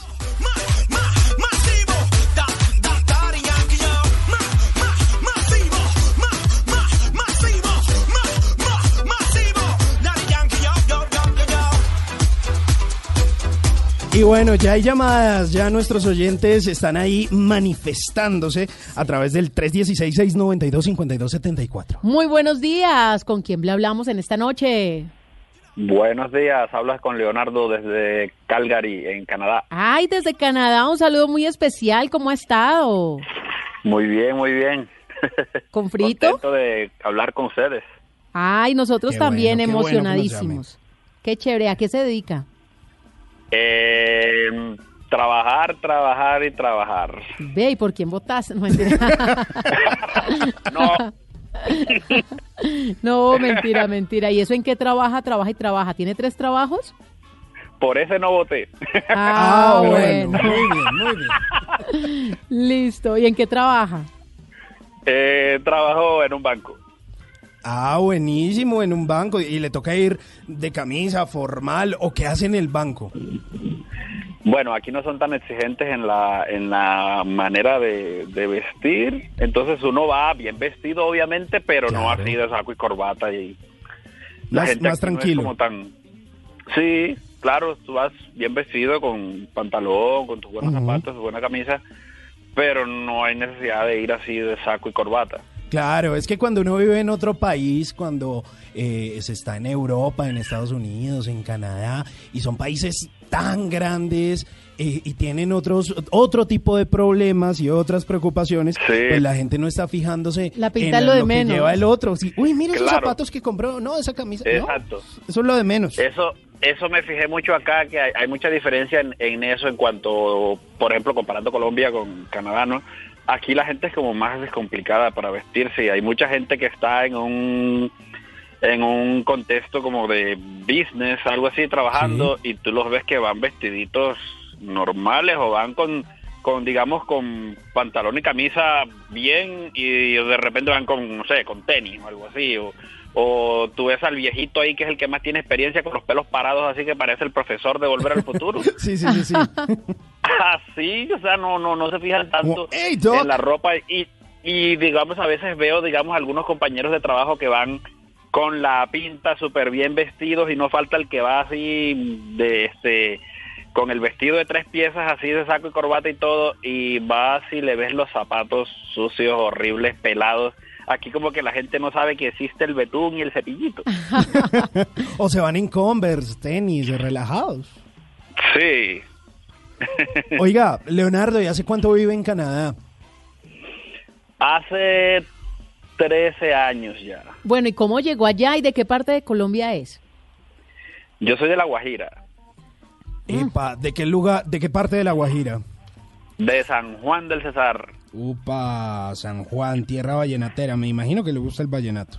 Y bueno, ya hay llamadas, ya nuestros oyentes están ahí manifestándose a través del 316-692-5274. Muy buenos días. ¿Con quién le hablamos en esta noche? Buenos días, hablas con Leonardo desde Calgary, en Canadá. Ay, desde Canadá, un saludo muy especial. ¿Cómo ha estado? Muy bien, muy bien. [LAUGHS] ¿Con frito? Contento de hablar con ustedes. Ay, nosotros Qué también bueno, qué bueno que nos emocionadísimos. Qué chévere. ¿A qué se dedica? Eh, trabajar, trabajar y trabajar. Ve, ¿y por quién votas? No, mentira. [LAUGHS] No. [LAUGHS] no, mentira, mentira. ¿Y eso en qué trabaja? Trabaja y trabaja. ¿Tiene tres trabajos? Por ese no voté. Ah, [LAUGHS] bueno. Muy bien, muy bien. Listo. ¿Y en qué trabaja? Eh, trabajo en un banco. Ah, buenísimo, en un banco. ¿Y le toca ir de camisa, formal o qué hace en el banco? Bueno, aquí no son tan exigentes en la, en la manera de, de vestir. Entonces uno va bien vestido, obviamente, pero no así de saco y corbata. y La Más- gente más aquí no es tranquilo. como tan... Sí, claro, tú vas bien vestido con pantalón, con tus buenos Ujú. zapatos, tu buena camisa, pero no hay necesidad de ir así de saco y corbata. Claro, es que cuando uno vive en otro país, cuando eh, se está en Europa, en Estados Unidos, en Canadá, y son países tan grandes eh, y tienen otros otro tipo de problemas y otras preocupaciones, pues la gente no está fijándose La pinta en es lo de que menos. lleva el otro. Sí, Uy, mira esos zapatos que compró, no, esa camisa. no, Exacto. eso es lo de menos. Eso, eso me fijé mucho acá, que hay, hay mucha diferencia en, en eso en cuanto, por ejemplo, comparando Colombia con Canadá, ¿no? Aquí la gente es como más descomplicada para vestirse y hay mucha gente que está en un en un contexto como de business, algo así, trabajando y tú los ves que van vestiditos normales o van con, con digamos, con pantalón y camisa bien y de repente van con, no sé, con tenis o algo así o, o tú ves al viejito ahí que es el que más tiene experiencia con los pelos parados así que parece el profesor de Volver al Futuro. [LAUGHS] Sí, sí, sí, sí. [LAUGHS] Así, o sea, no, no, no se fijan tanto en la ropa y, y digamos a veces veo, digamos, algunos compañeros de trabajo que van con la pinta súper bien vestidos y no falta el que va así de este con el vestido de tres piezas así de saco y corbata y todo y vas y le ves los zapatos sucios, horribles, pelados. Aquí como que la gente no sabe que existe el betún y el cepillito. [LAUGHS] o se van en Converse, tenis, relajados. Sí. [LAUGHS] Oiga, Leonardo, ¿y hace cuánto vive en Canadá? Hace 13 años ya. Bueno, ¿y cómo llegó allá y de qué parte de Colombia es? Yo soy de La Guajira, Epa, ¿de qué lugar, de qué parte de La Guajira? de San Juan del Cesar. Upa, San Juan, tierra vallenatera. Me imagino que le gusta el vallenato.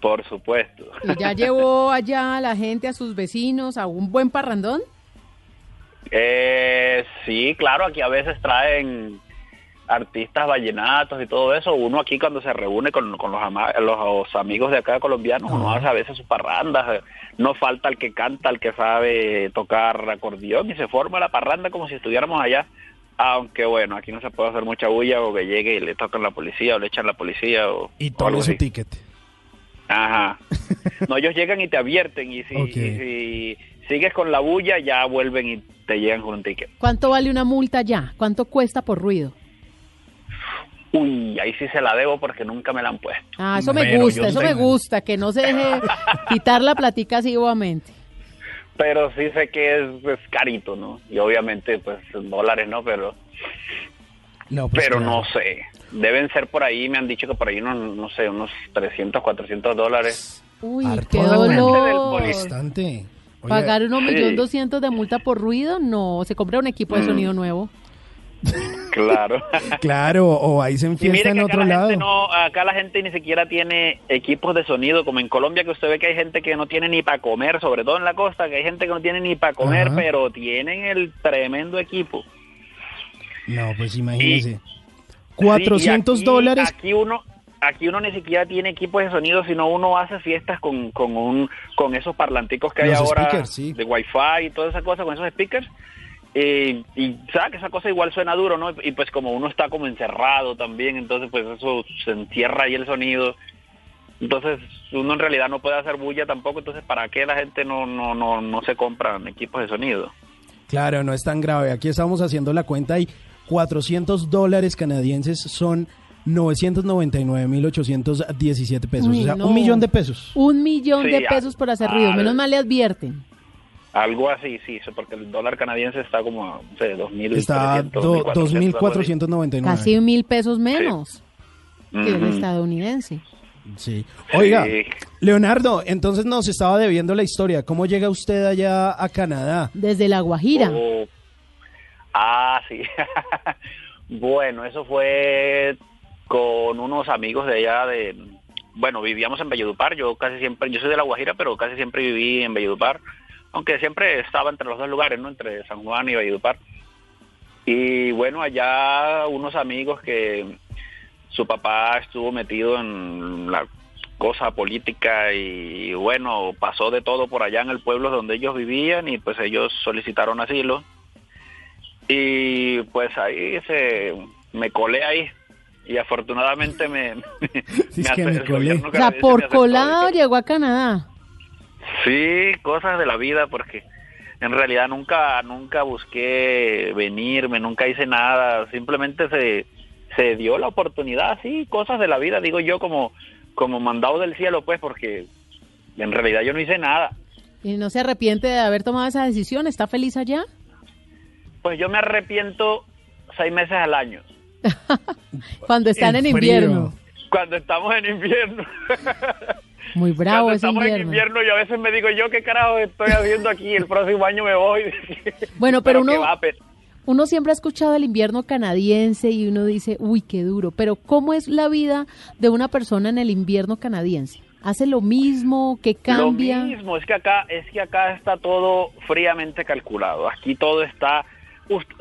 Por supuesto. ¿Y ya [LAUGHS] llevó allá a la gente, a sus vecinos, a un buen parrandón? Eh, sí, claro, aquí a veces traen artistas vallenatos y todo eso. Uno aquí cuando se reúne con, con los, ama- los amigos de acá colombianos, uno hace a veces sus parrandas. No falta el que canta, el que sabe tocar acordeón y se forma la parranda como si estuviéramos allá. Aunque bueno, aquí no se puede hacer mucha bulla o que llegue y le tocan la policía o le echan la policía o, Y todo su ticket. Ajá. [LAUGHS] No, ellos llegan y te advierten y si, Ok. y si sigues con la bulla ya vuelven y te llegan con un ticket. ¿Cuánto vale una multa allá? ¿Cuánto cuesta por ruido? Uy, ahí sí se la debo porque nunca me la han puesto. Ah, eso me Pero gusta, eso me gusta, que no se deje [LAUGHS] quitar la platica así bobamente. Pero sí sé que es, es carito, ¿no? Y obviamente, pues, en dólares, ¿no? Pero, No, pues, pero claro. no sé. Deben ser por ahí, me han dicho que por ahí, unos, no sé, unos 300, 400 dólares. Uy, Harto. qué dolor. Bastante. Oye, Pagar unos Sí. millón doscientos de multa por ruido, no. Se compra un equipo de Mm. sonido nuevo. Claro. [LAUGHS] Claro, o ahí se enfiesta en otro la lado. gente no, acá la gente ni siquiera tiene equipos de sonido, como en Colombia que usted ve que hay gente que no tiene ni para comer, sobre todo en la costa, que hay gente que no tiene ni para comer, Ajá. pero tienen el tremendo equipo. No, pues imagínese. Sí, 400 y aquí- dólares. Aquí uno, aquí uno ni siquiera tiene equipos de sonido, sino uno hace fiestas con, con un, con esos parlanticos que hay Los ahora speakers, sí. de wifi y toda esa cosa con esos speakers. Y, y sabe que esa cosa igual suena duro, ¿no? Y pues como uno está como encerrado también, entonces pues eso se encierra ahí el sonido. Entonces uno en realidad no puede hacer bulla tampoco, entonces ¿para qué la gente no, no, no, no se compran equipos de sonido? Claro, no es tan grave. Aquí estamos haciendo la cuenta y 400 dólares canadienses son 999.817 pesos. Uy, o sea, no. un millón de pesos. Un millón Sí, de pesos por hacer ruido. al- Menos mal le advierten. Algo así, sí, porque el dólar canadiense está como a, no sé, 2.000. Está do- 2.499. Casi mil pesos menos que el estadounidense. Sí. Oiga, Sí. Leonardo, entonces nos estaba debiendo la historia. ¿Cómo llega usted allá a Canadá? Desde La Guajira. Oh. Ah, sí. [LAUGHS] bueno, eso fue con unos amigos de allá de... Bueno, vivíamos en Valledupar, yo casi siempre, yo soy de La Guajira, pero casi siempre viví en Valledupar, aunque siempre estaba entre los dos lugares, ¿no? Entre San Juan y Valledupar. Y bueno, allá unos amigos que su papá estuvo metido en la cosa política y bueno, pasó de todo por allá en el pueblo donde ellos vivían y pues ellos solicitaron asilo y pues ahí se me colé ahí y afortunadamente me, [LAUGHS] me, Sí, es me que ace- me el colé. gobierno O sea, por colado llegó a Canadá. Sí, cosas de la vida, porque en realidad nunca, nunca busqué venirme, nunca hice nada, simplemente se, se dio la oportunidad, sí, cosas de la vida, digo yo como, como mandado del cielo, pues, porque en realidad yo no hice nada. Y no se arrepiente de haber tomado esa decisión. ¿Está feliz allá? Pues yo me arrepiento seis meses al año, [LAUGHS] Cuando están en invierno. cuando estamos en invierno. Muy bravo cuando ese estamos en invierno. yo a veces me digo yo qué carajo estoy haciendo aquí, el próximo año me voy. [LAUGHS] Bueno, pero uno- va, pero- Uno siempre ha escuchado el invierno canadiense y uno dice, uy, qué duro. Pero ¿cómo es la vida de una persona en el invierno canadiense? ¿Hace lo mismo? ¿Qué cambia? Lo mismo, es que acá, es que acá está todo fríamente calculado. Aquí todo está.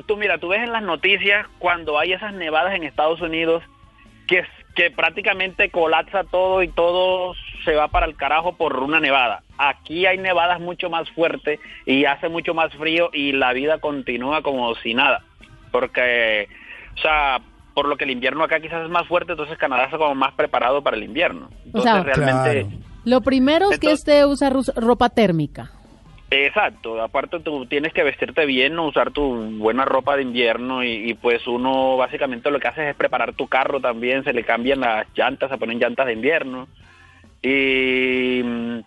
Tú mira, tú ves en las noticias cuando hay esas nevadas en Estados Unidos que, que prácticamente colapsa todo y todo se va para el carajo por una nevada. Aquí hay nevadas mucho más fuertes y hace mucho más frío y la vida continúa como si nada. Porque, o sea, por lo que el invierno acá quizás es más fuerte, entonces Canadá está como más preparado para el invierno. O Entonces sea, realmente... Claro. Lo primero es que esté usar rus- ropa térmica. Exacto, aparte tú tienes que vestirte bien, usar tu buena ropa de invierno y, y, pues uno básicamente lo que hace es preparar tu carro también, se le cambian las llantas, se ponen llantas de invierno. Y mm,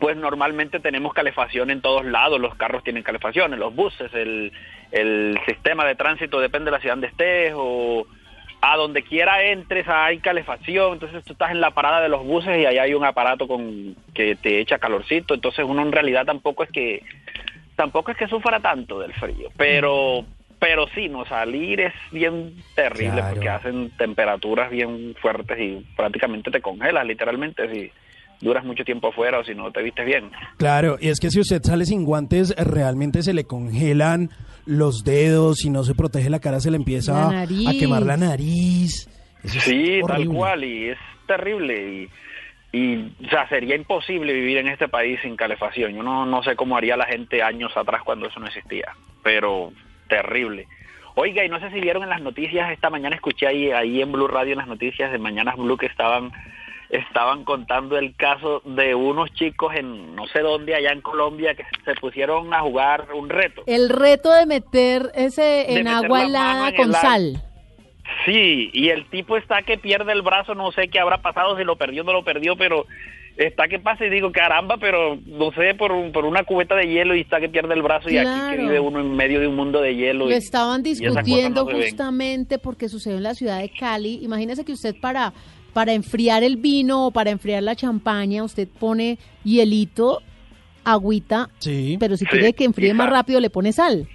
pues normalmente tenemos calefacción en todos lados, los carros tienen calefacción, en los buses, el, el sistema de tránsito depende de la ciudad donde estés o a donde quiera entres hay calefacción, entonces tú estás en la parada de los buses y ahí hay un aparato con que te echa calorcito, entonces uno en realidad tampoco es que tampoco es que sufra tanto del frío, pero pero sí, no salir es bien terrible Claro. porque hacen temperaturas bien fuertes y prácticamente te congelas literalmente si duras mucho tiempo afuera o si no te vistes bien. Claro, y es que si usted sale sin guantes, realmente se le congelan los dedos, si no se protege la cara, se le empieza a quemar la nariz. Eso es Sí, tal cual, y es terrible. Y, y, o sea, sería imposible vivir en este país sin calefacción. Yo no, no sé cómo haría la gente años atrás cuando eso no existía, pero terrible. Oiga, y no sé si vieron en las noticias, esta mañana escuché ahí, ahí en Blue Radio, en las noticias de Mañanas Blue, que estaban estaban contando el caso de unos chicos en no sé dónde allá en Colombia que se pusieron a jugar un reto. El reto de meter ese en meter agua la helada con sal. Sí, y el tipo está que pierde el brazo, no sé qué habrá pasado, si lo perdió o no lo perdió, pero está que pasa y digo, caramba, pero no sé, por, un- por una cubeta de hielo y está que pierde el brazo y aquí que vive uno en medio de un mundo de hielo. Lo y- estaban y discutiendo no justamente porque sucedió en la ciudad de Cali. Imagínese que usted para, para enfriar el vino o para enfriar la champaña, usted pone hielito, agüita, Sí. pero si Sí, quiere que enfríe más rápido le pone sal.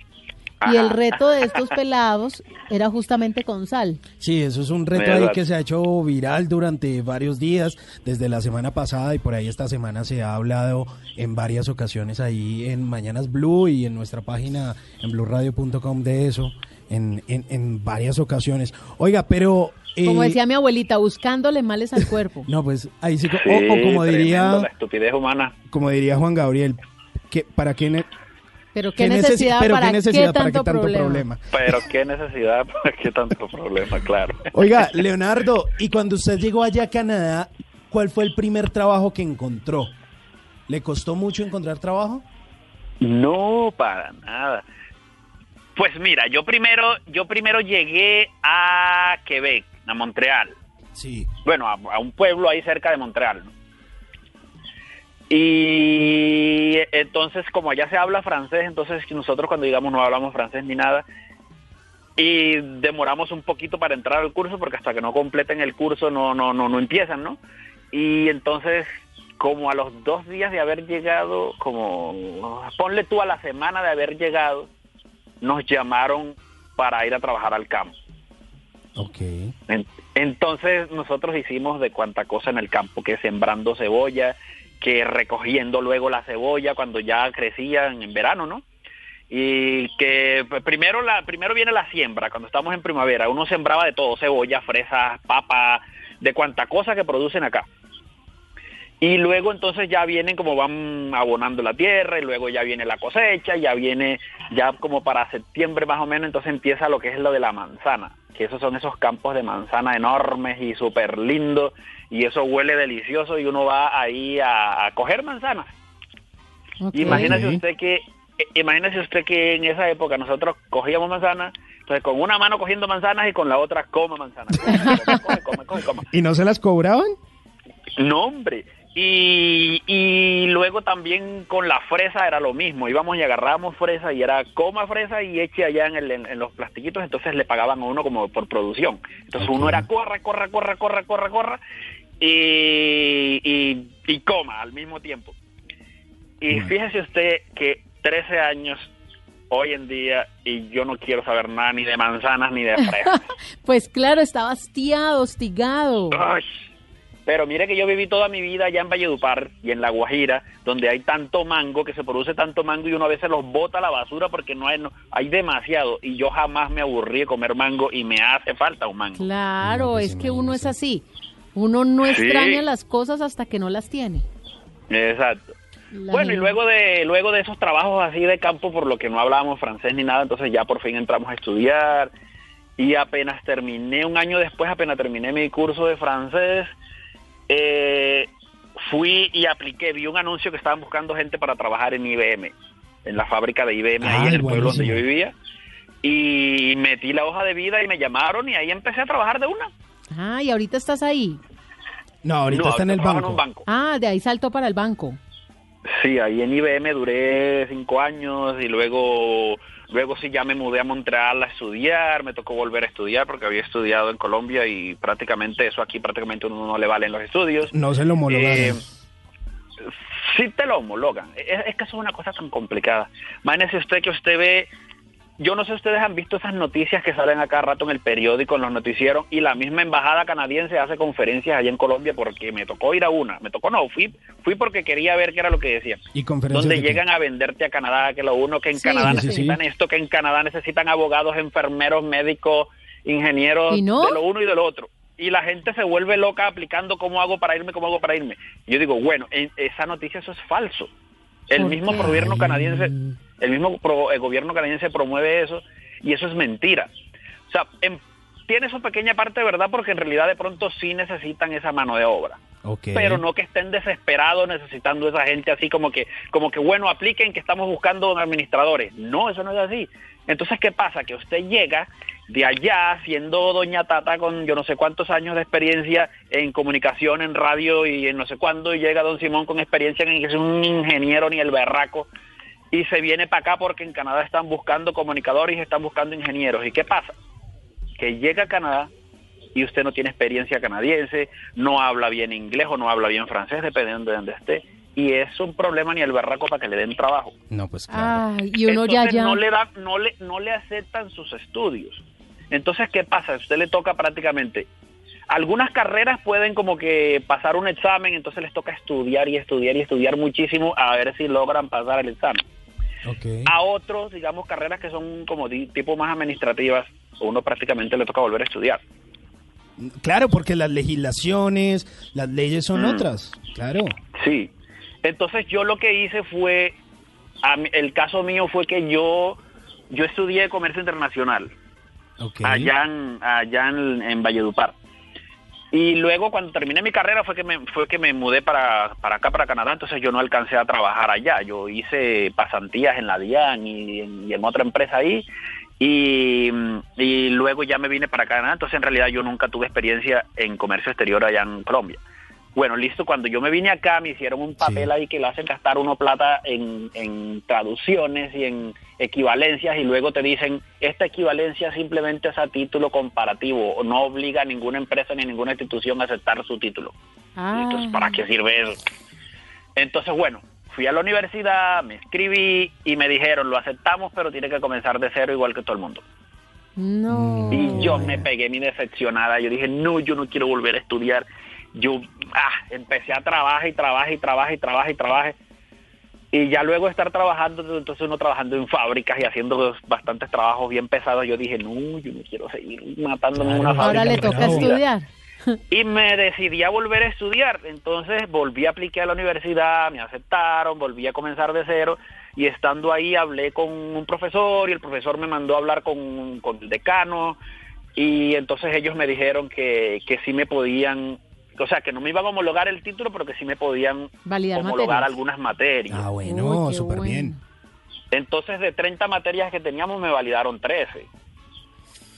Y el reto de estos pelados era justamente con sal. Sí, eso es un reto ahí que se ha hecho viral durante varios días, desde la semana pasada y por ahí esta semana se ha hablado en varias ocasiones ahí en Mañanas Blue y en nuestra página en blueradio.com de eso, en, en, en varias ocasiones. Oiga, pero... eh, Como decía mi abuelita, buscándole males al cuerpo. [LAUGHS] No, pues ahí sí, Sí, o, o como diría la estupidez humana. como diría Juan Gabriel, que ¿para qué, ne- Pero qué, necesi- necesidad, pero para, qué necesidad, qué para tanto, qué tanto problema. problema? Pero qué necesidad, [LAUGHS] qué tanto problema, claro. Oiga, Leonardo, y cuando usted llegó allá a Canadá, ¿cuál fue el primer trabajo que encontró? ¿Le costó mucho encontrar trabajo? No, para nada. Pues mira, yo primero, yo primero llegué a Quebec, a Montreal. Sí. Bueno, a, a un pueblo ahí cerca de Montreal. ¿no? Y entonces, como allá se habla francés, entonces nosotros cuando digamos no hablamos francés ni nada, y demoramos un poquito para entrar al curso porque hasta que no completen el curso no no no no empiezan, ¿no? Y entonces como a los dos días de haber llegado, como ponle tú a la semana de haber llegado, nos llamaron para ir a trabajar al campo. Ok. En- Entonces nosotros hicimos de cuanta cosa en el campo, que sembrando cebolla, que recogiendo luego la cebolla cuando ya crecían en verano, ¿no? Y que pues, primero la primero viene la siembra, cuando estamos en primavera, uno sembraba de todo, cebolla, fresas, papa, de cuanta cosa que producen acá. Y luego entonces ya vienen como van abonando la tierra y luego ya viene la cosecha, ya viene ya como para septiembre más o menos, entonces empieza lo que es lo de la manzana, que esos son esos campos de manzana enormes y súper lindos y eso huele delicioso y uno va ahí a, a coger manzanas. Imagínese usted que eh, imagínese usted que en esa época nosotros cogíamos manzanas, entonces con una mano cogiendo manzanas y con la otra coma manzanas. Come, come, come, come. [LAUGHS] ¿Y no se las cobraban? No, hombre. Y, y luego también con la fresa era lo mismo. Íbamos y agarrábamos fresa y era coma fresa y eche allá en, el- en- en los plastiquitos. Entonces le pagaban a uno como por producción. Entonces uno era corra, corra, corra, corra, corra, corra y, y, y coma al mismo tiempo. Y fíjese usted que 13 años hoy en día y yo no quiero saber nada ni de manzanas ni de fresas. [LAUGHS] Pues claro, estaba hastiado, hostigado. Ay, pero mire que yo viví toda mi vida allá en Valledupar y en La Guajira, donde hay tanto mango, que se produce tanto mango y uno a veces los bota a la basura porque no hay, no- hay demasiado. Y yo jamás me aburrí de comer mango y me hace falta un mango. Claro, es que uno es así. Uno no Sí. extraña las cosas hasta que no las tiene. Exacto. La bueno, y luego de luego de esos trabajos así de campo, por lo que no hablábamos francés ni nada, entonces ya por fin entramos a estudiar y apenas terminé, un año después, apenas terminé mi curso de francés, eh, fui y apliqué, vi un anuncio que estaban buscando gente para trabajar en IBM, en la fábrica de IBM, ahí en el pueblo donde yo vivía. Y metí la hoja de vida y me llamaron y ahí empecé a trabajar de una. Ah, y ahorita estás ahí. No, ahorita No, está en el en banco. Ah, de ahí saltó para el banco. Sí, ahí en IBM duré cinco años y luego, luego sí ya me mudé a Montreal a estudiar, me tocó volver a estudiar porque había estudiado en Colombia y prácticamente eso aquí prácticamente uno no le valen los estudios. No se lo homologaron. Eh, sí te lo homologan. Es, es que eso es una cosa tan complicada. Imagínese usted que usted ve, yo no sé si ustedes han visto esas noticias que salen a cada rato en el periódico, en los noticieros, y la misma embajada canadiense hace conferencias allá en Colombia porque me tocó ir a una. Me tocó no, fui, fui porque quería ver qué era lo que decían. y conferencias Donde de qué? llegan a venderte a Canadá, que lo uno, que en Sí. Canadá Sí, sí, sí. necesitan esto, que en Canadá necesitan abogados, enfermeros, médicos, ingenieros, ¿Y no? de lo uno y de lo otro. Y la gente se vuelve loca aplicando cómo hago para irme, cómo hago para irme. Y yo digo, bueno, en- esa noticia eso es falso. El ¿Por mismo qué? gobierno canadiense, el mismo pro- el gobierno canadiense promueve eso y eso es mentira. O sea, en- tiene su pequeña parte de verdad porque en realidad de pronto sí necesitan esa mano de obra. Ok. pero no que estén desesperados necesitando esa gente así como que como que bueno apliquen que estamos buscando administradores no eso no es así. Entonces qué pasa que usted llega de allá siendo doña Tata con yo no sé cuántos años de experiencia en comunicación en radio y en no sé cuándo y llega don Simón con experiencia en que es un ingeniero ni el berraco y se viene para acá porque en Canadá están buscando comunicadores y están buscando ingenieros y qué pasa que llega a Canadá y usted no tiene experiencia canadiense, no habla bien inglés o no habla bien francés, dependiendo de donde esté. Y es un problema ni el berraco para que le den trabajo. No, pues claro. Ah, y uno ya Entonces ya. no le da, no le, no le aceptan sus estudios. Entonces, ¿qué pasa? A usted le toca prácticamente. Algunas carreras pueden como que pasar un examen, entonces les toca estudiar y estudiar y estudiar muchísimo a ver si logran pasar el examen. A otros, digamos, carreras que son como tipo más administrativas, uno prácticamente le toca volver a estudiar. Claro, porque las legislaciones, las leyes son Mm. otras. Claro. Sí. Entonces yo lo que hice fue, el caso mío fue que yo, yo estudié comercio internacional allá, en, allá en, en Valledupar. Y luego cuando terminé mi carrera fue que me, fue que me mudé para, para acá, para Canadá, entonces yo no alcancé a trabajar allá. Yo hice pasantías en la DIAN y en, y en otra empresa ahí. Y, y luego ya me vine para Canadá, entonces en realidad yo nunca tuve experiencia en comercio exterior allá en Colombia. Bueno, listo, cuando yo me vine acá me hicieron un papel ahí que le hacen gastar uno plata en, en traducciones y en equivalencias y luego te dicen, esta equivalencia simplemente es a título comparativo, no obliga a ninguna empresa ni a ninguna institución a aceptar su título. Ah. Entonces, ¿para qué sirve eso? Entonces, bueno, fui a la universidad, me escribí y me dijeron, lo aceptamos, pero tiene que comenzar de cero igual que todo el mundo. No. Y yo me pegué mi decepcionada. Yo dije, no, yo no quiero volver a estudiar. Yo ah, empecé a trabajar y trabajar y trabajar y trabajar y trabajar. Y ya luego estar trabajando, entonces uno trabajando en fábricas y haciendo bastantes trabajos bien pesados, yo dije, no, yo no quiero seguir matándome en una fábrica. Ahora le toca toda mi vida". estudiar. Y me decidí a volver a estudiar. Entonces volví a aplicar a la universidad, me aceptaron, volví a comenzar de cero. Y estando ahí hablé con un profesor y el profesor me mandó a hablar con, con el decano. Y entonces ellos me dijeron que, que sí me podían, o sea, que no me iban a homologar el título, pero que sí me podían Validar homologar materias. algunas materias. Ah, bueno, súper bueno. bien. Entonces de 30 materias que teníamos me validaron 13.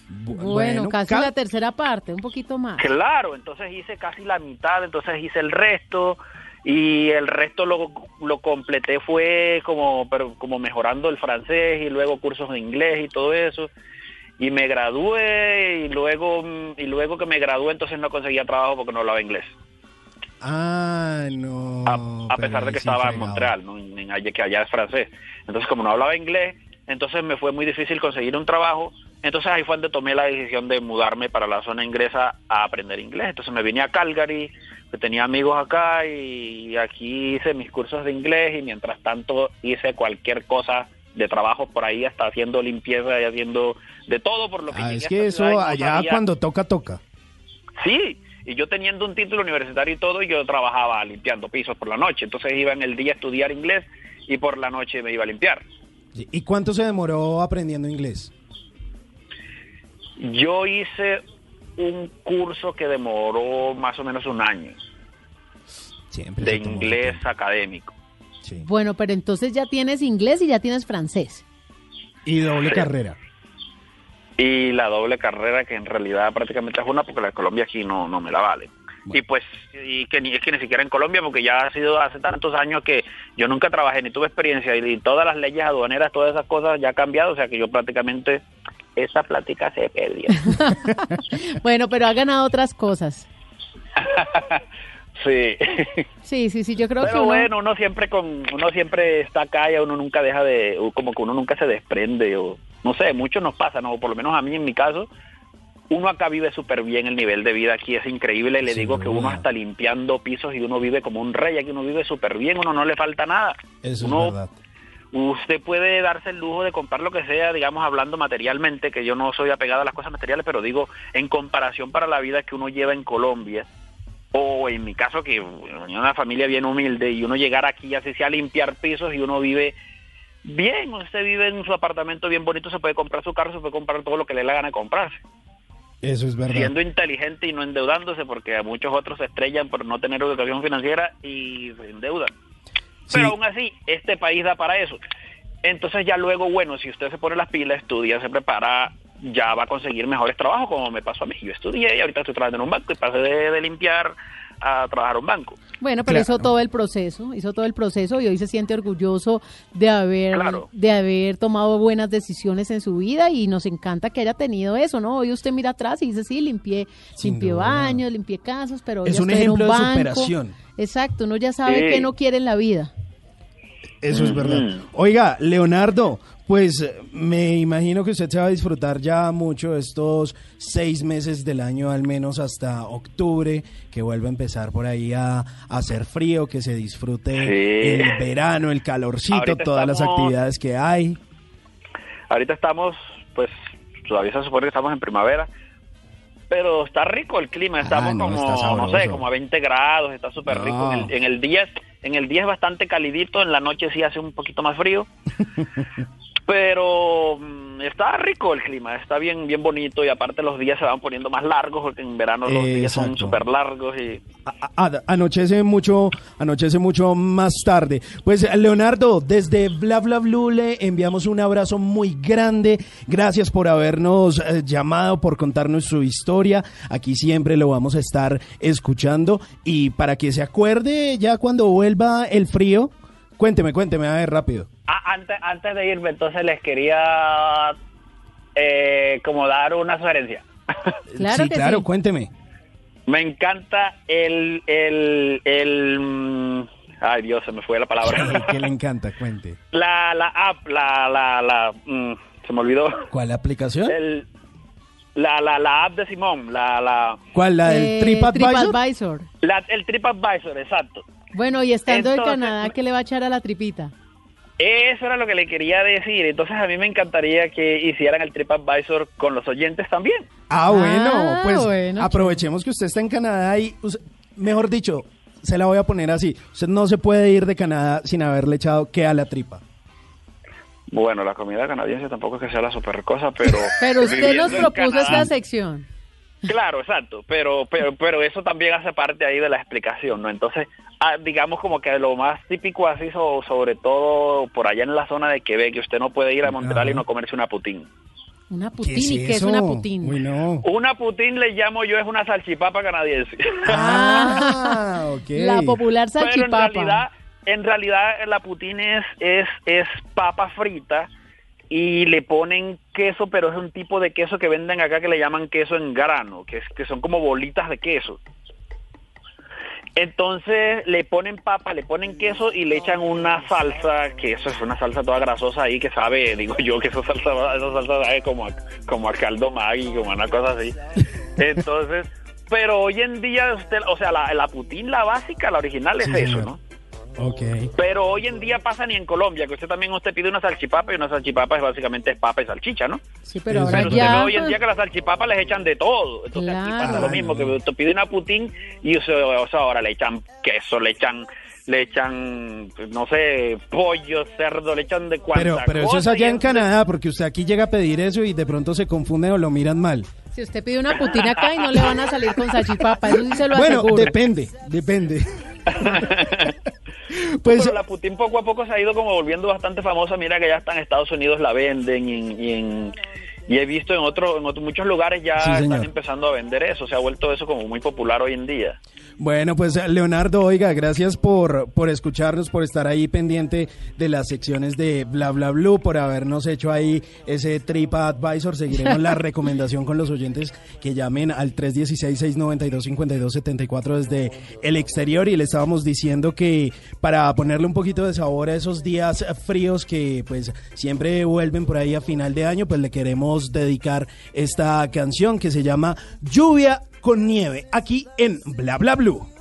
Bueno, casi ca- la tercera parte, un poquito más. Claro, entonces hice casi la mitad, entonces hice el resto y el resto lo, lo completé fue como pero como mejorando el francés y luego cursos de inglés y todo eso y me gradué y luego y luego que me gradué entonces no conseguía trabajo porque no hablaba inglés Ah, no. a pesar de que estaba en Montreal, ¿no? en, que allá es francés. Entonces, como no hablaba inglés, entonces me fue muy difícil conseguir un trabajo. Entonces ahí fue donde tomé la decisión de mudarme para la zona inglesa a aprender inglés. Entonces me vine a Calgary, que tenía amigos acá y aquí hice mis cursos de inglés y mientras tanto hice cualquier cosa de trabajo por ahí, hasta haciendo limpieza y haciendo de todo por lo que Ah, es que eso no allá sabía- cuando toca, toca. Sí, y yo teniendo un título universitario y todo, yo trabajaba limpiando pisos por la noche. Entonces iba en el día a estudiar inglés y por la noche me iba a limpiar. ¿Y cuánto se demoró aprendiendo inglés? Yo hice un curso que demoró más o menos un año. de inglés académico. Bueno, pero entonces ya tienes inglés y ya tienes francés. Y doble carrera. Y la doble carrera que en realidad prácticamente es una porque la de Colombia aquí no, no me la vale. Y pues, y que ni, es que ni siquiera en Colombia, porque ya ha sido hace tantos años que yo nunca trabajé ni tuve experiencia y, todas las leyes aduaneras, todas esas cosas ya han cambiado, o sea que yo prácticamente esa plática se perdió. [LAUGHS] bueno, pero ha ganado otras cosas. [LAUGHS] sí. Sí, sí, sí, yo creo Pero que uno... bueno, uno siempre con uno siempre está acá y uno nunca deja de como que uno nunca se desprende o no sé, mucho nos pasa, no, por lo menos a mí en mi caso uno acá vive súper bien, el nivel de vida aquí es increíble, le digo que uno está limpiando pisos y uno vive como un rey, aquí uno vive súper bien, uno no le falta nada. Eso Uno- es verdad. Usted puede darse el lujo de comprar lo que sea, digamos, hablando materialmente, que yo no soy apegado a las cosas materiales, pero digo, en comparación para la vida que uno lleva en Colombia, o en mi caso, que venía una familia bien humilde, y uno llegar aquí, así sea a limpiar pisos, y uno vive bien, usted vive en su apartamento bien bonito, se puede comprar su carro, se puede comprar todo lo que le dé la gana de comprarse Eso es verdad. siendo inteligente y no endeudándose, porque a muchos otros se estrellan por no tener educación financiera y se endeudan. Pero aún así, este país da para eso. Entonces ya luego, bueno, si usted se pone las pilas, estudia, se prepara, ya va a conseguir mejores trabajos, como me pasó a mí. Yo estudié y ahorita estoy trabajando en un banco y pasé de, de limpiar a trabajar en un banco. Bueno, pero hizo todo el proceso, hizo todo el proceso y hoy se siente orgulloso de haber de haber tomado buenas decisiones en su vida y nos encanta que haya tenido eso, ¿no? Hoy usted mira atrás y dice, sí, limpié, limpié baños, limpié casas, pero hoy Es un ejemplo de superación. Exacto, uno ya sabe Sí. que no quiere en la vida. Eso es verdad. Oiga, Leonardo, pues eh, me imagino que usted se va a disfrutar ya mucho estos seis meses del año, al menos hasta octubre, que vuelva a empezar por ahí a, a hacer frío, que se disfrute Sí. el verano, el calorcito, Ahorita todas las actividades que hay. Ahorita estamos, pues, todavía se supone que estamos en primavera, pero está rico el clima, estamos Ah, no, como, no sé, como a 20 grados, está súper rico. En el, en el día, en el día es bastante calidito, en la noche sí hace un poquito más frío, [LAUGHS] pero mm, está rico el clima, está bien, bien bonito y aparte los días se van poniendo más largos porque en verano los días son súper largos y A- anochece mucho, anochece mucho más tarde. Pues Leonardo, desde Bla Bla Blue le enviamos un abrazo muy grande. Gracias por habernos eh, llamado, por contarnos su historia. Aquí siempre lo vamos a estar escuchando y para que se acuerde ya cuando vuelva el frío, cuénteme, cuénteme, a ver rápido. Ah, antes, antes de irme, entonces les quería eh, como dar una sugerencia. [LAUGHS] sí, claro, cuénteme. Me encanta el, el, el, ay Dios, se me fue la palabra. [LAUGHS] que le encanta, cuente. La, la app, la, la, la, mm, se me olvidó. ¿Cuál aplicación? El, la, la, la app de Simón, la, la, ¿Cuál, la del Eh, TripAdvisor? TripAdvisor. la, el TripAdvisor, exacto. Bueno, y estando Entonces- en Canadá, ¿qué le va a echar a la tripita? Eso era lo que le quería decir. Entonces a mí me encantaría que hicieran el TripAdvisor con los oyentes también. Ah, bueno, Ah, pues bueno, aprovechemos que usted está en Canadá y, mejor dicho, se la voy a poner así. Usted no se puede ir de Canadá sin haberle echado que a la tripa. Bueno, la comida canadiense tampoco es que sea la super cosa, pero... [LAUGHS] Pero usted nos propuso Canadá- esta sección. Claro, exacto, pero, pero, pero eso también hace parte ahí de la explicación, ¿no? Entonces, ah, digamos como que lo más típico así, so- sobre todo por allá en la zona de Quebec, que usted no puede ir a Montreal y no comerse una putín. Una putín, ¿y qué es una putín? Uy, no. Una putín le llamo yo, es una salchipapa canadiense. Ah, ok. La popular Pero en salchipapa. realidad, en realidad la putín es, es, es papa frita y le ponen queso, pero es un tipo de queso que venden acá que le llaman queso en grano, que, es, que son como bolitas de queso. Entonces le ponen papa, le ponen queso y le echan una salsa, que eso es una salsa toda grasosa ahí que sabe, [LAUGHS] digo yo, que esa salsa, esa salsa sabe como a, como a caldo como a una cosa así. [LAUGHS] Entonces, pero hoy en día, usted, o sea, la, la putín, la básica, la original es Sí, eso, señor. ¿no? Ok. Pero hoy en día pasa ni en Colombia, que usted también usted pide una salchipapa y una salchipapa es básicamente es papa y salchicha, ¿no? Sí, pero ahora ya... ve hoy en día que las salchipapas les echan de todo. Entonces aquí Claro. pasa lo mismo, que usted pide una putín y o sea, o sea, ahora le echan queso, le echan le echan, no sé, pollo, cerdo, le echan de cuanta Pero, pero eso es allá en Canadá, porque usted aquí llega a pedir eso y de pronto se confunde o lo miran mal. Si usted pide una putina acá y no le van a salir con salchipapa, eso sí se lo Bueno, aseguro. depende, depende. [LAUGHS] Pues- Pero la Putin poco a poco se ha ido como volviendo bastante famosa. Mira que ya está en Estados Unidos la venden y en, y en- y he visto en otros en otros muchos lugares ya Sí, están empezando a vender eso. Se ha vuelto eso como muy popular hoy en día. Bueno, pues Leonardo, oiga, gracias por, por escucharnos, por estar ahí pendiente de las secciones de Bla Bla Blue, por habernos hecho ahí ese TripAdvisor. Seguiremos la [LAUGHS] recomendación con los oyentes que llamen al 316-692-5274 desde el exterior. Y le estábamos diciendo que para ponerle un poquito de sabor a esos días fríos que pues siempre vuelven por ahí a final de año, pues le queremos dedicar esta canción que se llama Lluvia con nieve aquí en Bla Bla Blue.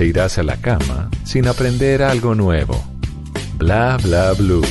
Te irás a la cama sin aprender algo nuevo. Bla bla blue.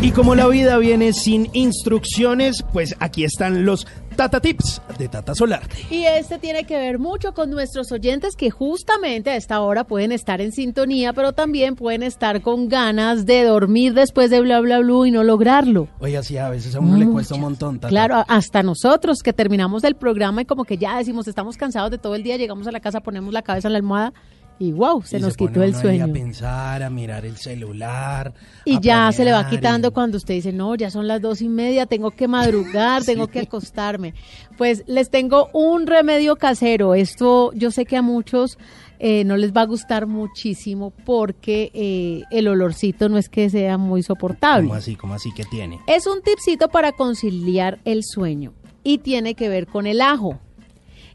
Y como la vida viene sin instrucciones, pues aquí están los Tata Tips de Tata Solarte. Y este tiene que ver mucho con nuestros oyentes que justamente a esta hora pueden estar en sintonía, pero también pueden estar con ganas de dormir después de bla bla blue y no lograrlo. Oiga, sí, a veces a uno le cuesta un montón. Tata. Claro, hasta nosotros que terminamos el programa y como que ya decimos estamos cansados de todo el día, llegamos a la casa, ponemos la cabeza en la almohada y wow, se Y nos quitó el sueño. A pensar, a mirar el celular. Y ya se le va quitando cuando usted dice, no, ya son las dos y media, tengo que madrugar, [LAUGHS] tengo que acostarme. Pues les tengo un remedio casero. Esto yo sé que a muchos eh, no les va a gustar muchísimo porque eh, el olorcito no es que sea muy soportable. ¿Cómo así? ¿Cómo así? ¿Qué tiene? Es un tipcito para conciliar el sueño y tiene que ver con el ajo.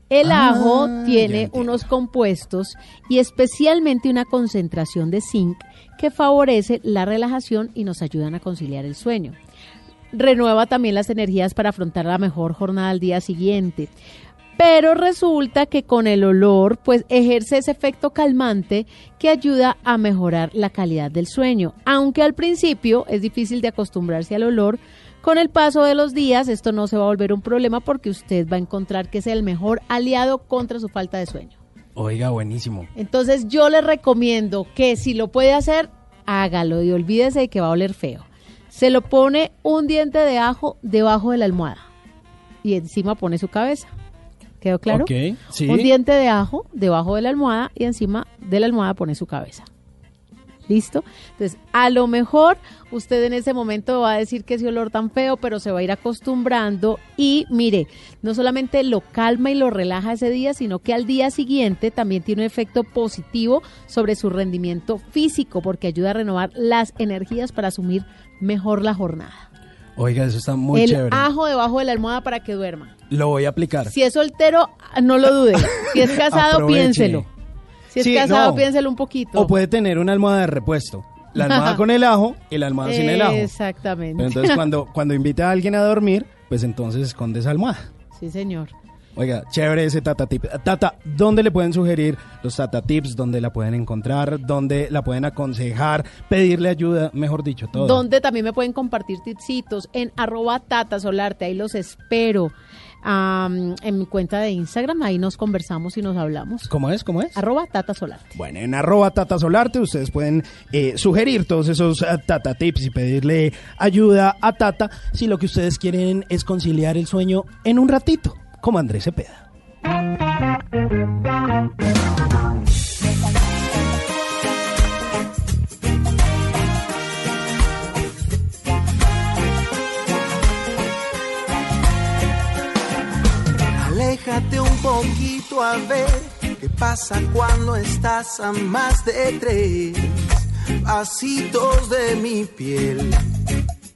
El Ah, ajo ya tiene unos compuestos y especialmente una concentración de zinc que favorece la relajación y nos ayudan a conciliar el sueño. Renueva también las energías para afrontar la mejor jornada al día siguiente. Pero resulta que con el olor, pues ejerce ese efecto calmante que ayuda a mejorar la calidad del sueño. Aunque al principio es difícil de acostumbrarse al olor, con el paso de los días esto no se va a volver un problema porque usted va a encontrar que es el mejor aliado contra su falta de sueño. Oiga, buenísimo. Entonces yo le recomiendo que si lo puede hacer, hágalo y olvídese de que va a oler feo. Se lo pone un diente de ajo debajo de la almohada y encima pone su cabeza. ¿Quedó claro? Sí. Un diente de ajo debajo de la almohada y encima de la almohada pone su cabeza. ¿Listo? Entonces, a lo mejor usted en ese momento va a decir que ese olor tan feo, pero se va a ir acostumbrando y mire, no solamente lo calma y lo relaja ese día, sino que al día siguiente también tiene un efecto positivo sobre su rendimiento físico porque ayuda a renovar las energías para asumir mejor la jornada. Oiga, eso está muy el chévere. ajo debajo de la almohada para que duerma. Lo voy a aplicar. Si es soltero, no lo dude. Si es [LAUGHS] casado, piénselo. Si es Sí, casado, no. piénselo un poquito. O puede tener una almohada de repuesto. La almohada [LAUGHS] con el ajo y la almohada sin el ajo. Exactamente. Pero entonces cuando, [LAUGHS] cuando invita a alguien a dormir, pues entonces esconde esa almohada. Sí, señor. Oiga, chévere ese Tata Tip. Tata, ¿dónde le pueden sugerir los Tata Tips? ¿Dónde la pueden encontrar? ¿Dónde la pueden aconsejar? Pedirle ayuda, mejor dicho, todo. Donde también me pueden compartir tipsitos en arroba tatasolarte. Ahí los espero. En mi cuenta de Instagram, ahí nos conversamos y nos hablamos. ¿Cómo es? ¿Cómo es? Arroba tatasolarte. Bueno, en arroba Tata Solarte ustedes pueden eh, sugerir todos esos eh, Tata Tips y pedirle ayuda a Tata si lo que ustedes quieren es conciliar el sueño en un ratito, como Andrés Cepeda. Aléjate un poquito a ver qué pasa cuando estás a más de tres vasitos de mi piel.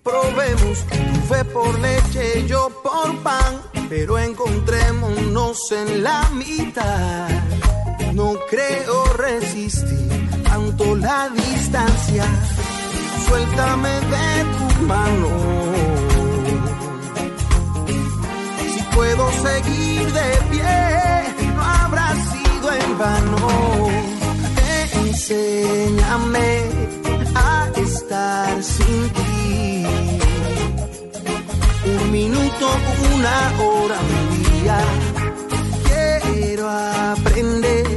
Probemos tu fe por leche, yo por pan, pero encontrémonos en la mitad. No creo resistir tanto la distancia. Suéltame de tu mano. Puedo seguir de pie, no habrá sido en vano. Enséñame a estar sin ti. Un minuto, una hora, un día. Quiero aprender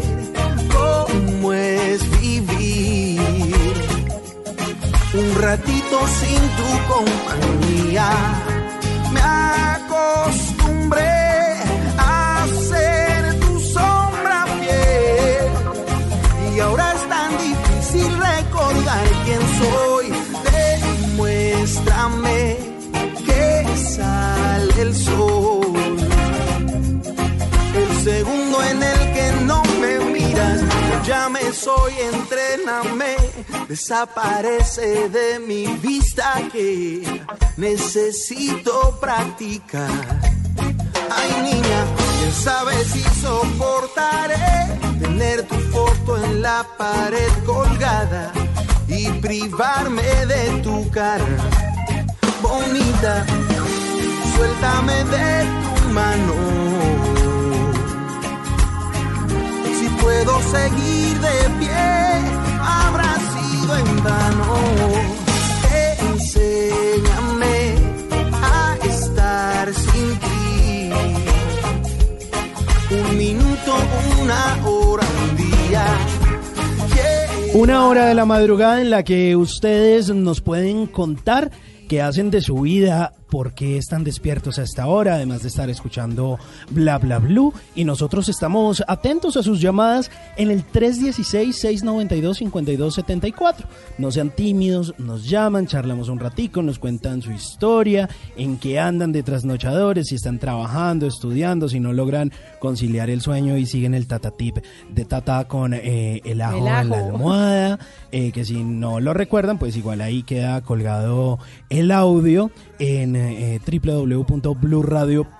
cómo es vivir. Un ratito sin tu compañía me acostumbré a ser tu sombra fiel y ahora es tan difícil recordar quién soy. Demuéstrame que sale el sol. El segundo en el que no me miras, ya me soy, entréname, desaparece de mi vista que necesito practicar. Ay niña, quién sabe si soportaré tener tu foto en la pared colgada y privarme de tu cara bonita. Suéltame de tu mano. Si puedo seguir de pie, habrá sido en vano. Enséñame una hora, día. Una hora de la madrugada en la que ustedes nos pueden contar qué hacen de su vida, por qué están despiertos a esta hora, además de estar escuchando Bla Bla Blue. Y nosotros estamos atentos a sus llamadas en el 316-692-5274. No sean tímidos, nos llaman, charlamos un ratico, nos cuentan su historia, en qué andan de trasnochadores, si están trabajando, estudiando, si no logran conciliar el sueño y siguen el Tata Tip de Tata con eh, el ajo El en la almohada, eh, que si no lo recuerdan, pues igual ahí queda colgado el audio en eh, www.bluradio.com.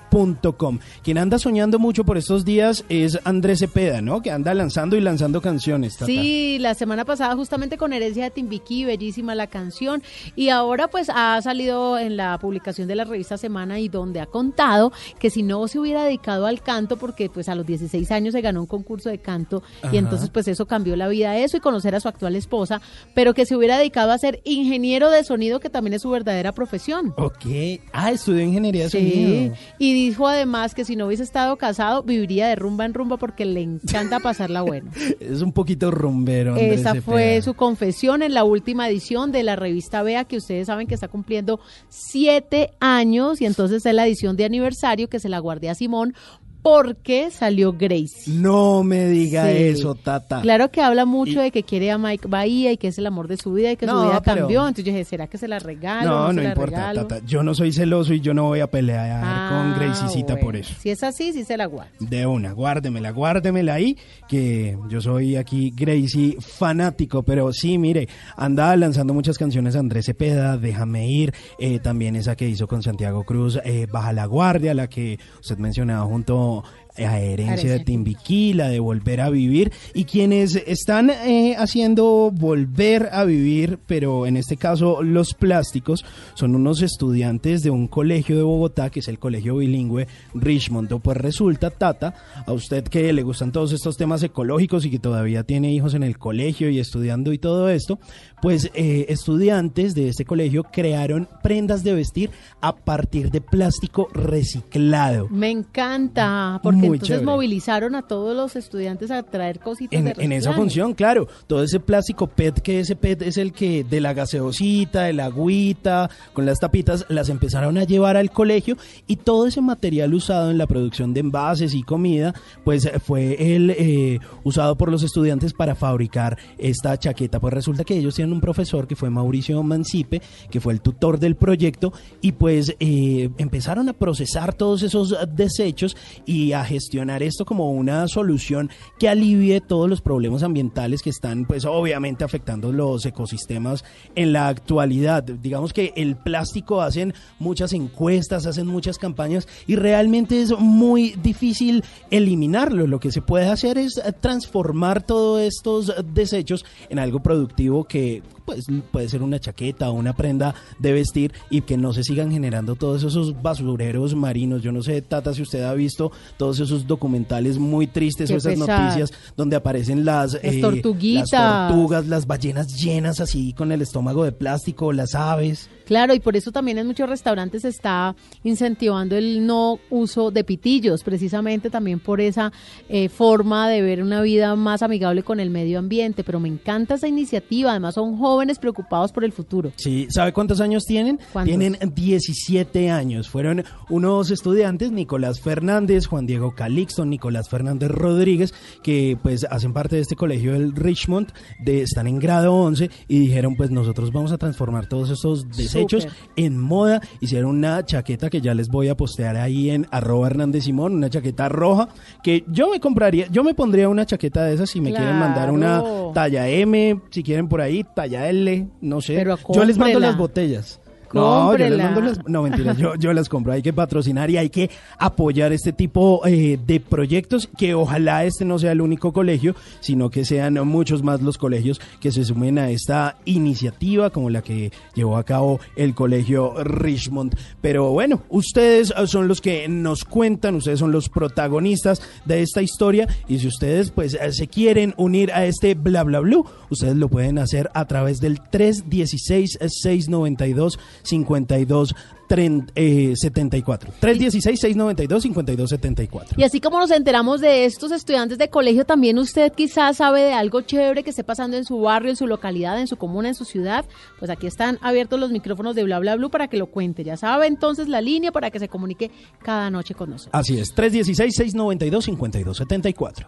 Quien anda soñando mucho por estos días es Andrés Cepeda, ¿no? Que anda lanzando y lanzando canciones. Tata. Sí, la semana pasada justamente con Herencia de Timbiquí, bellísima la canción. Y ahora pues ha salido en la publicación de la revista Semana y donde ha contado que si no se hubiera dedicado al canto, porque pues a los 16 años se ganó un concurso de canto Ajá. y entonces pues eso cambió la vida eso y conocer a su actual esposa, pero que se hubiera dedicado a ser ingeniero de sonido, que también es su verdadera profesión. Ok. Ah, estudió ingeniería de Sí, sonido. y dijo además que si no hubiese estado casado, viviría de rumba en rumba porque le encanta pasarla bueno. [LAUGHS] Es un poquito rumbero. Andrés Esa Cepeda. fue su confesión en la última edición de la revista Vea, que ustedes saben que está cumpliendo siete años y entonces es la edición de aniversario que se la guardé a Simón porque salió Gracie. No me diga Sí. eso, Tata. Claro que habla mucho de que quiere a Mike Bahía y que es el amor de su vida y que No, su vida pero- cambió. Entonces yo dije, ¿será que se la regalo? No, no importa, regalo? Tata. Yo no soy celoso y yo no voy a pelear Ah, con Gracicita bueno. por eso. Si es así, sí se la guardo. De una, guárdemela, guárdemela ahí, que yo soy aquí Gracie fanático, pero sí, mire, anda lanzando muchas canciones Andrés Cepeda, Déjame ir, eh, también esa que hizo con Santiago Cruz, eh, Baja la Guardia, la que usted mencionaba junto como a Herencia Herencia. de Timbiquí, la de Volver a Vivir, y quienes están eh, haciendo Volver a Vivir, pero en este caso los plásticos, son unos estudiantes de un colegio de Bogotá, que es el colegio bilingüe Richmond. Pues resulta, Tata, a usted que le gustan todos estos temas ecológicos y que todavía tiene hijos en el colegio y estudiando y todo esto, pues eh, estudiantes de este colegio crearon prendas de vestir a partir de plástico reciclado. Me encanta, porque Muy entonces chévere. movilizaron a todos los estudiantes a traer cositas En, de en esa función, claro, todo ese plástico PET, que ese PET es el que de la gaseosita, de la agüita, con las tapitas, las empezaron a llevar al colegio y todo ese material usado en la producción de envases y comida, pues eh, fue el eh, usado por los estudiantes para fabricar esta chaqueta. Pues resulta que ellos tienen un profesor que fue Mauricio Mancipe, que fue el tutor del proyecto y pues eh, empezaron a procesar todos esos eh, desechos y a gestionar esto como una solución que alivie todos los problemas ambientales que están pues obviamente afectando los ecosistemas en la actualidad. Digamos que el plástico hacen muchas encuestas, hacen muchas campañas y realmente es muy difícil eliminarlo. Lo que se puede hacer es transformar todos estos desechos en algo productivo que pues puede ser una chaqueta o una prenda de vestir y que no se sigan generando todos esos basureros marinos. Yo no sé, Tata, si usted ha visto todos esos documentales muy tristes Qué o esas pesar. noticias donde aparecen las, eh, tortuguitas. las tortugas, las ballenas llenas así con el estómago de plástico, las aves. Claro, y por eso también en muchos restaurantes se está incentivando el no uso de pitillos, precisamente también por esa eh, forma de ver una vida más amigable con el medio ambiente. Pero me encanta esa iniciativa, además son jóvenes preocupados por el futuro. Sí, ¿sabe cuántos años tienen? ¿Cuántos? Tienen 17 años. Fueron unos estudiantes, Nicolás Fernández, Juan Diego Calixto, Nicolás Fernández Rodríguez, que pues hacen parte de este colegio del Richmond, de, están en grado 11 y dijeron pues nosotros vamos a transformar todos estos desechos Súper. en moda. Hicieron una chaqueta que ya les voy a postear ahí en arroba Hernández Simón, una chaqueta roja que yo me compraría, yo me pondría una chaqueta de esas si me quieren mandar una talla M, si quieren por ahí, talla L, no sé. Pero yo les mando las botellas. No, yo les mando las, no mentira, yo, las compro, hay que patrocinar y hay que apoyar este tipo eh, de proyectos que ojalá este no sea el único colegio, sino que sean muchos más los colegios que se sumen a esta iniciativa como la que llevó a cabo el colegio Richmond. Pero bueno, ustedes son los que nos cuentan, ustedes son los protagonistas de esta historia y si ustedes pues se quieren unir a este bla bla blue, ustedes lo pueden hacer a través del 316 692 52 tren- eh, 74. 316 692 52 74. Y así como nos enteramos de estos estudiantes de colegio, también usted quizás sabe de algo chévere que esté pasando en su barrio, en su localidad, en su comuna, en su ciudad. Pues aquí están abiertos los micrófonos de Bla Bla Blue para que lo cuente. Ya sabe entonces la línea para que se comunique cada noche con nosotros. Así es, 316 692 52 74.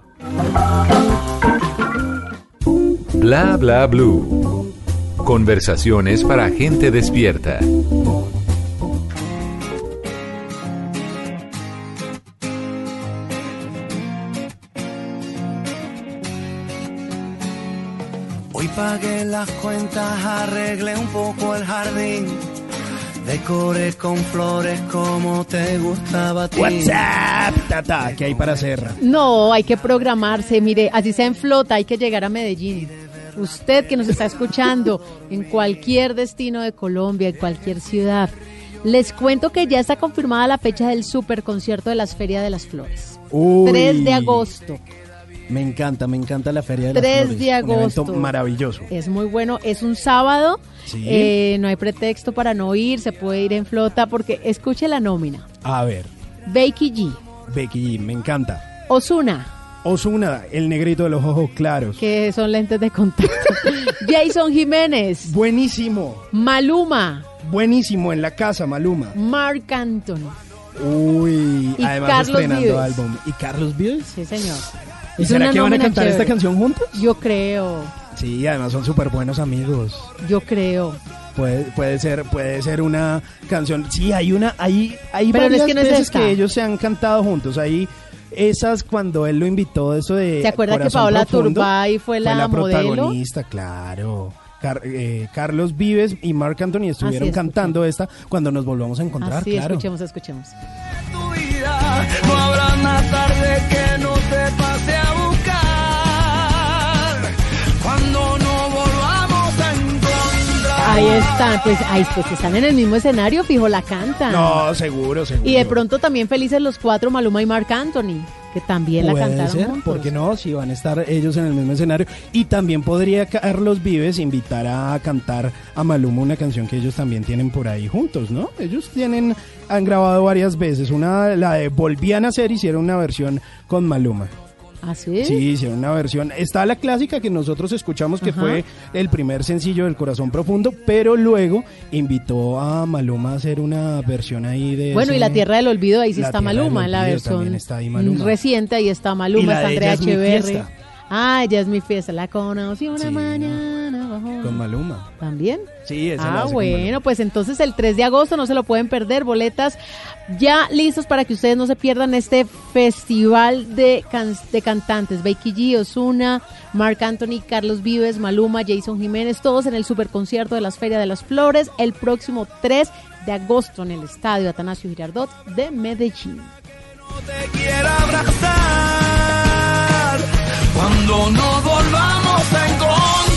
Bla bla blue. Conversaciones para gente despierta. Hoy pagué las cuentas, arreglé un poco el jardín. Decoré con flores como te gustaba a ti. WhatsApp, tata, ¿qué hay para hacer? No, hay que programarse. Mire, así sea en flota, hay que llegar a Medellín. Usted que nos está escuchando en cualquier destino de Colombia, en cualquier ciudad, les cuento que ya está confirmada la fecha del super concierto de las Ferias de las Flores. Uy. 3 de agosto. Me encanta, me encanta la Feria de las 3 Flores. de Un evento agosto. maravilloso. Es muy bueno, es un sábado, Sí. eh, no hay pretexto para no ir, se puede ir en flota porque escuche la nómina. A ver, Becky G, Becky G, me encanta. Osuna, Osuna, el negrito de los ojos claros. que son lentes de contacto. [LAUGHS] Jason Jiménez, Buenísimo, Maluma, buenísimo en la casa, Maluma. Mark Anthony, Uy, Y además Carlos estrenando Vives. álbum. ¿Y Carlos Vives? Sí, señor. ¿Y Es será que van a cantar esta canción juntos? Yo creo, Sí, además son súper buenos amigos. yo creo. Puede, puede ser, puede ser una canción. Sí, hay una, hay, hay Pero no es varias que no es veces esta. que ellos se han cantado juntos. Hay esas cuando él lo invitó, eso de. ¿Se acuerda que Paola Profundo, Turbay fue la modelo? protagonista, claro. Car- eh, Carlos Vives y Marc Anthony estuvieron Así cantando esta cuando nos volvamos a encontrar, Así, claro. escuchemos, escuchemos. Ahí están, pues, ahí pues están en el mismo escenario, fijo, la cantan. No, seguro, seguro. Y de pronto también felices los cuatro, Maluma y Marc Anthony, que también la cantaron ser, juntos. ¿por qué no? Si van a estar ellos en el mismo escenario. Y también podría Carlos Vives invitar a cantar a Maluma una canción que ellos también tienen por ahí juntos, ¿no? Ellos tienen, han grabado varias veces. Una, la de Volvían a hacer, hicieron una versión con Maluma. ¿Ah, sí? Sí, hicieron una versión. Está la clásica que nosotros escuchamos, que Ajá. fue el primer sencillo del Corazón Profundo, pero luego invitó a Maluma a hacer una versión ahí de... Bueno, y la Tierra del Olvido, ahí sí está Maluma, la versión está ahí Maluma. reciente, ahí está Maluma, Y la está Andrea Ella Ah, ella es mi fiesta, la conocí una Sí. mañana bajo- Con Maluma. ¿También? Sí, esa Ah, bueno, Maluma. pues entonces el 3 de agosto no se lo pueden perder, boletas ya listos para que ustedes no se pierdan este festival de, can- de cantantes, Becky G, Osuna, Marc Anthony, Carlos Vives, Maluma, Jason Jiménez, todos en el superconcierto de las Ferias de las Flores el próximo 3 de agosto en el estadio Atanasio Girardot de Medellín. quiera abrazar. Cuando no volvamos a encontrar,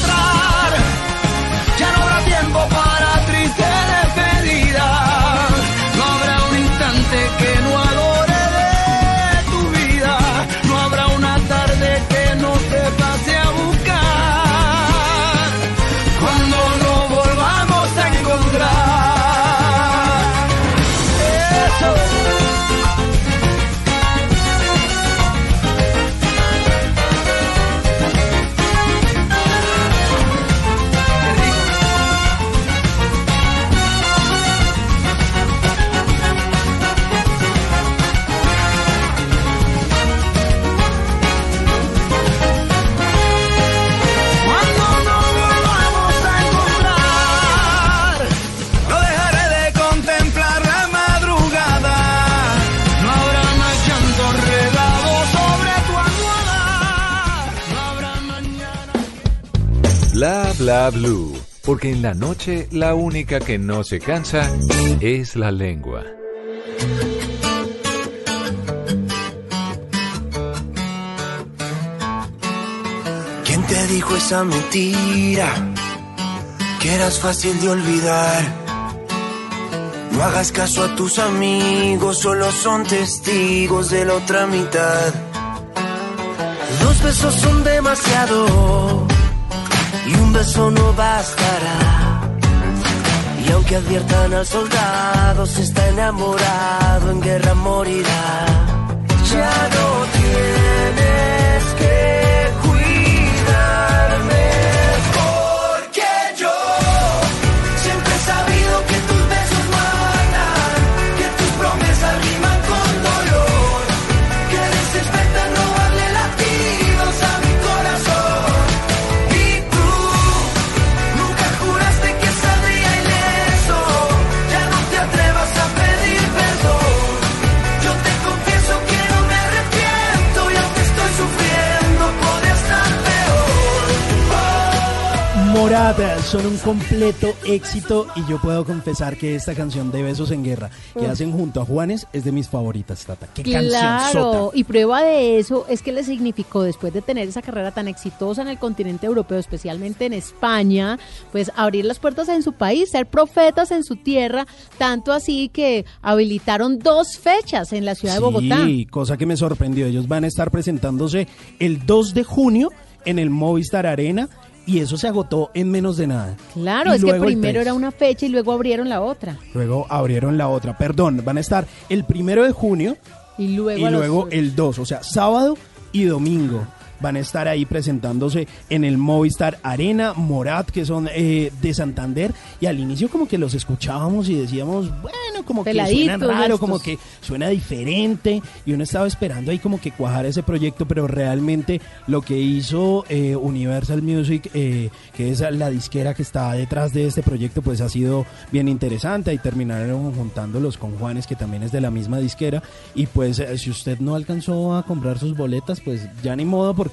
Bla blue. Porque en la noche la única que no se cansa es la lengua. ¿Quién te dijo esa mentira? Que eras fácil de olvidar. No hagas caso a tus amigos, solo son testigos de la otra mitad. Dos besos son demasiado y un beso no bastará. Y aunque adviertan al soldado, si está enamorado, en guerra morirá. Ya no tienes son un completo éxito y yo puedo confesar que esta canción de Besos en Guerra que hacen junto a Juanes es de mis favoritas, Tata. Qué canción Claro, y prueba de eso es que le significó después de tener esa carrera tan exitosa en el continente europeo, especialmente en España, pues abrir las puertas en su país, ser profetas en su tierra, tanto así que habilitaron dos fechas en la ciudad de Bogotá. Sí, cosa que me sorprendió. Ellos van a estar presentándose el 2 de junio en el Movistar Arena y eso se agotó en menos de nada. Claro, Y es que primero 3. era una fecha y luego abrieron la otra. Luego abrieron la otra. Perdón, van a estar el primero de junio Y luego, y los- luego el 2, o sea, sábado y domingo. Van a estar ahí presentándose en el Movistar Arena, Morat, que son eh, de Santander, y al inicio como que los escuchábamos y decíamos, bueno, como que suena raro, estos. como que suena diferente, y uno estaba esperando ahí como que cuajar ese proyecto, pero realmente lo que hizo eh, Universal Music, eh, que es la disquera que está detrás de este proyecto, pues ha sido bien interesante. Y terminaron juntándolos con Juanes, que también es de la misma disquera, y pues eh, si usted no alcanzó a comprar sus boletas, pues ya ni modo, porque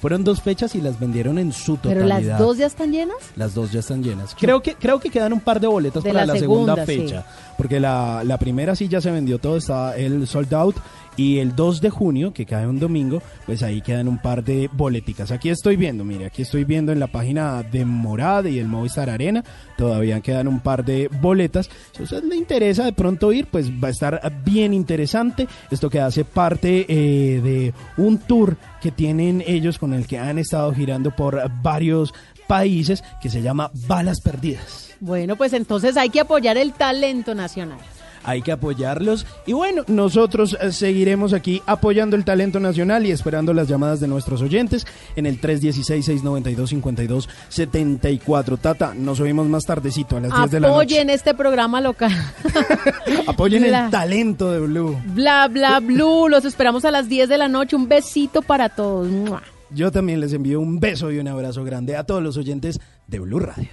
fueron dos fechas y las vendieron en su Pero totalidad. las dos ya están llenas. Las dos ya están llenas. Creo que, creo que quedan un par de boletas De para la la, segunda, segunda, sí. fecha. Porque la, la primera sí ya se vendió todo, está el sold out. Y el 2 de junio, que cae un domingo, pues ahí quedan un par de boleticas. Aquí estoy viendo, mire, aquí estoy viendo en la página de Morad y el Movistar Arena. Todavía quedan un par de boletas. Si a usted le interesa de pronto ir, pues va a estar bien interesante. Esto que hace parte eh, de un tour que tienen ellos con el que han estado girando por varios países que se llama Balas Perdidas. Bueno, pues entonces hay que apoyar el talento nacional. Hay que apoyarlos. Y bueno, nosotros eh, seguiremos aquí apoyando el talento nacional y esperando las llamadas de nuestros oyentes en el 316-692-5274. Tata, nos oímos más tardecito a las 10 de la noche. Apoyen este programa local. [LAUGHS] Apoyen Bla. el talento de Blue. Bla, bla, blue. Los esperamos a las 10 de la noche. Un besito para todos. Yo también les envío un beso y un abrazo grande a todos los oyentes de Blue Radio.